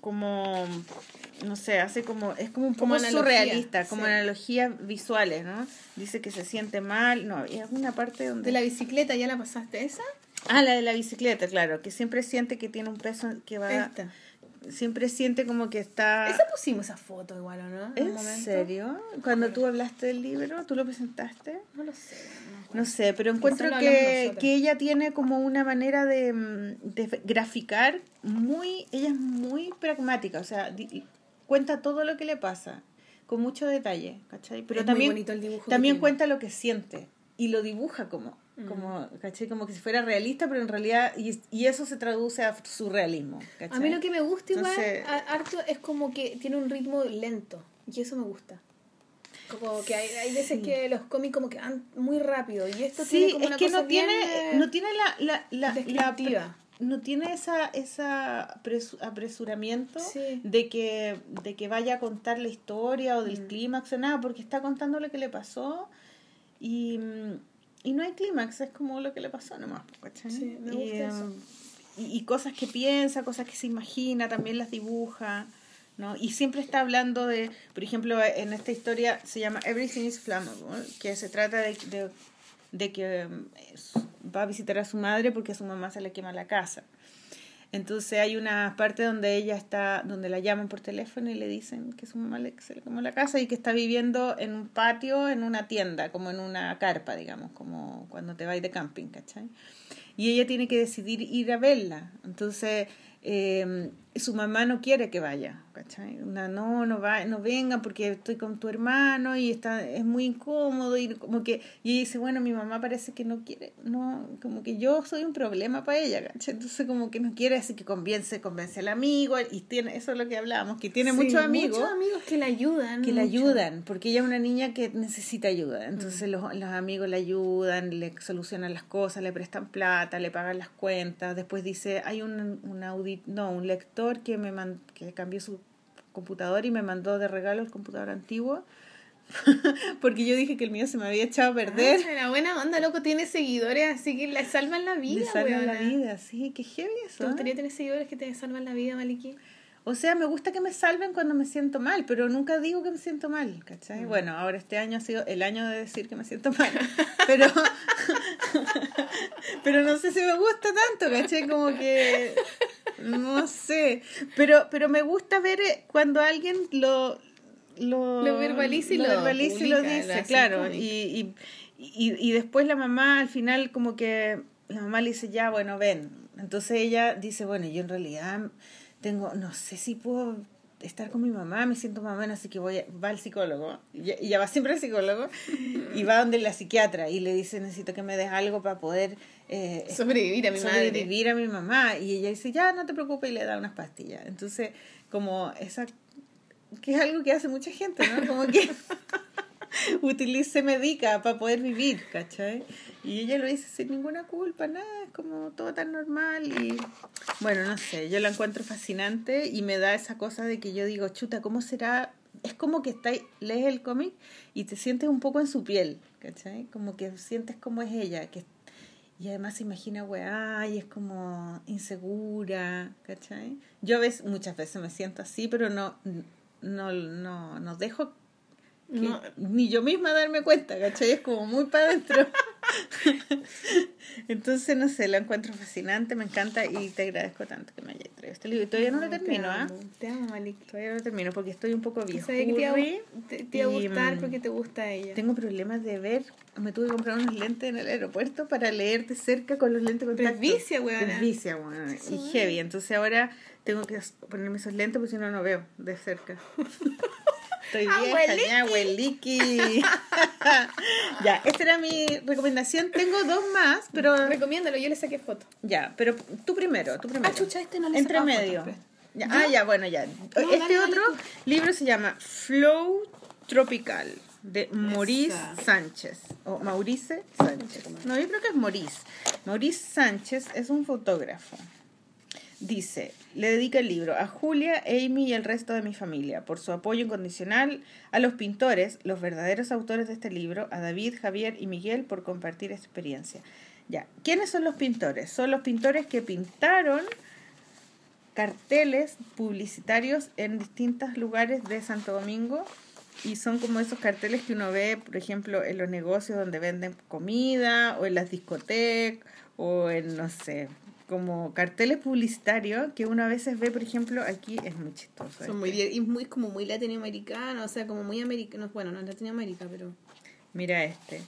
como no sé, hace como es como un Como poco analogía, surrealista, como sí. analogías visuales, ¿no? Dice que se siente mal, no, es una parte donde De la bicicleta, ¿ya la pasaste esa? Ah, la de la bicicleta, claro, que siempre siente que tiene un peso que va Esta. Siempre siente como que está... Esa pusimos esa foto igual, ¿o no? En un ¿En momento. serio? Cuando tú hablaste del libro, ¿tú lo presentaste? No lo sé. no sé, pero encuentro que, que ella tiene como una manera de, mm, de graficar muy, ella es muy pragmática, o sea, di- cuenta todo lo que le pasa con mucho detalle, ¿cachai? Pero Es muy también, bonito el dibujo que también cuenta lo que siente y lo dibuja como, como, ¿cachai? Como que si fuera realista, pero en realidad, y, y eso se traduce a surrealismo, ¿cachai? A mí lo que me gusta igual, Entonces- a- harto, es como que tiene un ritmo lento. Y eso me gusta. Como que hay, hay veces que los cómics como que van muy rápido. Y esto tiene como es una que cosa no tiene, bien, eh, no tiene la, la, la, la- no tiene esa, esa presu- apresuramiento Sí. de que, de que vaya a contar la historia o Mm. del clímax o nada, porque está contando lo que le pasó y, mm, y no hay clímax, es como lo que le pasó nomás, ¿cachai? Sí, me y, gusta em, eso. y, y cosas que piensa, cosas que se imagina, también las dibuja. ¿no? Y siempre está hablando de, por ejemplo, en esta historia se llama Everything is Flammable, que se trata de, de, de que es- va a visitar a su madre porque a su mamá se le quema la casa. Entonces hay una parte donde ella está, donde la llaman por teléfono y le dicen que su mamá le, se quemó la casa y que está viviendo en un patio, en una tienda, como en una carpa, digamos, como cuando te vas de camping, ¿cachai? Y ella tiene que decidir ir a verla. Entonces, eh, su mamá no quiere que vaya, ¿cachai? Una, no, no va, no venga porque estoy con tu hermano y está, es muy incómodo y como que, y ella dice, bueno, mi mamá parece que no quiere, no, como que yo soy un problema para ella, ¿cachai? Entonces como que no quiere, así que convence, convence al amigo y tiene, eso es lo que hablábamos, que tiene Sí, muchos amigos Muchos amigos que le ayudan. que mucho. ayudan, porque ella es una niña que necesita ayuda. Entonces los, los amigos le ayudan, le solucionan las cosas, le prestan plata, le pagan las cuentas. Después dice, hay un, un audit, no, un lector que me man- que cambió su computador y me mandó de regalo el computador antiguo. porque yo dije que el mío se me había echado a perder. Ah, la buena onda, loco, tiene seguidores, así que le salvan la vida, Le salva la vida, sí, qué heavy ¿Te eso. ¿eh? gustaría tener seguidores que te salvan la vida, Maliki? O sea, me gusta que me salven cuando me siento mal, pero nunca digo que me siento mal, ¿cachai? Bueno, ahora este año ha sido el año de decir que me siento mal, pero pero no sé si me gusta tanto, ¿cachai? Como que no sé, pero pero me gusta ver eh, cuando alguien lo lo, Lo verbaliza y lo verbaliza y lo lo dice, claro, y, y, y, y después la mamá al final como que la mamá le dice, ya, bueno, ven. Entonces ella dice, bueno, yo en realidad tengo, no sé si puedo estar con mi mamá, me siento más o menos, así que voy a- va al psicólogo, y ella va siempre al psicólogo, y va donde la psiquiatra, y le dice, necesito que me des algo para poder eh, Sobrevivir a mi madre. a mi mamá, y ella dice, ya, no te preocupes, y le da unas pastillas. Entonces, como esa, que es algo que hace mucha gente, ¿no? Como que utiliza, se medica para poder vivir, ¿cachai? Y ella lo dice sin ninguna culpa, nada, es como todo tan normal y bueno, no sé, yo la encuentro fascinante y me da esa cosa de que yo digo, chuta, ¿cómo será? Es como que está, lees el cómic y te sientes un poco en su piel, ¿cachai? Como que sientes cómo es ella, que y además se imagina, weá, y es como insegura, ¿cachai? Yo a veces, muchas veces me siento así, pero no, no, no, no dejo No. ni yo misma darme cuenta, ¿cachai? Es como muy para adentro. Entonces, no sé, lo encuentro fascinante, me encanta y te agradezco tanto que me hayas traído este libro. Y todavía no lo Te termino, ¿ah? amo, Te amo, Maliki. Todavía no lo termino porque estoy un poco vieja. Te te, te iba a gustar mm, porque te gusta ella. Tengo problemas de ver. Me tuve que comprar unos lentes en el aeropuerto para leer de cerca con los lentes de contacto. Presbicia, weona. Presbicia, weona. Y heavy. Entonces ahora tengo que ponerme esos lentes porque si no, no veo de cerca. Estoy vieja, ya, abueliqui. ya, esta era mi recomendación. Tengo dos más, pero Recomiéndalo, yo le saqué foto. ya, pero tú primero, tú primero. Ah, chucha, este no le Entre medio. Ya, ah, ya, bueno, ya. No, este dale, dale otro libro se llama Flow Tropical de Maurice Esa. Sánchez o Maurice Sánchez. No, yo creo que es Maurice. Maurice Sánchez es un fotógrafo. Dice, le dedica el libro a Julia, Amy y el resto de mi familia por su apoyo incondicional, a los pintores, los verdaderos autores de este libro, a David, Javier y Miguel por compartir esta experiencia. Ya, ¿quiénes son los pintores? Son los pintores que pintaron carteles publicitarios en distintos lugares de Santo Domingo y son como esos carteles que uno ve, por ejemplo, en los negocios donde venden comida o en las discotecas o en, no sé, como carteles publicitarios que uno a veces ve, por ejemplo, aquí es muy chistoso. Son muy, este. di- y muy como muy latinoamericanos, o sea, como muy americanos. Bueno, no es Latinoamérica, pero. Mira este.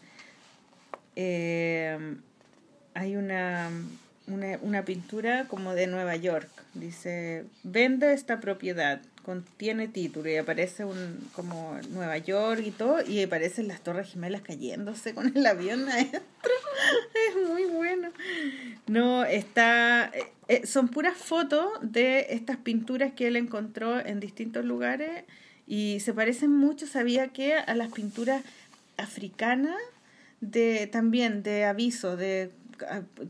Eh, hay una, una, una pintura como de Nueva York. Dice, vende esta propiedad, contiene título y aparece un como Nueva York y todo y aparecen las torres gemelas cayéndose con el avión adentro. es muy bueno. No, está... eh, eh, son puras fotos de estas pinturas que él encontró en distintos lugares y se parecen mucho, sabía que a las pinturas africanas de también de aviso, de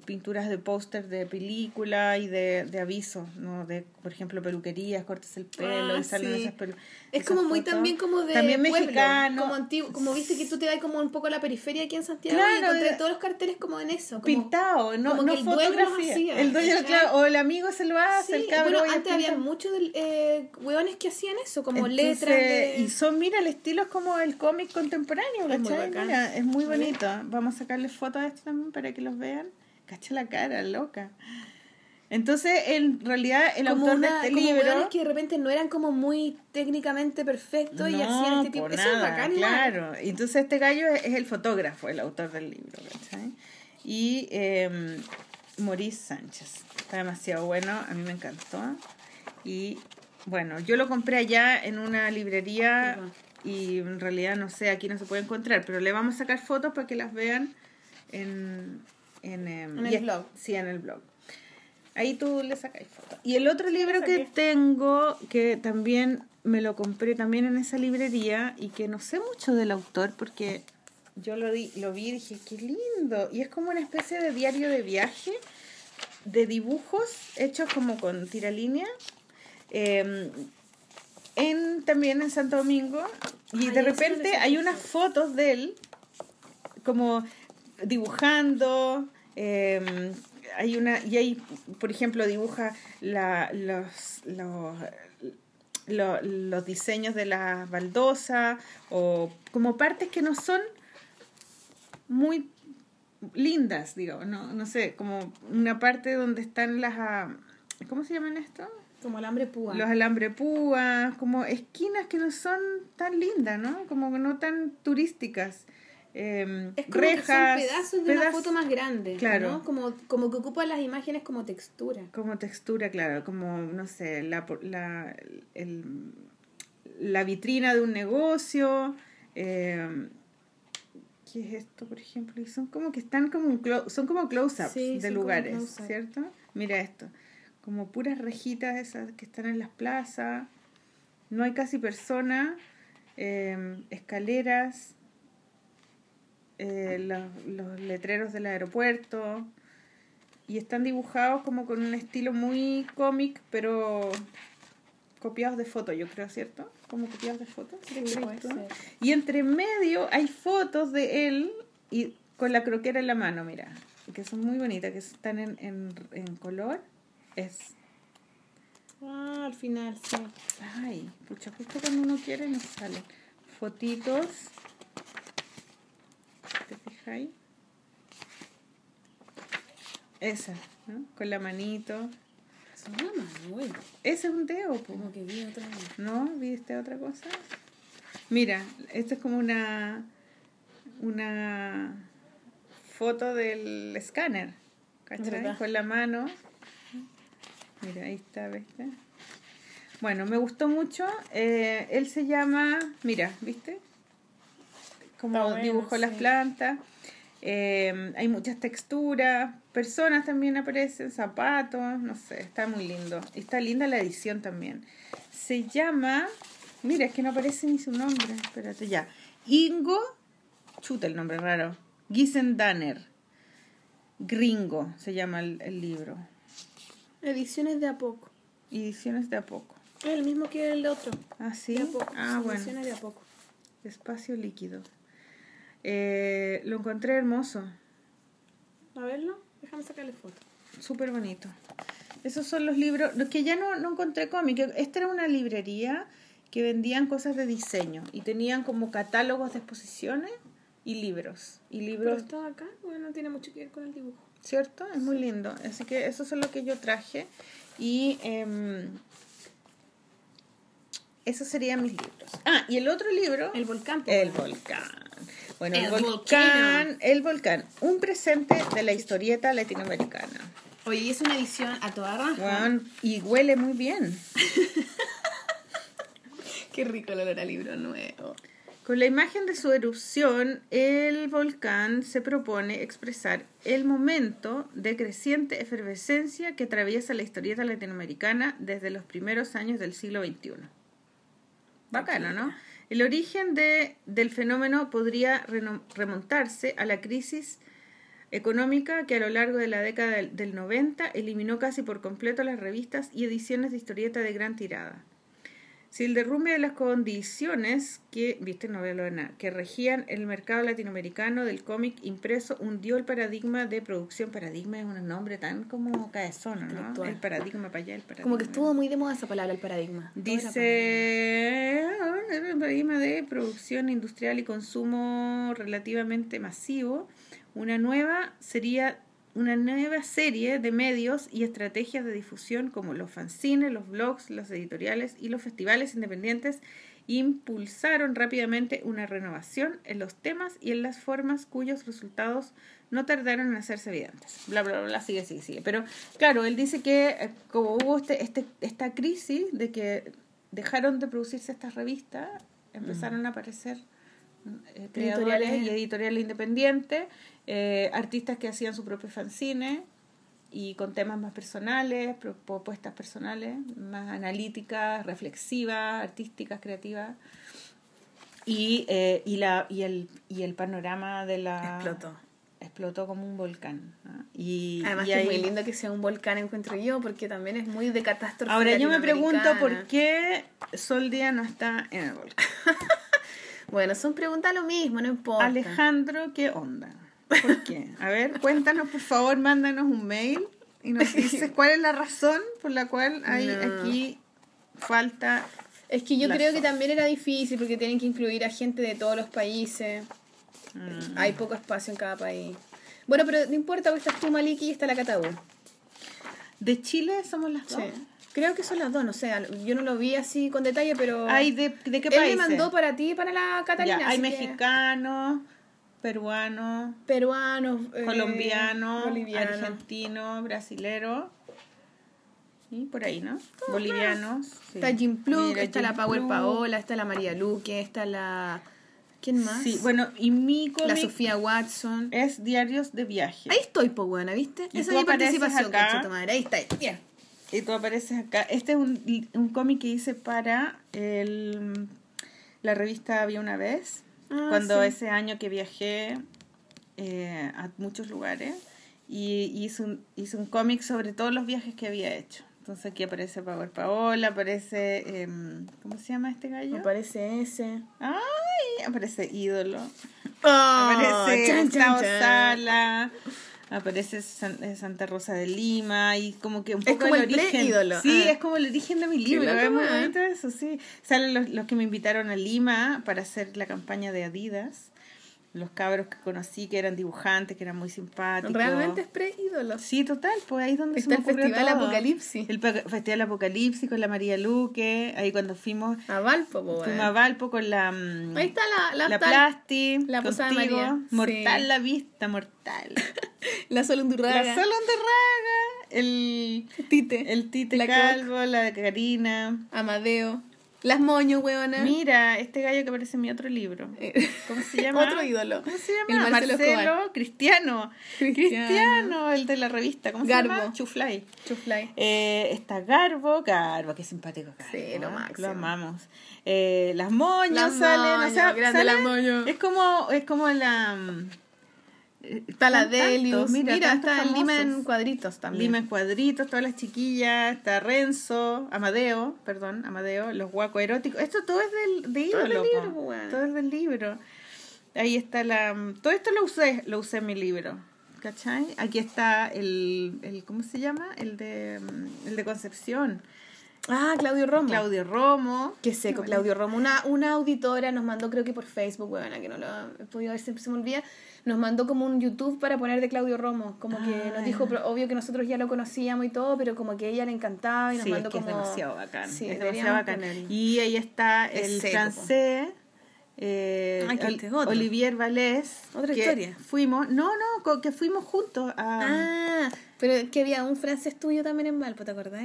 pinturas de póster de película y de, de aviso, ¿no? De, por ejemplo, peluquerías, cortes el pelo Ah, y salen sí. esas pelu- Es como muy fotos. también como de También pueblo, mexicano. como antiguo, como viste que tú te vas como un poco a la periferia aquí en Santiago Claro, y encontré de- todos los carteles como en eso, como pintado, no, como no que el dueño fotografía. hacía, el dueño, claro, o el amigo se lo hace, Sí, el cabrón. bueno, antes había muchos eh, hueones que hacían eso, como letras de... Y son, mira, el estilo es como el cómic contemporáneo, Es muy. Mira, es muy bonito. Vamos a sacarle fotos a esto también para que los vean. Cacha la cara, loca. Entonces, en realidad, el como autor una- de este como libro... que de repente no eran como muy técnicamente perfectos y hacían este tipo por eso es nada, bacán igual. claro. Y Entonces este gallo es, es el fotógrafo, el autor del libro, ¿cachai? Y eh, Maurice Sánchez. Está demasiado bueno, a mí me encantó. Y bueno, yo lo compré allá en una librería y en realidad no sé, aquí no se puede encontrar, pero le vamos a sacar fotos para que las vean en, en, em, En el es- blog. Sí, en el blog. Ahí tú le sacáis fotos. Y el otro libro que tengo, que también me lo compré también en esa librería y que no sé mucho del autor porque yo lo, di, lo vi y dije, qué lindo. Y es como una especie de diario de viaje de dibujos hechos como con tiralínea. eh, en, también en Santo Domingo. Y Ay, de repente hay unas fotos de él como dibujando. eh, hay una, y hay, por ejemplo, dibuja la, los, los, lo- los diseños de la baldosa o como partes que no son muy lindas, digo, no, no sé, como una parte donde están las, ah, ¿cómo se llaman esto? Como alambre púa. Los alambre púas, como esquinas que no son tan lindas, ¿no? Como no tan turísticas. Eh, es como rejas, que son pedazos de una foto más grande, Claro. ¿no? Como, como que ocupan las imágenes como textura. Como textura, claro, como, no sé, la, la, el- la vitrina de un negocio. eh, ¿Qué es esto, por ejemplo? Y son como que están como un clo- son como close-ups Sí, de lugares. ¿cierto? Mira esto, como puras rejitas esas que están en las plazas. No hay casi persona, eh, escaleras, eh, los, los letreros del aeropuerto y están dibujados como con un estilo muy cómic, pero copiados de foto, yo creo, ¿cierto? Como copiados de foto. ¿sí. Y entre medio hay fotos de él y con la croquera en la mano, mira, que son muy bonitas, que están en, en, en color. Es, Ah, al final, sí. ay, pucha, justo cuando uno quiere nos salen fotitos. ¿Te fijáis? Esa, ¿no? Con la manito. Una Manuel. Ese es un dedo, po. Como que vi otra vez. ¿No? ¿Viste otra cosa? Mira, esto es como una una foto del escáner. ¿Cachai? Con la mano. Mira, ahí está, ¿viste? Bueno, me gustó mucho. Eh, él se llama, mira, ¿viste? Como bueno, dibujó las plantas. Eh, hay muchas texturas, personas también aparecen, zapatos, no sé, está muy lindo. Está linda la edición también. Se llama, mira, es que no aparece ni su nombre, espérate ya. Ingo, chuta el nombre raro, Gisendanner. Gringo se llama el, el libro. Ediciones de a poco. Ediciones de a poco. El mismo que el otro. Ah, sí. De a poco. Ah, bueno. Ediciones de a poco. Espacio líquido. Eh, lo encontré hermoso. A verlo, déjame sacarle foto. Súper bonito. Esos son los libros, los que ya no, no encontré cómic. Esta era una librería que vendían cosas de diseño y tenían como catálogos de exposiciones y libros. Y Pero libros. está acá, bueno, no tiene mucho que ver con el dibujo. ¿cierto? Es muy lindo. Así que eso es lo que yo traje. Y em, esos serían mis libros. Ah, y el otro libro. El volcán. El volcán. Bueno, el, El volcán. volcano. El volcán. Un presente de la historieta latinoamericana. Oye, es una edición a toda raja. Y huele muy bien. Qué rico el olor a libro nuevo. Con la imagen de su erupción, el volcán se propone expresar el momento de creciente efervescencia que atraviesa la historieta latinoamericana desde los primeros años del siglo XXI. Bacano, ¿no? El origen de, del fenómeno podría remontarse a la crisis económica que a lo largo de la década del 90 eliminó casi por completo las revistas y ediciones de historieta de gran tirada. Si el derrumbe de las condiciones que, viste, no veo lo de nada, que regían el mercado latinoamericano del cómic impreso hundió el paradigma de producción. Paradigma es un nombre tan como cabezono, ¿no? El paradigma para allá, el paradigma. Como que estuvo muy de moda esa palabra, el paradigma. Dice, ah, el paradigma de producción industrial y consumo relativamente masivo. Una nueva sería una nueva serie de medios y estrategias de difusión como los fanzines, los blogs, los editoriales y los festivales independientes impulsaron rápidamente una renovación en los temas y en las formas cuyos resultados no tardaron en hacerse evidentes. Bla, bla, bla, sigue, sigue, sigue. Pero claro, él dice que eh, como hubo este, este, esta crisis de que dejaron de producirse estas revistas, empezaron a aparecer eh, creadores Editoriales. y editoriales independientes, eh, artistas que hacían su propio fanzine y con temas más personales, pro- propuestas personales, más analíticas, reflexivas, artísticas, creativas. Y, eh, y, la, y, el, y el panorama de la... Explotó. Explotó como un volcán. ¿no? Y, Además y que es muy lindo que sea un volcán, encuentro yo, porque también es muy de catástrofe Ahora yo me pregunto por qué Sol Díaz no está en el volcán. Bueno, son preguntas lo mismo, no importa. Alejandro, ¿qué onda? ¿Por qué? A ver, cuéntanos, por favor, mándanos un mail y nos dices cuál es la razón por la cual hay No. aquí falta. Es que yo creo que también era difícil porque tienen que incluir a gente de todos los países. Mm. Hay poco espacio en cada país. Bueno, pero no importa, porque estás tú, Maliki, y está la Catabú. De Chile somos las dos. Sí. Creo que son las dos, no sé. Yo no lo vi así con detalle, pero. ¿Hay de, de qué Él países? me mandó para ti y para la Catalina. Ya, hay mexicanos, Peruanos, eh, colombiano, argentino, brasilero. Y por ahí, ¿no? Bolivianos. sí. Está Jim Plug, Mira, está Jim la Power Plug. Paola, está la María Luque, está la. ¿Quién más? Sí, bueno, y mi la Sofía Watson. es Diarios de Viaje. Ahí estoy, po, buena, ¿viste? Y Esa es mi participación, acá. madre. Ahí está. Bien. Y tú apareces acá. Este es un, un cómic que hice para el, la revista Había una vez, Ah, cuando sí. ese año que viajé eh, a muchos lugares y hice un, hice un cómic sobre todos los viajes que había hecho. Entonces aquí aparece Power Paola, aparece, em, ¿cómo se llama este gallo? Me parece ese. Ay, aparece Ídolo. Oh, aparece chan, chan, chan. Sala, aparece San- eh, Santa Rosa de Lima y como que un Es poco como el, el origen. Sí, ah. es como el origen de mi libro, es muy bonito eso, sí. Salen los, los que me invitaron a Lima para hacer la campaña de Adidas. Los cabros que conocí que eran dibujantes, que eran muy simpáticos. Realmente es pre-ídolo. Sí, total, pues ahí es donde Está se me el Festival todo. Apocalipsis. El Festival Apocalipsis con la María Luque, ahí cuando fuimos, A Valpo, po, fuimos weón. a Valpo con la... mm, Ahí está la, la, la Plasti, la posada de contigo, María, mortal sí. la vista, mortal. la Sol Undurraga. la Sol Raga, el, Tite. el Tite La Calvo, la Karina. Amadeo. Las moños, weona. Mira, este gallo que aparece en mi otro libro. Eh, ¿Cómo se llama? Otro ídolo. ¿Cómo se El llama? Marcelo Escobar. Cristiano. Cristiano. Cristiano, el de la revista. ¿Cómo Garbo. se llama? Chuflay. Chuflay. Eh, está Garbo, Garbo, qué simpático Garbo. Sí, lo ¿eh? máximo. Lo amamos. Eh, las moñas Las salen, o sea, grande salen- las moñas. Es como, es como la... Está la Delius. Mira, tantos está Lima en cuadritos también. Lima en cuadritos, todas las chiquillas, está Renzo, Amadeo, perdón, Amadeo, los guacos eróticos. Esto todo es del, de Todo es del libro, todo es del libro. Ahí está la... Todo esto lo usé, lo usé en mi libro. ¿Cachai? Aquí está el, el ¿cómo se llama? El de, mm, el de Concepción. Ah, Claudio Romo. Claudio Romo. Qué seco, Claudio Romo. Una, una auditora nos mandó, creo que por Facebook, bueno, que no lo he podido ver, siempre se me olvida, nos mandó como un YouTube para poner de Claudio Romo. Como que Ah, nos dijo, pero obvio que nosotros ya lo conocíamos y todo, pero como que a ella le encantaba y nos Sí, es mandó que como... es demasiado bacán. Sí, es demasiado bacán. Y ahí está Es el seco, francés. eh, Ah, que este es otro. Olivier Vallès. Otra que historia. Fuimos, no, no, que fuimos juntos a. Ah, pero que había un francés tuyo también en Valpo, ¿te acordás?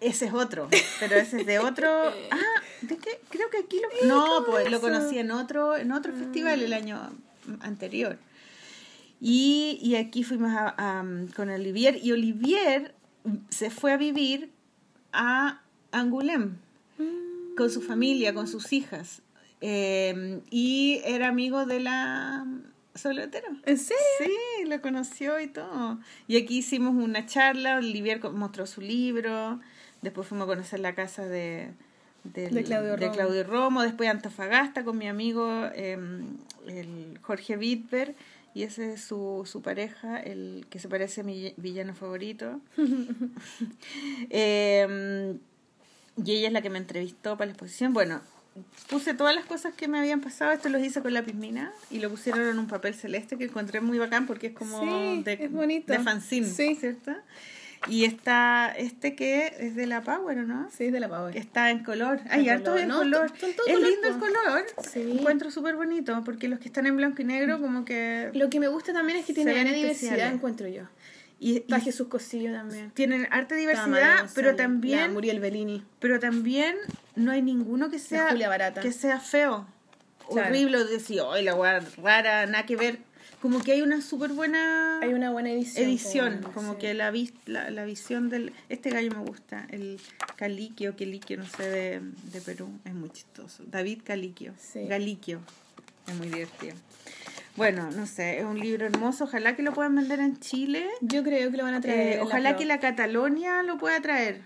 Ese es otro, pero ese es de otro. Ah, ¿de qué? Creo que aquí lo. No, pues lo conocí en otro, en otro festival el año anterior. Y, y aquí fuimos a- a, con Olivier y Olivier se fue a vivir a Angoulême con su familia, con sus hijas. Eh, y era amigo de la Solotero. ¿En serio? Sí, lo conoció y todo. Y aquí hicimos una charla, Olivier mostró su libro, después fuimos a conocer la casa de, del- De Claudio Romo. Claudio Romo, después Antofagasta con mi amigo eh, el Jorge Wittberg, y ese es su, su pareja, el que se parece a mi villano favorito. Eh, y ella es la que me entrevistó para la exposición. Bueno, puse todas las cosas que me habían pasado. Esto los hice con la pismina y lo pusieron en un papel celeste que encontré muy bacán porque es como Sí, de, es bonito. de fanzine, Sí. ¿cierto? Y está este que es de la Power, ¿o ¿no? Sí, es de la Power. Que está en color. Hay harto color. en color. es lindo el color. Sí. Encuentro súper bonito porque los que están en blanco y negro como que... Lo que me gusta también es que tiene diversidad, encuentro yo. Y, Está y Jesús Cosillo también. tienen Está diversidad, pero también... Muriel Bellini. pero también no hay ninguno que sea Julia Barata. que sea feo horrible decir ay la rara nada que ver como que hay una súper buena Hay una buena edición. edición como, que la, vis- la la visión del este gallo me gusta el Caliquio Queliquio no sé de, de Perú es muy chistoso David Caliquio Sí. Galiquio es muy divertido bueno no sé es un libro hermoso ojalá que lo puedan vender en Chile Yo creo que lo van a traer. eh, ojalá que la Catalonia lo pueda traer.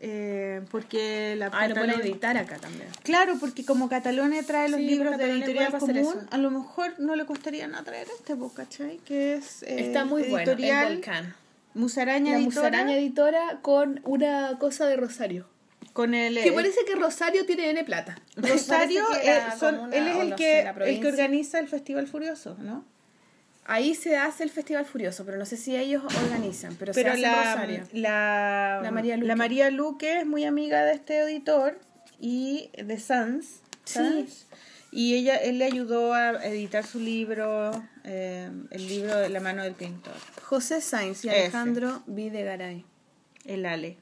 Eh, porque la Ah, lo pueden Catalonia- editar acá también. Claro, porque como Catalonia trae los Sí, libros de editorial común, a lo mejor no le costaría nada traer este, pues, ¿cachai? Que es eh, Está muy bueno. El editorial volcán. Musaraña La Editora, musaraña editora con una cosa de Rosario. con el Que eh, parece que Rosario tiene N plata. Rosario, eh, son- él es el que el que organiza el Festival Furioso, ¿no? Ahí se hace el Festival Furioso, pero no sé si ellos organizan, pero, se hace en Rosario. la, La María Luque. la María Luque es muy amiga de este editor y de Sans. Sí. Sans, Y ella, él le ayudó a editar su libro, eh, el libro de la mano del pintor, José Sainz y Ese. Alejandro Videgaray. el Ale.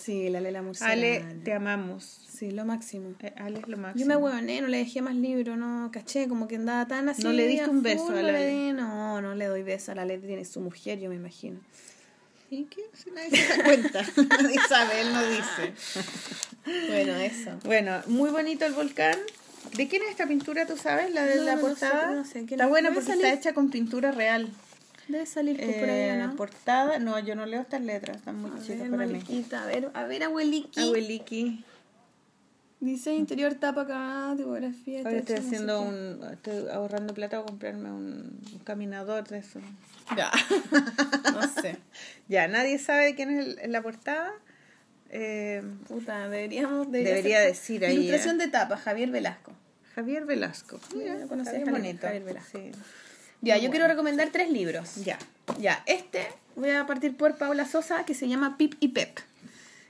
Sí, la Lela Murciana. Ale, te amamos. Sí, lo máximo. Eh, Ale es lo máximo. Yo me huevoné, no le dejé más libros, no caché, como que andaba tan así. No le diste un beso a la le Ale. di- No, no le doy beso a la Ale, tiene su mujer, yo me imagino. ¿Y qué? Si nadie se da cuenta. Isabel no dice. Bueno, eso. Bueno, muy bonito el volcán. ¿De quién es esta pintura, tú sabes? La de No, la no sé, portada. no sé. ¿Quién Está es? buena porque salir. está hecha con pintura real. Debe salir pues, por ahí, Eh, ¿no? Portada, no, yo no leo estas letras, están muy chicas para mí. A ver, a ver, abueliqui. Abueliki. Dice interior, tapa acá, tipografía. Ahora estoy haciendo un. Estoy ahorrando plata para comprarme un, un caminador de eso. Ya. no sé. Ya, nadie sabe quién es el- la portada. Eh, Puta, deberíamos. Debería ser- decir ahí, Ilustración eh. de tapa, Javier Velasco. Javier Velasco. Mira, Mira, lo Javier- bonito. Javier Velasco. Sí. Ya, yo bueno. quiero recomendar tres libros. Ya. Ya, este voy a partir por Paula Sosa, que se llama Pip y Pep.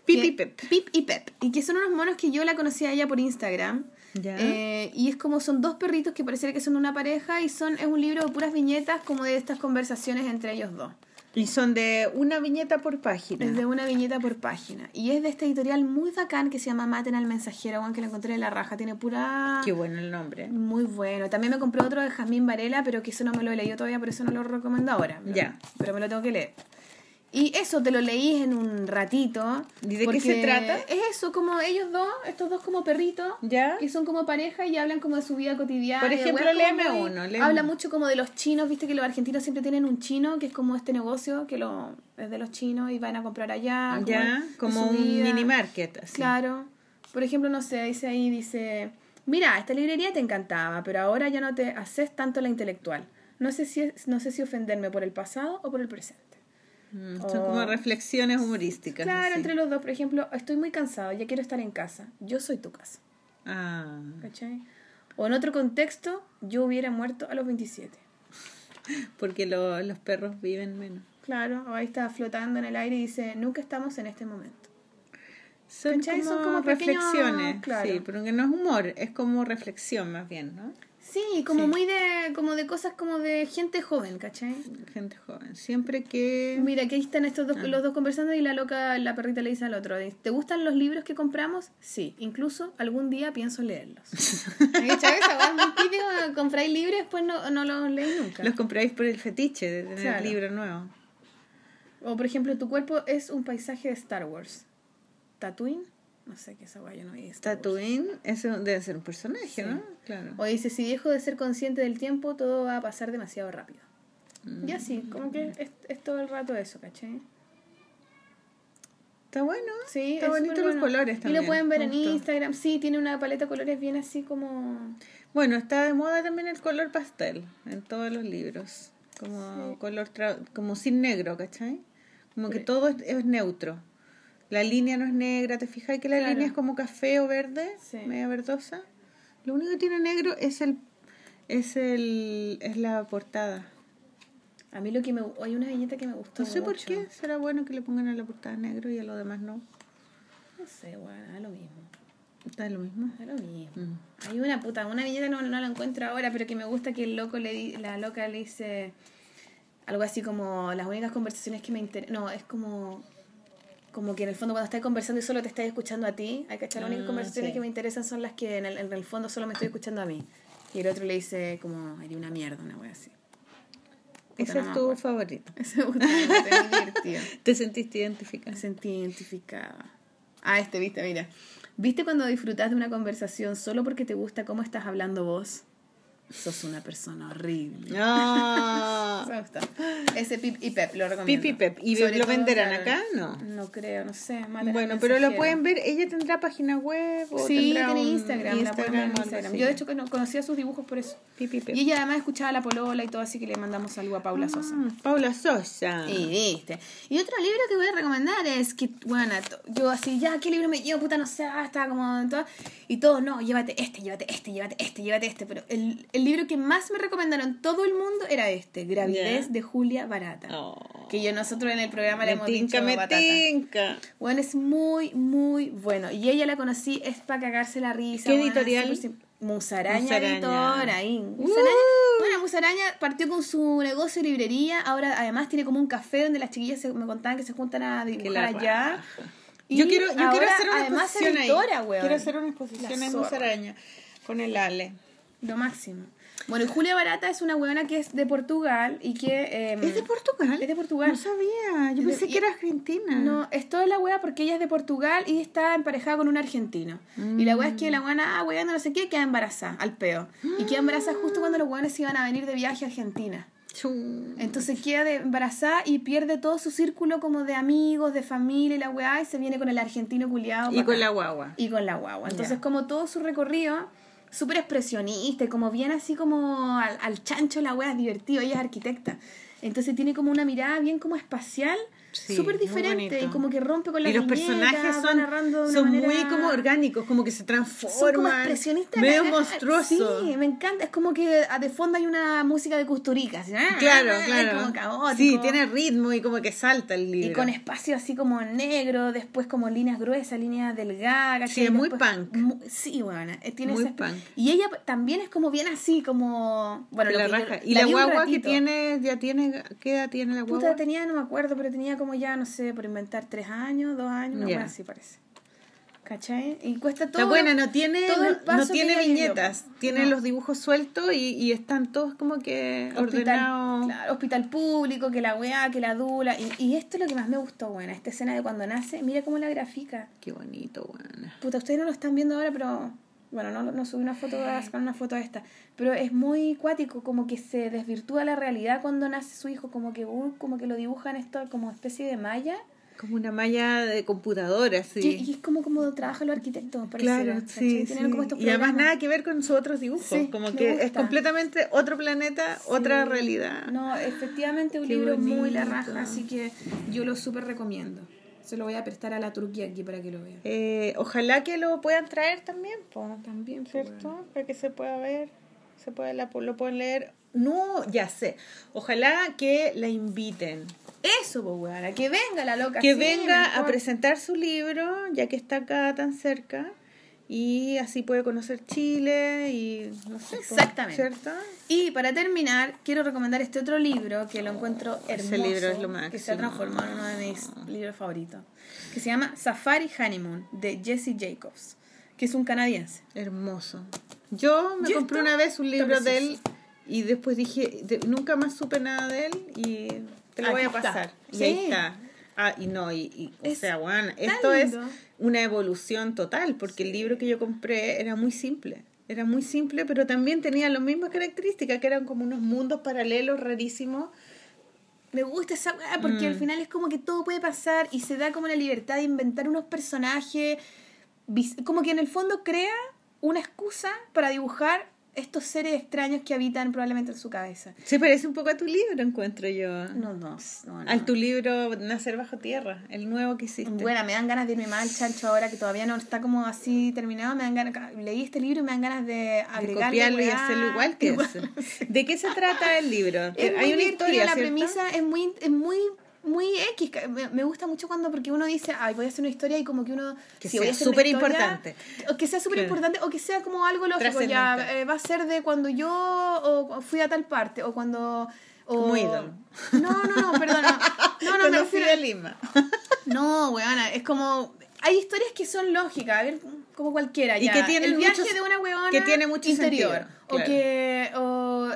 Pip Que- y Pep. Pip y Pep. Y que son unos monos que yo la conocí a ella por Instagram. Ya. Eh, y es como son dos perritos que pareciera que son una pareja y son es un libro de puras viñetas como de estas conversaciones entre ellos dos. Y son de una viñeta por página. Es de una viñeta por página. Y es de esta editorial muy bacán que se llama Maten al Mensajero, Juan, que lo encontré en la raja. Tiene pura... Qué bueno el nombre. Muy bueno. También me compré otro de Jazmín Varela, pero que eso no me lo he leído todavía, por eso no lo recomiendo ahora. Ya. Pero me lo tengo que leer. Y eso te lo leí en un ratito. ¿Y de qué se trata? Es eso, como ellos dos, estos dos como perritos. ¿Ya? Y son como pareja y hablan como de su vida cotidiana. Por ejemplo, léeme uno, léeme Habla mucho como de los chinos, viste que los argentinos siempre tienen un chino, que es como este negocio que lo es de los chinos y van a comprar allá. ya, como un mini market. Así. Claro. Por ejemplo, no sé, dice ahí, dice, mira, esta librería te encantaba, pero ahora ya no te haces tanto la intelectual. No sé si, no sé si ofenderme por el pasado o por el presente. Mm, O- Son como reflexiones humorísticas. Claro, así. entre los dos. Por ejemplo, estoy muy cansado, ya quiero estar en casa. Yo soy tu casa. Ah, ¿Cachai? O en otro contexto, yo hubiera muerto a los 27. porque lo- los perros viven menos. Claro, o ahí está flotando en el aire y dice, nunca estamos en este momento. Son como, Son como pequeños- reflexiones, claro. sí, pero que no es humor, es como reflexión más bien, ¿no? Sí, como Sí. muy de, como de cosas como de gente joven, ¿cachai? Gente joven. Siempre que... Mira, aquí están estos dos, Ah. los dos conversando y la loca, la perrita le dice al otro, ¿te gustan los libros que compramos? Sí, incluso algún día pienso leerlos. ¿Cachai? Esa típica, compráis libros y después no, no los leí nunca. Los compráis por el fetiche de tener Claro. libros nuevos. O por ejemplo, tu cuerpo es un paisaje de Star Wars. ¿Tatooine? No sé qué esa yo no vi. Tatooine, eso debe ser un personaje, Sí. ¿no? Claro. O dice, si dejo de ser consciente del tiempo, todo va a pasar demasiado rápido. Mm. Y así, como que es, es todo el rato eso, ¿cachai? Está bueno. Sí, Está es bonito los bueno. colores Y también. lo pueden ver en. Instagram. Sí, tiene una paleta de colores bien así como... Bueno, está de moda también el color pastel en todos los libros. Como Sí. color tra- como sin negro, ¿cachai? Como que todo es, es neutro. La línea no es negra, ¿te fijas que la Claro. línea es como café o verde? Sí. Media verdosa. Lo único que tiene negro es el es el es la portada. A mí lo que me... Hay una viñeta que me gustó No sé por qué, será bueno que le pongan a la portada negro y a lo demás no. No sé, bueno, da lo mismo. Está lo mismo. Da lo mismo. Mm. Hay una puta, una viñeta no, no la encuentro ahora, pero que me gusta que el loco le di- la loca le dice algo así como las únicas conversaciones que me interesan. No, es como como que en el fondo cuando estás conversando y solo te estás escuchando a ti, hay que echar las únicas Ah, conversaciones sí. que me interesan son las que en el, en el fondo solo me estoy escuchando a mí. Y el otro le dice como, eres una mierda, una wea así. Ese no es me tu acuerdo. favorito. Ese me me divertido. Te sentiste Me identificada. sentí identificada. Ah, este, viste, mira. ¿Viste cuando disfrutas de una conversación solo porque te gusta cómo estás hablando vos? Sos una persona horrible. Ah. Me gusta. Ese Pip y Pep, lo recomiendo. Pip y Pep. ¿Y Sobre lo venderán claro, acá? No. No creo, no sé. Bueno, pero lo pueden ver. ¿Ella tendrá página web o Sí, tendrá tiene un Instagram, la Instagram. Yo de hecho cono- conocía sus dibujos por eso. Pi, pi, pi. Y ella además escuchaba la Polola y todo, así que le mandamos saludo a Paula Sosa. Ah, Paula Sosa. Y viste. Y otro libro que voy a recomendar es que, bueno, yo así, ya, ¿qué libro me llevo? Puta, no sé, ah, estaba como en todo. Y todos, no, llévate este, llévate este, llévate este, llévate este. Pero el, el libro que más me recomendaron todo el mundo era este, Gravidez Ya. de Julia Barata. Oh. Que yo nosotros en el programa le hemos tinca, dicho me batata. tinca. Bueno, es muy, muy bueno. Y ella la conocí, es para cagarse la risa. ¿Qué bueno, editorial? sim- Musaraña, Musaraña. editora. Uh. Musaraña, bueno, Musaraña partió con su negocio de librería, ahora además tiene como un café donde las chiquillas se- me contaban que se juntan a dibujar allá. raja. Y Yo quiero, yo quiero ahora, hacer una además, exposición editora, ahí. weón. Quiero hacer una exposición en. Musaraña con el Ale. Lo máximo. Bueno, y Julia Barata es una weona que es de Portugal y que... em, ¿Es de Portugal? Es de Portugal. No sabía. Yo Es pensé que era argentina. No, es toda la wea porque ella es de Portugal y está emparejada con un argentino. Y la wea es que la weona, ah, weando no sé qué, queda embarazada, al peo. Y queda embarazada justo cuando los weones iban a venir de viaje a Argentina. Entonces queda de embarazada y pierde todo su círculo como de amigos, de familia y la weá, y se viene con el argentino culiado. Y con la guagua. Y con la guagua. Entonces, como todo su recorrido, súper expresionista, y como bien así como al, al chancho la wea, es divertido, ella es arquitecta. Entonces tiene como una mirada bien como espacial, súper muy diferente, y como que rompe con la Y los personajes son, son muy como orgánicos, como que se transforman. son como expresionistas Medio monstruosos. sí me encanta es como que ah, de fondo hay una música de Custurica así, ah, Claro, ah, claro. como caótico. Sí, tiene ritmo y como que salta el libro. y con espacio así como negro, después como líneas gruesas, líneas delgadas. Sí, es muy punk. mu- sí, bueno, eh, tiene Muy ese- punk. Y ella también es como bien así, como... Bueno, la que yo- raja. Y la guagua que tiene, ya tiene, ¿qué edad tiene la guagua? Puta, tenía, no me acuerdo, pero tenía como ya, no sé, por inventar tres años, dos años, una Ya. cosa así parece. ¿Cachai? Y cuesta todo. Está buena, no tiene, no, no tiene viñetas, tiene No. los dibujos sueltos y, y están todos como que ordenados. claro, hospital público, que la weá, que la dula. Y, y esto es lo que más me gustó, buena. Esta escena de cuando nace, mira cómo la grafica. Qué bonito, buena. Puta, ustedes no lo están viendo ahora, pero. Bueno, no, no subí una foto, sacar una foto de esta. Pero es muy cuático, como que se desvirtúa la realidad cuando nace su hijo, como que uh, como que lo dibujan esto como especie de malla. Como una malla de computadora, sí. Y, y es como, como trabajan los arquitectos, pareciera, Claro, sí, sí. como estos Y además nada que ver con sus otros dibujos, Sí, como que es completamente otro planeta, otra realidad. No, efectivamente un Qué libro muy la raja, así que yo lo súper recomiendo. Se lo voy a prestar a la Turquía aquí para que lo vean. Eh, ojalá que lo puedan traer también, po. También, pues, ¿cierto? Para que se pueda ver, se pueda, la, lo pueden leer. No, ya sé. Ojalá que la inviten. Eso, pues, que venga la loca. Que sí, venga a presentar su libro, ya que está acá tan cerca. Y así puede conocer Chile y no sé. po, Exactamente. ¿Cierto? Y para terminar, quiero recomendar este otro libro que lo encuentro hermoso. Ese libro es lo máximo. Que se ha transformado en uno de mis libros favoritos. Que se llama Safari Honeymoon, de Jesse Jacobs, que es un canadiense. Hermoso. Yo me ¿Y compré una vez un libro de él y después dije, de- nunca más supe nada de él y te lo voy a Aquí está. pasar. Y Sí. ahí está. Ah, y no, y, y- o Es sea, bueno, esto es lindo. Una evolución total, porque el libro que yo compré era muy simple. Era muy simple, pero también tenía las mismas características, que eran como unos mundos paralelos rarísimos. Me gusta esa weá porque Mm. al final es como que todo puede pasar y se da como la libertad de inventar unos personajes. Como que en el fondo crea una excusa para dibujar estos seres extraños que habitan probablemente en su cabeza. Se parece un poco a tu libro, encuentro yo. No, no, no. no. A tu libro Nacer bajo tierra, el nuevo que hiciste. Bueno, me dan ganas de irme más al chancho ahora que todavía no está como así terminado. Me dan ganas, leí este libro y me dan ganas de de agregarle copiarlo y hacerlo igual que Igual. ese. ¿De qué se trata el libro? Es muy Hay una historia, la ¿cierto? premisa es muy, es muy, muy X. Me, me gusta mucho cuando, porque uno dice, ay, voy a hacer una historia y como que uno... Que sea súper importante. O que sea súper importante, o que sea como algo lógico, ya eh, va a ser de cuando yo o fui a tal parte, o cuando... O... Como ídolo. No, no, no, perdón. No, no, no me refiero... a Lima. No, weona, es como... Hay historias que son lógicas, a ver, como cualquiera Y ya. que tienen El viaje muchos- de una weona que tiene mucho interior. sentido, O que... O,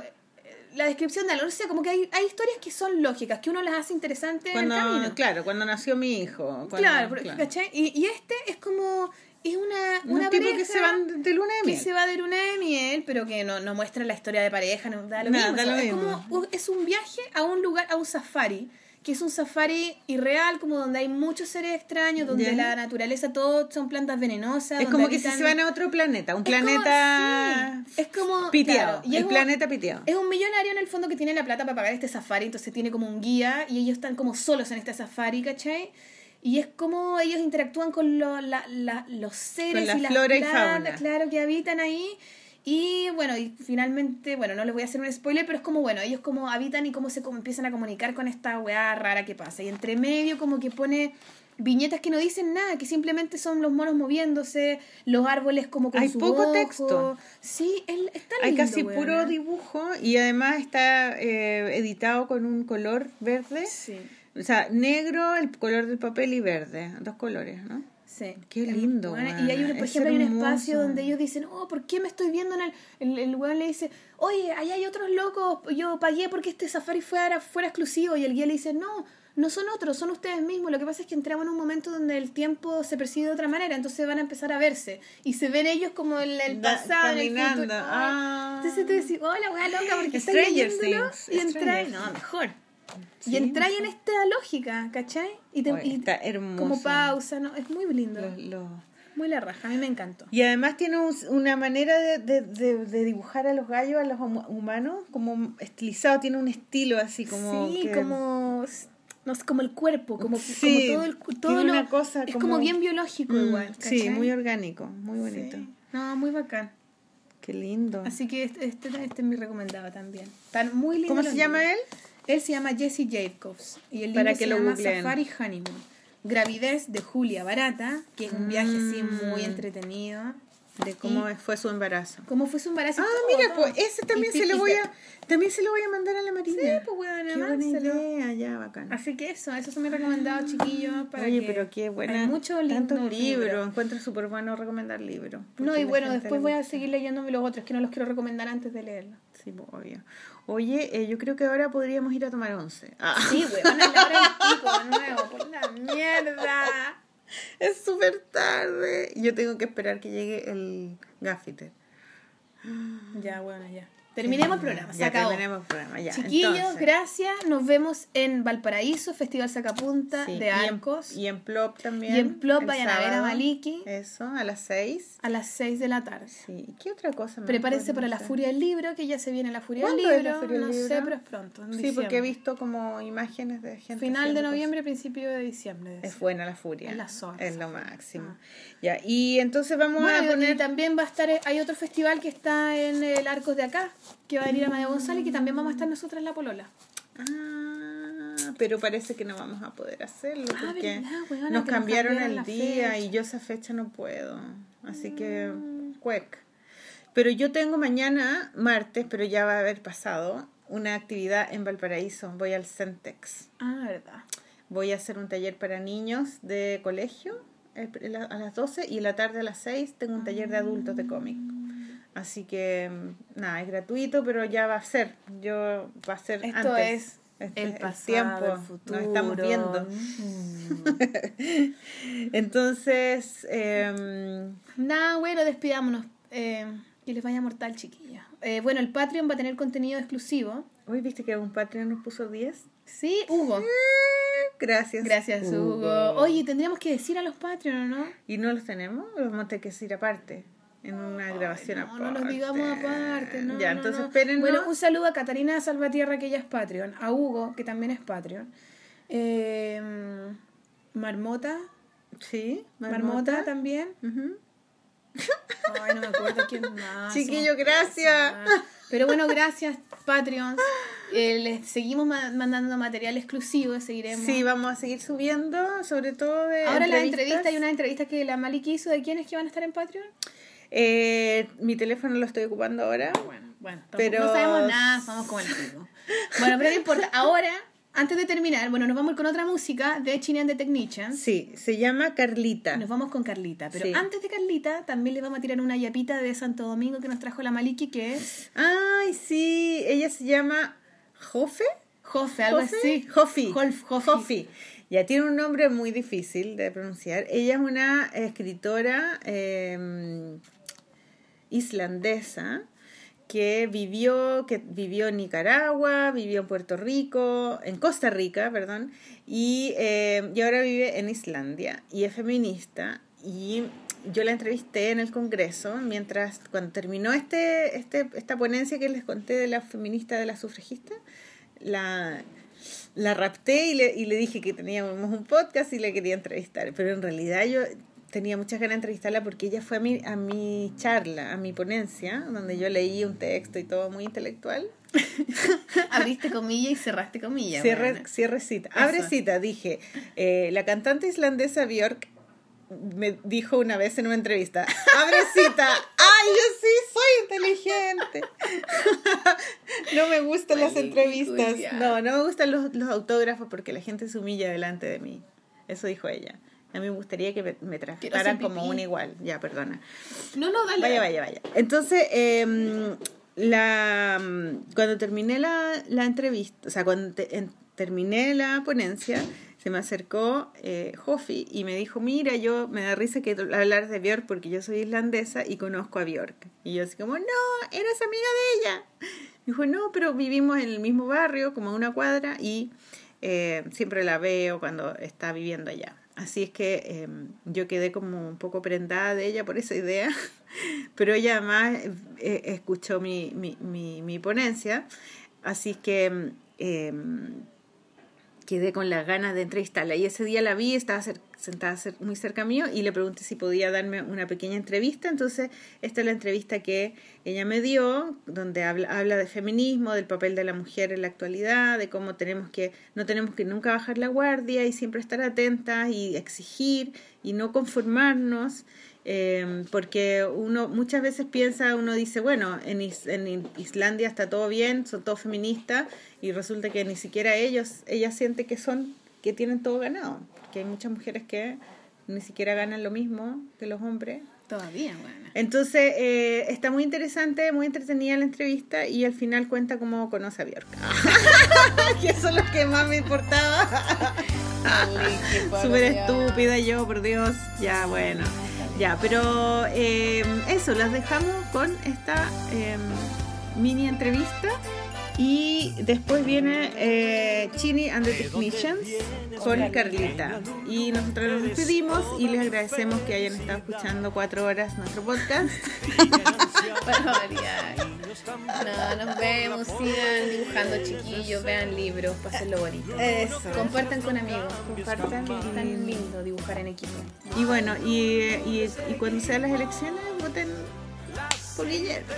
la descripción de sea, como que hay, hay historias que son lógicas, que uno las hace interesantes en el camino. Cuando, claro, cuando nació mi hijo. cuando- claro, porque, ¿cachai? Y, y este es como... Es una, una tipos que pareja se van de, luna de que miel. se va de luna de miel, pero que no, no muestra la historia de pareja, no da lo Nada, mismo. da lo es mismo. como un- es un viaje a un lugar, a un safari, que es un safari irreal, como donde hay muchos seres extraños, donde la naturaleza todo son plantas venenosas. Es como que si se van a otro planeta, un Es como- planeta sí, es como piteado. claro, y el es un- planeta piteado. Es un millonario en el fondo que tiene la plata para pagar este safari, entonces tiene como un guía y ellos están como solos en este safari, ¿cachai? Y es como ellos interactúan con lo- la- la- los seres la y las flora y fauna. claro, que habitan ahí. Y bueno, y finalmente, bueno, no les voy a hacer un spoiler, pero es como, bueno, ellos como habitan y cómo se como empiezan a comunicar con esta weá rara que pasa. Y entre medio como que pone viñetas que no dicen nada, que simplemente son los monos moviéndose, los árboles como con Hay su poco ojo. texto. Sí, él está Hay lindo, casi weona. puro dibujo y además está eh, editado con un color verde. Sí, O sea, negro, el color del papel y verde. Dos colores, ¿no? Sí. Qué lindo, bueno, y hay, un, por es ejemplo, hay un espacio donde ellos dicen, oh, ¿por qué me estoy viendo en el... El, el weón le dice, oye, ahí hay otros locos, yo pagué porque este safari fuera, fuera exclusivo. Y el guía le dice, no, no son otros, son ustedes mismos. Lo que pasa es que entramos en un momento donde el tiempo se percibe de otra manera, entonces van a empezar a verse. Y se ven ellos como en el pasado, en el caminando. futuro. Ah. Entonces tú decís, hola, weá loca, porque estás leyéndolo y. Stranger No, mejor. Sí, y entráis en esta lógica, ¿cachai? Y, te, Oye, y está hermoso. como pausa, ¿no? Es muy lindo. Muy la raja, a mí me encantó. Y además tiene un- una manera de, de, de- de dibujar a los gallos, a los hum- humanos, como estilizado, tiene un estilo así como... sí, que- como no sé, como el cuerpo, como, Sí, como todo el todo tiene lo- una cosa es como- como bien biológico Mm, igual. Sí, ¿cachai? muy orgánico, muy bonito. Sí. No, muy bacán. Qué lindo. Así que este, este, este es mi recomendado también. Están muy lindos ¿Cómo se llama él? Él se llama Jesse Jacobs y el Para libro que se lo llama googleen. Safari Honeymoon. Gravidez de Julia Barata, que es un viaje así muy Mm. entretenido. De cómo fue su embarazo. ¿Cómo fue su embarazo? Ah, Todo, mira, todo. pues ese también Y se lo voy y a también se lo voy a mandar a la Marina. Sí, pues bueno, Qué buena idea, ya bacán. Así que eso, esos son mis recomendados, chiquillos. Para Oye, que pero qué buena. Hay muchos tantos libros. Encuentro súper bueno recomendar libros. No, y bueno, después voy a seguir leyéndome los otros, que no los quiero recomendar antes de leerlos. Sí, pues, obvio. Oye, eh, yo creo que ahora podríamos ir a tomar once. Ah, Sí, güey, van a la hora del pico de nuevo, por la mierda. es súper tarde. Yo tengo que esperar que llegue el gaffiter. Ya, bueno, ya. Terminemos el programa, se Ya acabó. terminemos el programa, ya. Chiquillos, entonces. gracias. Nos vemos en Valparaíso, Festival Sacapunta Sí, de y en- Arcos. Y en, Plop también. Y en Plop vayan a ver a sábado. Maliki. Eso, a las 6. a las 6 de la tarde. Sí. ¿Qué otra cosa más Prepárense para la Furia del Libro, que ya se viene la Furia del ¿Cuándo es Libro. la Furia del no Libro? sé, pero es pronto. en? Sí, porque he visto como imágenes de gente. Final de noviembre, principio de diciembre. Es buena la Furia. Es la zorra, Es lo máximo. Ah. Ya, y entonces vamos Bueno, a poner. y también va a estar, hay otro festival que está en el Arcos de acá, que va a venir a María González, que también vamos a estar nosotras en la Polola. Ah, pero parece que no vamos a poder hacerlo Ah, porque verdad, weona, nos cambiaron el día fecha. y yo esa fecha no puedo. Así que, Mm. cuec. Pero yo tengo mañana, martes, pero ya va a haber pasado, una actividad en Valparaíso. Voy al Centex. Ah, verdad. Voy a hacer un taller para niños de colegio eh, a las 12 y en la tarde a las 6 tengo un taller de adultos de cómic. Así que, nada, es gratuito, pero ya va a ser. Yo va a ser Esto antes. es Este el pasado, el futuro. Nos estamos viendo. Mm. Entonces, em, Nada, bueno, despidámonos. Eh, que les vaya mortal, chiquilla. Eh, bueno, el Patreon va a tener contenido exclusivo. hoy viste que un Patreon nos puso 10. Sí, Hugo. Gracias. Gracias, Hugo. Oye, tendríamos que decir a los Patreon, ¿o no? ¿Y no los tenemos? ¿O Los vamos a tener que decir aparte. En una grabación no, aparte. no los digamos aparte, no. Ya, no, entonces no. espérennos. Bueno, un saludo a Catarina Salvatierra, que ella es Patreon. A Hugo, que también es Patreon. Eh, Marmota. Sí, Marmota, también. Ay, no me acuerdo quién más. Chiquillo, gracias. Pero bueno, gracias, Patreons. Eh, les seguimos ma- mandando material exclusivo, seguiremos. Sí, vamos a seguir subiendo, sobre todo de. Ahora la entrevista, hay una entrevista que la Maliki hizo de quiénes que van a estar en Patreon. Eh, mi teléfono lo estoy ocupando ahora. Bueno, bueno, tampoco- Pero- no sabemos nada, somos como el pico. Bueno, pero no importa. Ahora, antes de terminar, bueno, nos vamos con otra música de Chine and the Technicians. Sí, se llama Carlita. Nos vamos con Carlita. Pero Sí. antes de Carlita, también le vamos a tirar una yapita de Santo Domingo que nos trajo la Maliki, que es Ay, sí, ella se llama Jofe. Jofe, algo Jofe? así. Jofi. Jolf- Jofi. Jofi. Ya tiene un nombre muy difícil de pronunciar. Ella es una escritora eh, islandesa que vivió, que vivió en Nicaragua, vivió en Puerto Rico, en Costa Rica, perdón, y, eh, y ahora vive en Islandia y es feminista. Y yo la entrevisté en el Congreso mientras, cuando terminó este, este, esta ponencia que les conté de la feminista, de la sufragista, la, la rapté y le, y le dije que teníamos un podcast y le quería entrevistar. Pero en realidad yo tenía muchas ganas de entrevistarla porque ella fue a mi, a mi charla, a mi ponencia, donde yo leí un texto y todo muy intelectual. Abriste comilla y cerraste comilla. Cierre, weona. cierre cita. Eso. Abre cita, dije. eh, la cantante islandesa Björk me dijo una vez en una entrevista, abre cita. ¡Ay, yo sí soy inteligente! no me gustan las entrevistas. No, no me gustan los, los autógrafos porque la gente se humilla delante de mí. Eso dijo ella. A mí me gustaría que me, trataran como un igual. Ya, perdona. No, no, dale. Vaya, vaya, vaya. Entonces, em, la, cuando terminé la, la entrevista, o sea, cuando te- en- terminé la ponencia, se me acercó eh, Jofi y me dijo, mira, yo me da risa que hablar de Björk porque yo soy islandesa y conozco a Björk. Y yo así como, no, eres amiga de ella. Me dijo, no, pero vivimos en el mismo barrio, como a una cuadra, y eh, siempre la veo cuando está viviendo allá. Así es que eh, yo quedé como un poco prendada de ella por esa idea, pero ella además eh, escuchó mi, mi, mi, mi ponencia, así que eh, quedé con las ganas de entrevistarla. Y ese día la vi, estaba cer- sentada muy cerca mío y le pregunté si podía darme una pequeña entrevista. Entonces, esta es la entrevista que ella me dio, donde habla, habla de feminismo, del papel de la mujer en la actualidad, de cómo tenemos que, no tenemos que nunca bajar la guardia y siempre estar atentas y exigir y no conformarnos. Eh, porque uno muchas veces piensa, uno dice, bueno, en, en Islandia está todo bien, son todos feministas, y resulta que ni siquiera ellos, ellas sienten que son, que tienen todo ganado, porque hay muchas mujeres que ni siquiera ganan lo mismo que los hombres. Todavía, bueno. Entonces, eh, está muy interesante, muy entretenida la entrevista y al final cuenta cómo conoce a Björk. que eso es lo que más me importaba. Súper estúpida yo, por Dios. Ya, bueno. Ya, pero eh, eso, las dejamos con esta eh, mini entrevista. Y después viene eh, Chini and the Technicians con Carlita. Y nosotros nos despedimos y les agradecemos que hayan estado escuchando cuatro horas nuestro podcast. Para variar. No, nos vemos, sigan dibujando chiquillos, vean libros, pásenlo bonito. Eso. Compartan con amigos, compartan, es tan lindo dibujar en equipo. Y bueno, y, y, y cuando sean las elecciones, voten por Guillermo.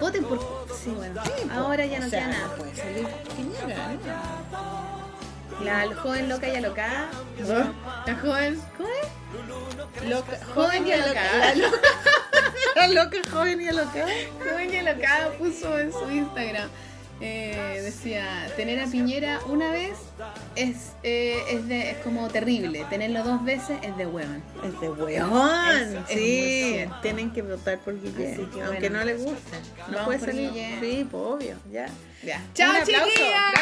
Voten por. Sí, bueno. Ahora ya no O sea, queda nada. puede salir Piñera, ¿no? La joven loca y alocada. La joven. ¿Cómo es? Loca, Joven y alocada. La loca joven y alocada. Joven y alocada puso en su Instagram. Eh, decía, tener a Piñera una vez es, eh, es, de, es como terrible. Tenerlo dos veces es de hueón. Es de muy sí, tienen que votar por Guillermo. Aunque bueno. no les guste. No puede salir. Guille. Sí, pues obvio, ya. Ya. ¡Chao, chiquillas!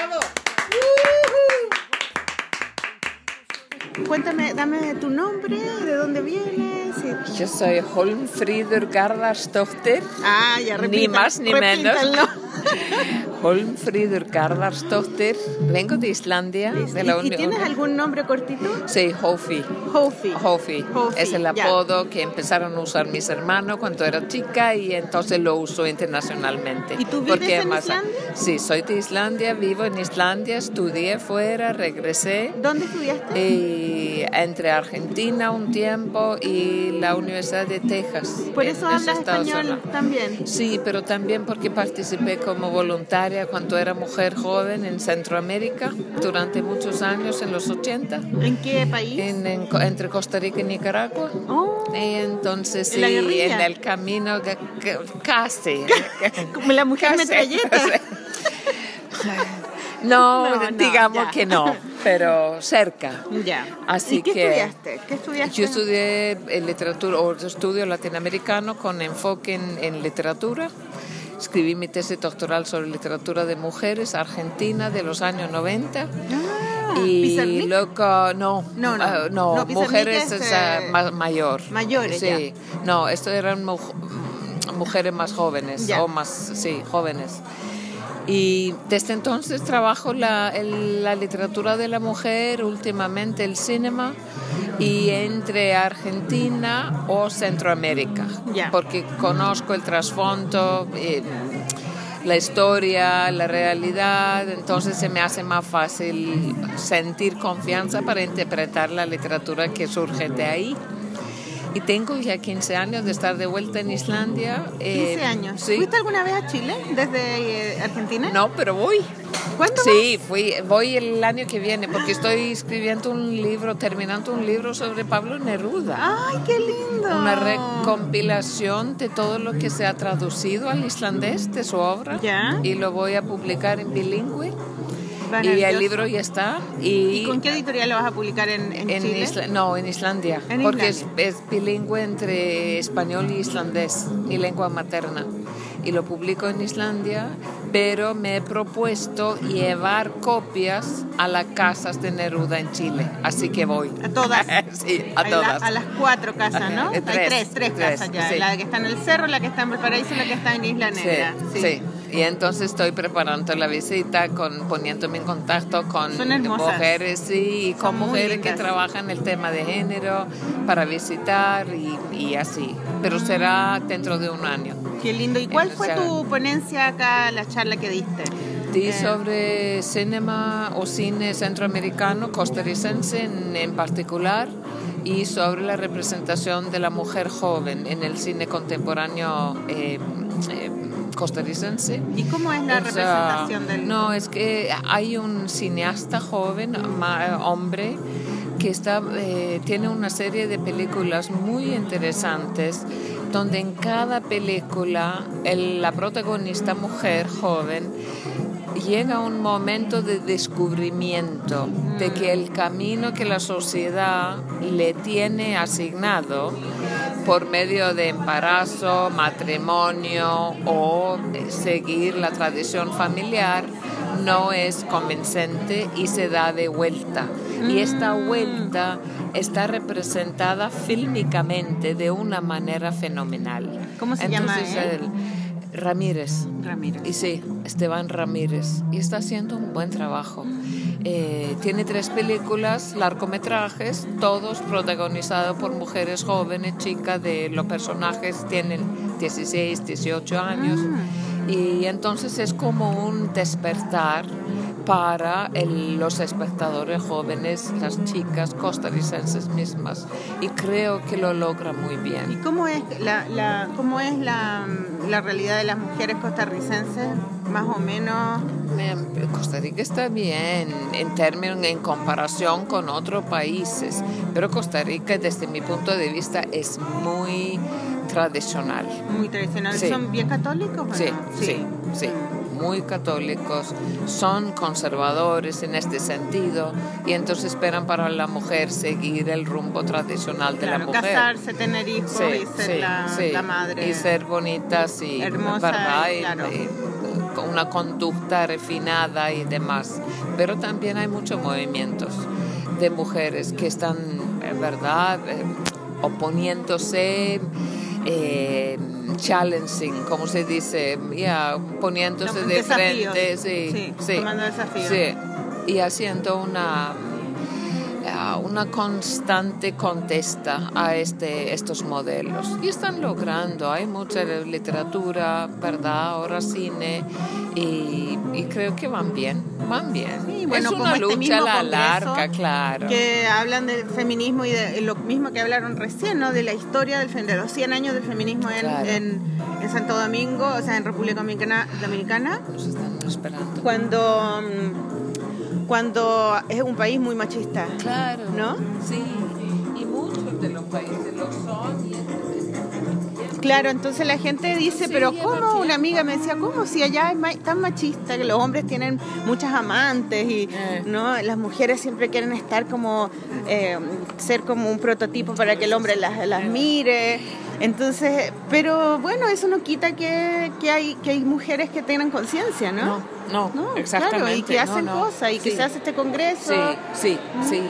Cuéntame, dame tu nombre, de dónde vienes. Y- Yo soy Holmfriður Garðarsdóttir, Ah, ya repita, Ni más ni menos. Holmfriður Garðarsdóttir, vengo de Islandia, de la ¿Y, y tienes algún nombre cortito? Sí, Hofi. Hofi. Hofi. Hofi, Es el ya. apodo que empezaron a usar mis hermanos cuando era chica y entonces lo uso internacionalmente. ¿Y tú vives Porque en más- Islandia? Sí, soy de Islandia, vivo en Islandia, estudié fuera, regresé. ¿Dónde estudiaste? Y entre Argentina un tiempo y la Universidad de Texas. Por eso hablas español Unidos. también. Sí, pero también porque participé como voluntaria cuando era mujer joven en Centroamérica durante muchos años, en los 80, ¿En qué país? en- en- entre Costa Rica y Nicaragua. Oh, Y entonces ¿En sí, en el camino que- que- casi. como la mujer Casi. metralleta. No, No, digamos que no, pero cerca. Ya. Así ¿Y qué que- estudiaste? ¿Qué estudiaste? Yo estudié eh, literatura o estudio latinoamericano con enfoque en, en literatura. Escribí mi tesis doctoral sobre literatura de mujeres argentina de los años 90. Ah, y ¿Pizarnik? loco, no, No, no. ah, no, mujeres es, eh, ma- mayor. mayores, Sí, no, esto eran mu- mujeres más jóvenes Ya. o más, sí, jóvenes. Y desde entonces trabajo la, el- la literatura de la mujer, últimamente el cinema, y entre Argentina o Centroamérica, porque conozco el trasfondo, eh, la historia, la realidad, entonces se me hace más fácil sentir confianza para interpretar la literatura que surge de ahí. Y tengo ya 15 años de estar de vuelta en Islandia. 15 eh, años. Sí. ¿Fuiste alguna vez a Chile desde eh, Argentina? No, pero voy. ¿Cuándo Sí, fui, voy el año que viene porque estoy escribiendo un libro, terminando un libro sobre Pablo Neruda. ¡Ay, qué lindo! Una recompilación de todo lo que se ha traducido al islandés de su obra. Ya. Y lo voy a publicar en bilingüe. Va Y el libro ya está. Y, ¿Y con qué editorial lo vas a publicar en, en en Chile? Isla- no, en Islandia. En porque Islandia. Es, es bilingüe entre español y islandés, mi lengua materna. Y lo publico en Islandia, pero me he propuesto llevar copias a las casas de Neruda en Chile. Así que voy. A todas. sí, a Hay la- todas. a las cuatro casas, ¿no? Eh, Hay tres, tres, tres tres, casas ya. sí. La que está en el cerro, la que está en Valparaíso y la que está en Isla Negra. Sí, sí. Y entonces estoy preparando la visita, con, poniéndome en contacto con mujeres, sí, y con Son mujeres que trabajan el tema de género para visitar y, y así. Pero será dentro de un año. Qué lindo. ¿Y cuál O fue tu ponencia acá, la charla que diste? Di Eh, sobre cinema o cine centroamericano, costarricense en, en particular, y sobre la representación de la mujer joven en el cine contemporáneo eh, eh, costarricense. ¿Y cómo es la representación del.? No, es que hay un cineasta joven, ma- hombre, que está, eh, tiene una serie de películas muy interesantes, donde en cada película el- la protagonista mujer joven llega a un momento de descubrimiento de que el camino que la sociedad le tiene asignado por medio de embarazo, matrimonio o eh, seguir la tradición familiar no es convincente y se da de vuelta. Y esta vuelta está representada fílmicamente de una manera fenomenal. ¿Cómo se llama el- Ramírez. Ramírez. Y sí, Esteban Ramírez. Y está haciendo un buen trabajo. Eh, tiene tres películas, largometrajes, todos protagonizados por mujeres jóvenes, chicas, de los personajes tienen 16, 18 años. Y entonces es como un despertar para el- los espectadores jóvenes, las chicas costarricenses mismas. Y creo que lo logra muy ¿Y bien. cómo es la, la, cómo es la, la realidad de las mujeres costarricenses? Más o menos. Costa Rica está bien en términos, en comparación con otros países, pero Costa Rica desde mi punto de vista es muy tradicional. Muy tradicionales. Sí. ¿Son bien católicos? o Sí, no? sí, sí. Muy católicos, son conservadores en este sentido y entonces esperan para la mujer seguir el rumbo tradicional de la mujer. casarse, tener hijos y ser la, sí. la madre. Y ser bonitas y hermosa, ¿verdad? y claro. y con una conducta refinada y demás. Pero también hay muchos movimientos de mujeres que están, en verdad, eh, oponiéndose, eh, challenging, como se dice, ya poniéndose de frente, sí, Sí, sí, tomando desafíos. sí, y haciendo una una constante contesta a este, estos modelos. Y están logrando, hay mucha literatura, ¿verdad? Ahora cine, y, y creo que van bien, van bien. Sí, bueno, es como una este lucha a la larga, claro. Que hablan del feminismo y de lo mismo que hablaron recién, ¿no? De la historia del, de los 100 años del feminismo en, Claro. en, en Santo Domingo, o sea, en República Dominicana, Dominicana Nos están esperando. cuando, cuando es un país muy machista. Claro. ¿No? Sí. Y muchos de los países lo son. y Claro, entonces la gente dice, Sí, pero ¿cómo? Una amiga me decía, ¿cómo si allá es ma- tan machista que los hombres tienen muchas amantes y Eh. no las mujeres siempre quieren estar como, eh, ser como un prototipo para que el hombre las, las mire? Entonces, pero bueno, eso no quita que, que hay, que hay mujeres que tengan conciencia, ¿no? No, no, No, exactamente. Claro, y que hacen no. cosas y que se hace este congreso. Sí, sí, sí.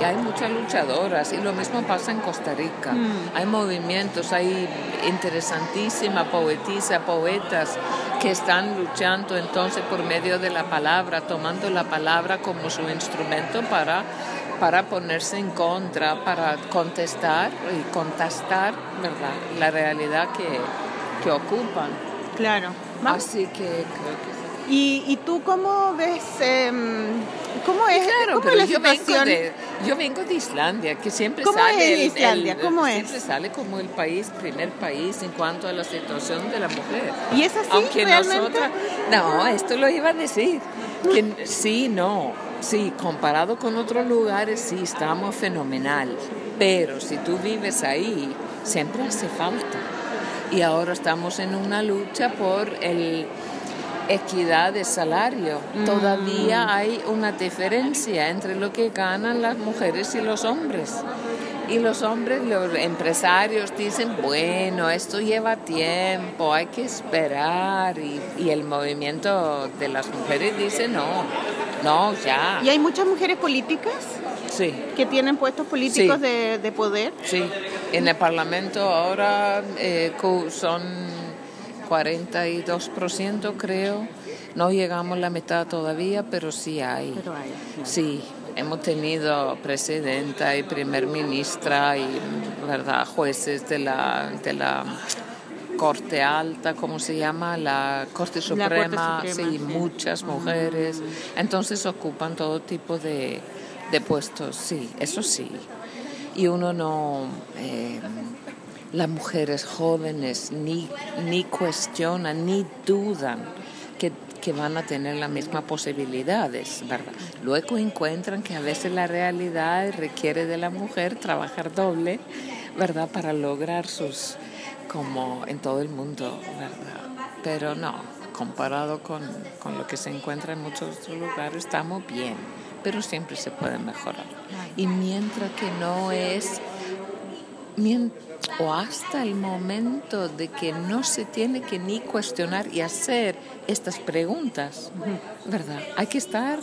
Y hay muchas luchadoras y lo mismo pasa en Costa Rica. Mm. Hay movimientos, hay interesantísimas poetisas, poetas que están luchando entonces por medio de la palabra, tomando la palabra como su instrumento para, para ponerse en contra, para contestar y contestar ¿verdad? la realidad que, que ocupan. Claro. Así que creo que sí. ¿Y, y tú cómo ves, em, cómo es, Claro, cómo pero es la yo vengo, de, yo vengo de Islandia, que siempre ¿Cómo sale es el- Islandia? el- ¿Cómo siempre es? sale como el país, primer país en cuanto a la situación de la mujer. ¿Y es así Aunque realmente? nosotras, no, esto lo iba a decir, que sí, no, sí, comparado con otros lugares sí estamos fenomenal, pero si tú vives ahí siempre hace falta. Y ahora estamos en una lucha por el equidad de salario. Mm. Todavía hay una diferencia entre lo que ganan las mujeres y los hombres. Y los hombres, los empresarios dicen, bueno, esto lleva tiempo, hay que esperar. Y, y el movimiento de las mujeres dice, no, no, ya. ¿Y hay muchas mujeres políticas Sí, que tienen puestos políticos Sí. de, de poder? sí. En el Parlamento ahora eh, son 42% creo. No llegamos a la mitad todavía, pero sí hay. Pero hay. Sí, hemos tenido presidenta y primer ministra y verdad jueces de la de la Corte Alta, ¿cómo se llama? La Corte La Corte Suprema, Suprema, sí, sí. muchas mujeres. Entonces ocupan todo tipo de, de puestos, sí, eso sí. Y uno no, eh, las mujeres jóvenes ni, ni cuestionan, ni dudan que, van a tener las mismas posibilidades, ¿verdad? Luego encuentran que a veces la realidad requiere de la mujer trabajar doble, ¿verdad? Para lograr sus, como en todo el mundo, ¿verdad? Pero no, comparado con, con lo que se encuentra en muchos otros lugares, estamos bien, pero siempre se puede mejorar. Y mientras que no es o hasta el momento de que no se tiene que ni cuestionar y hacer estas preguntas, ¿verdad? Hay que estar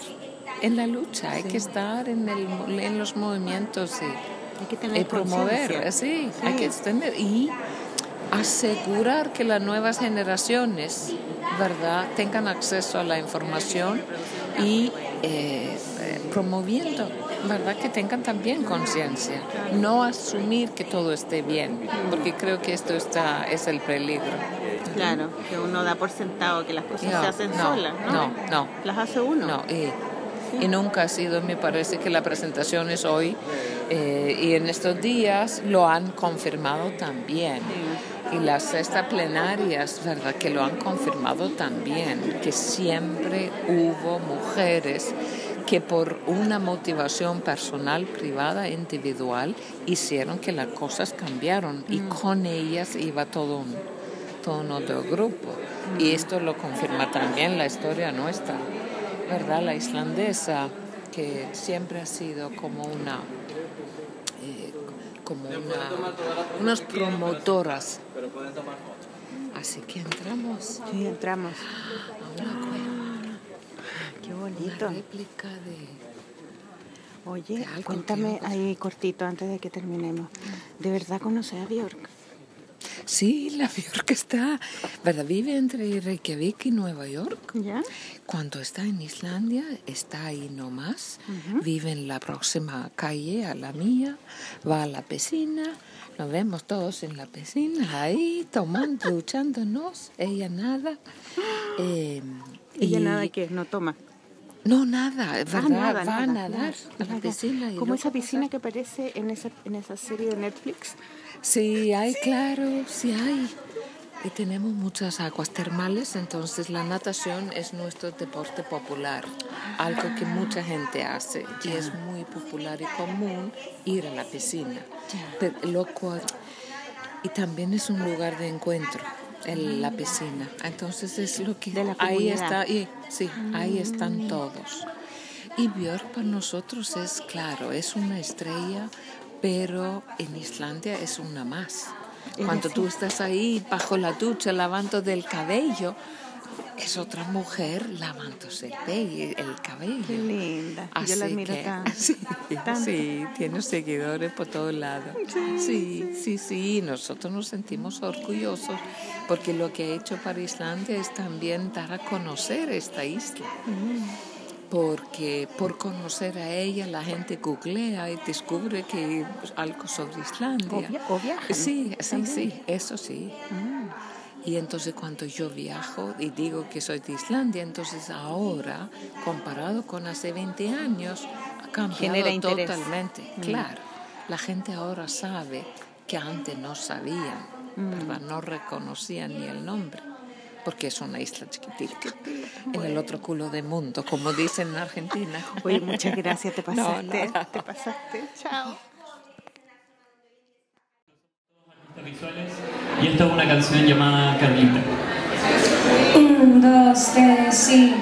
en la lucha, hay que estar en, el, en los movimientos y, Hay que tener y promover, sí, Sí. hay que tener y asegurar que las nuevas generaciones, ¿verdad?, tengan acceso a la información y eh, eh, promoviendo, ¿verdad?, que tengan también conciencia. No asumir que todo esté bien, porque creo que esto está, es el peligro. Claro, que uno da por sentado que las cosas se hacen solas, ¿no? No, no. Las hace uno. No, y, y nunca ha sido, me parece que la presentación es hoy eh, y en estos días lo han confirmado también. Y las sextas plenarias, ¿verdad? Que lo han confirmado también, que siempre hubo mujeres que por una motivación personal, privada, individual, hicieron que las cosas cambiaron y con ellas iba todo un, todo un otro grupo. Y esto lo confirma también la historia nuestra, ¿verdad? La islandesa, que siempre ha sido como una eh, como una, unas promotoras. Así que entramos Sí, entramos. a una cueva, Qué una bonito. réplica de... Oye, de que cuéntame hemos- ahí cortito antes de que terminemos. ¿De verdad conoces a Bjork? Sí, la Bjork está, ¿verdad? Vive entre Reykjavik y Nueva York. ¿Ya? Cuando está en Islandia, está ahí nomás, vive en la próxima calle a la mía, va a la piscina, nos vemos todos en la piscina, ahí tomando, duchándonos, ella nada. eh, Ella y- nada que no toma. No, nada, Ah, ¿verdad? nada, va a nada, nadar nada, a la piscina. y Como esa piscina que aparece en esa, en esa serie de Netflix. Sí, hay, claro, sí hay. Y tenemos muchas aguas termales, entonces la natación es nuestro deporte popular, algo que mucha gente hace y es muy popular y común ir a la piscina. Pero lo cual- y también es un lugar de encuentro, el- la piscina. Entonces es lo que De la ahí está, y, sí, ahí están todos. Y Björk para nosotros es claro, es una estrella, pero en Islandia es una más. Cuando tú estás ahí bajo la ducha lavando del cabello, es otra mujer lavándose el, pe- el cabello. Qué linda. Yo la Así admiro que- tanto. Sí, tanto. sí, tiene seguidores por todos lados. Sí, sí, sí, nosotros nos sentimos orgullosos porque lo que ha hecho para Islandia es también dar a conocer esta isla. Porque por conocer a ella la gente googlea y descubre que pues, algo sobre Islandia. O via- o viajan Sí, sí, también. sí, eso sí. Y entonces cuando yo viajo y digo que soy de Islandia, entonces ahora, comparado con hace 20 años, ha cambiado Genera interés. totalmente. Claro, la gente ahora sabe que antes no sabían, ¿verdad? No reconocían ni el nombre, porque es una isla chiquitita, en el otro culo del mundo, como dicen en Argentina. Oye, muchas gracias, te No, pasaste. no, no. Te pasaste. Chao. Visuales y esto es una canción llamada Carlita. Un, dos, tres, sí.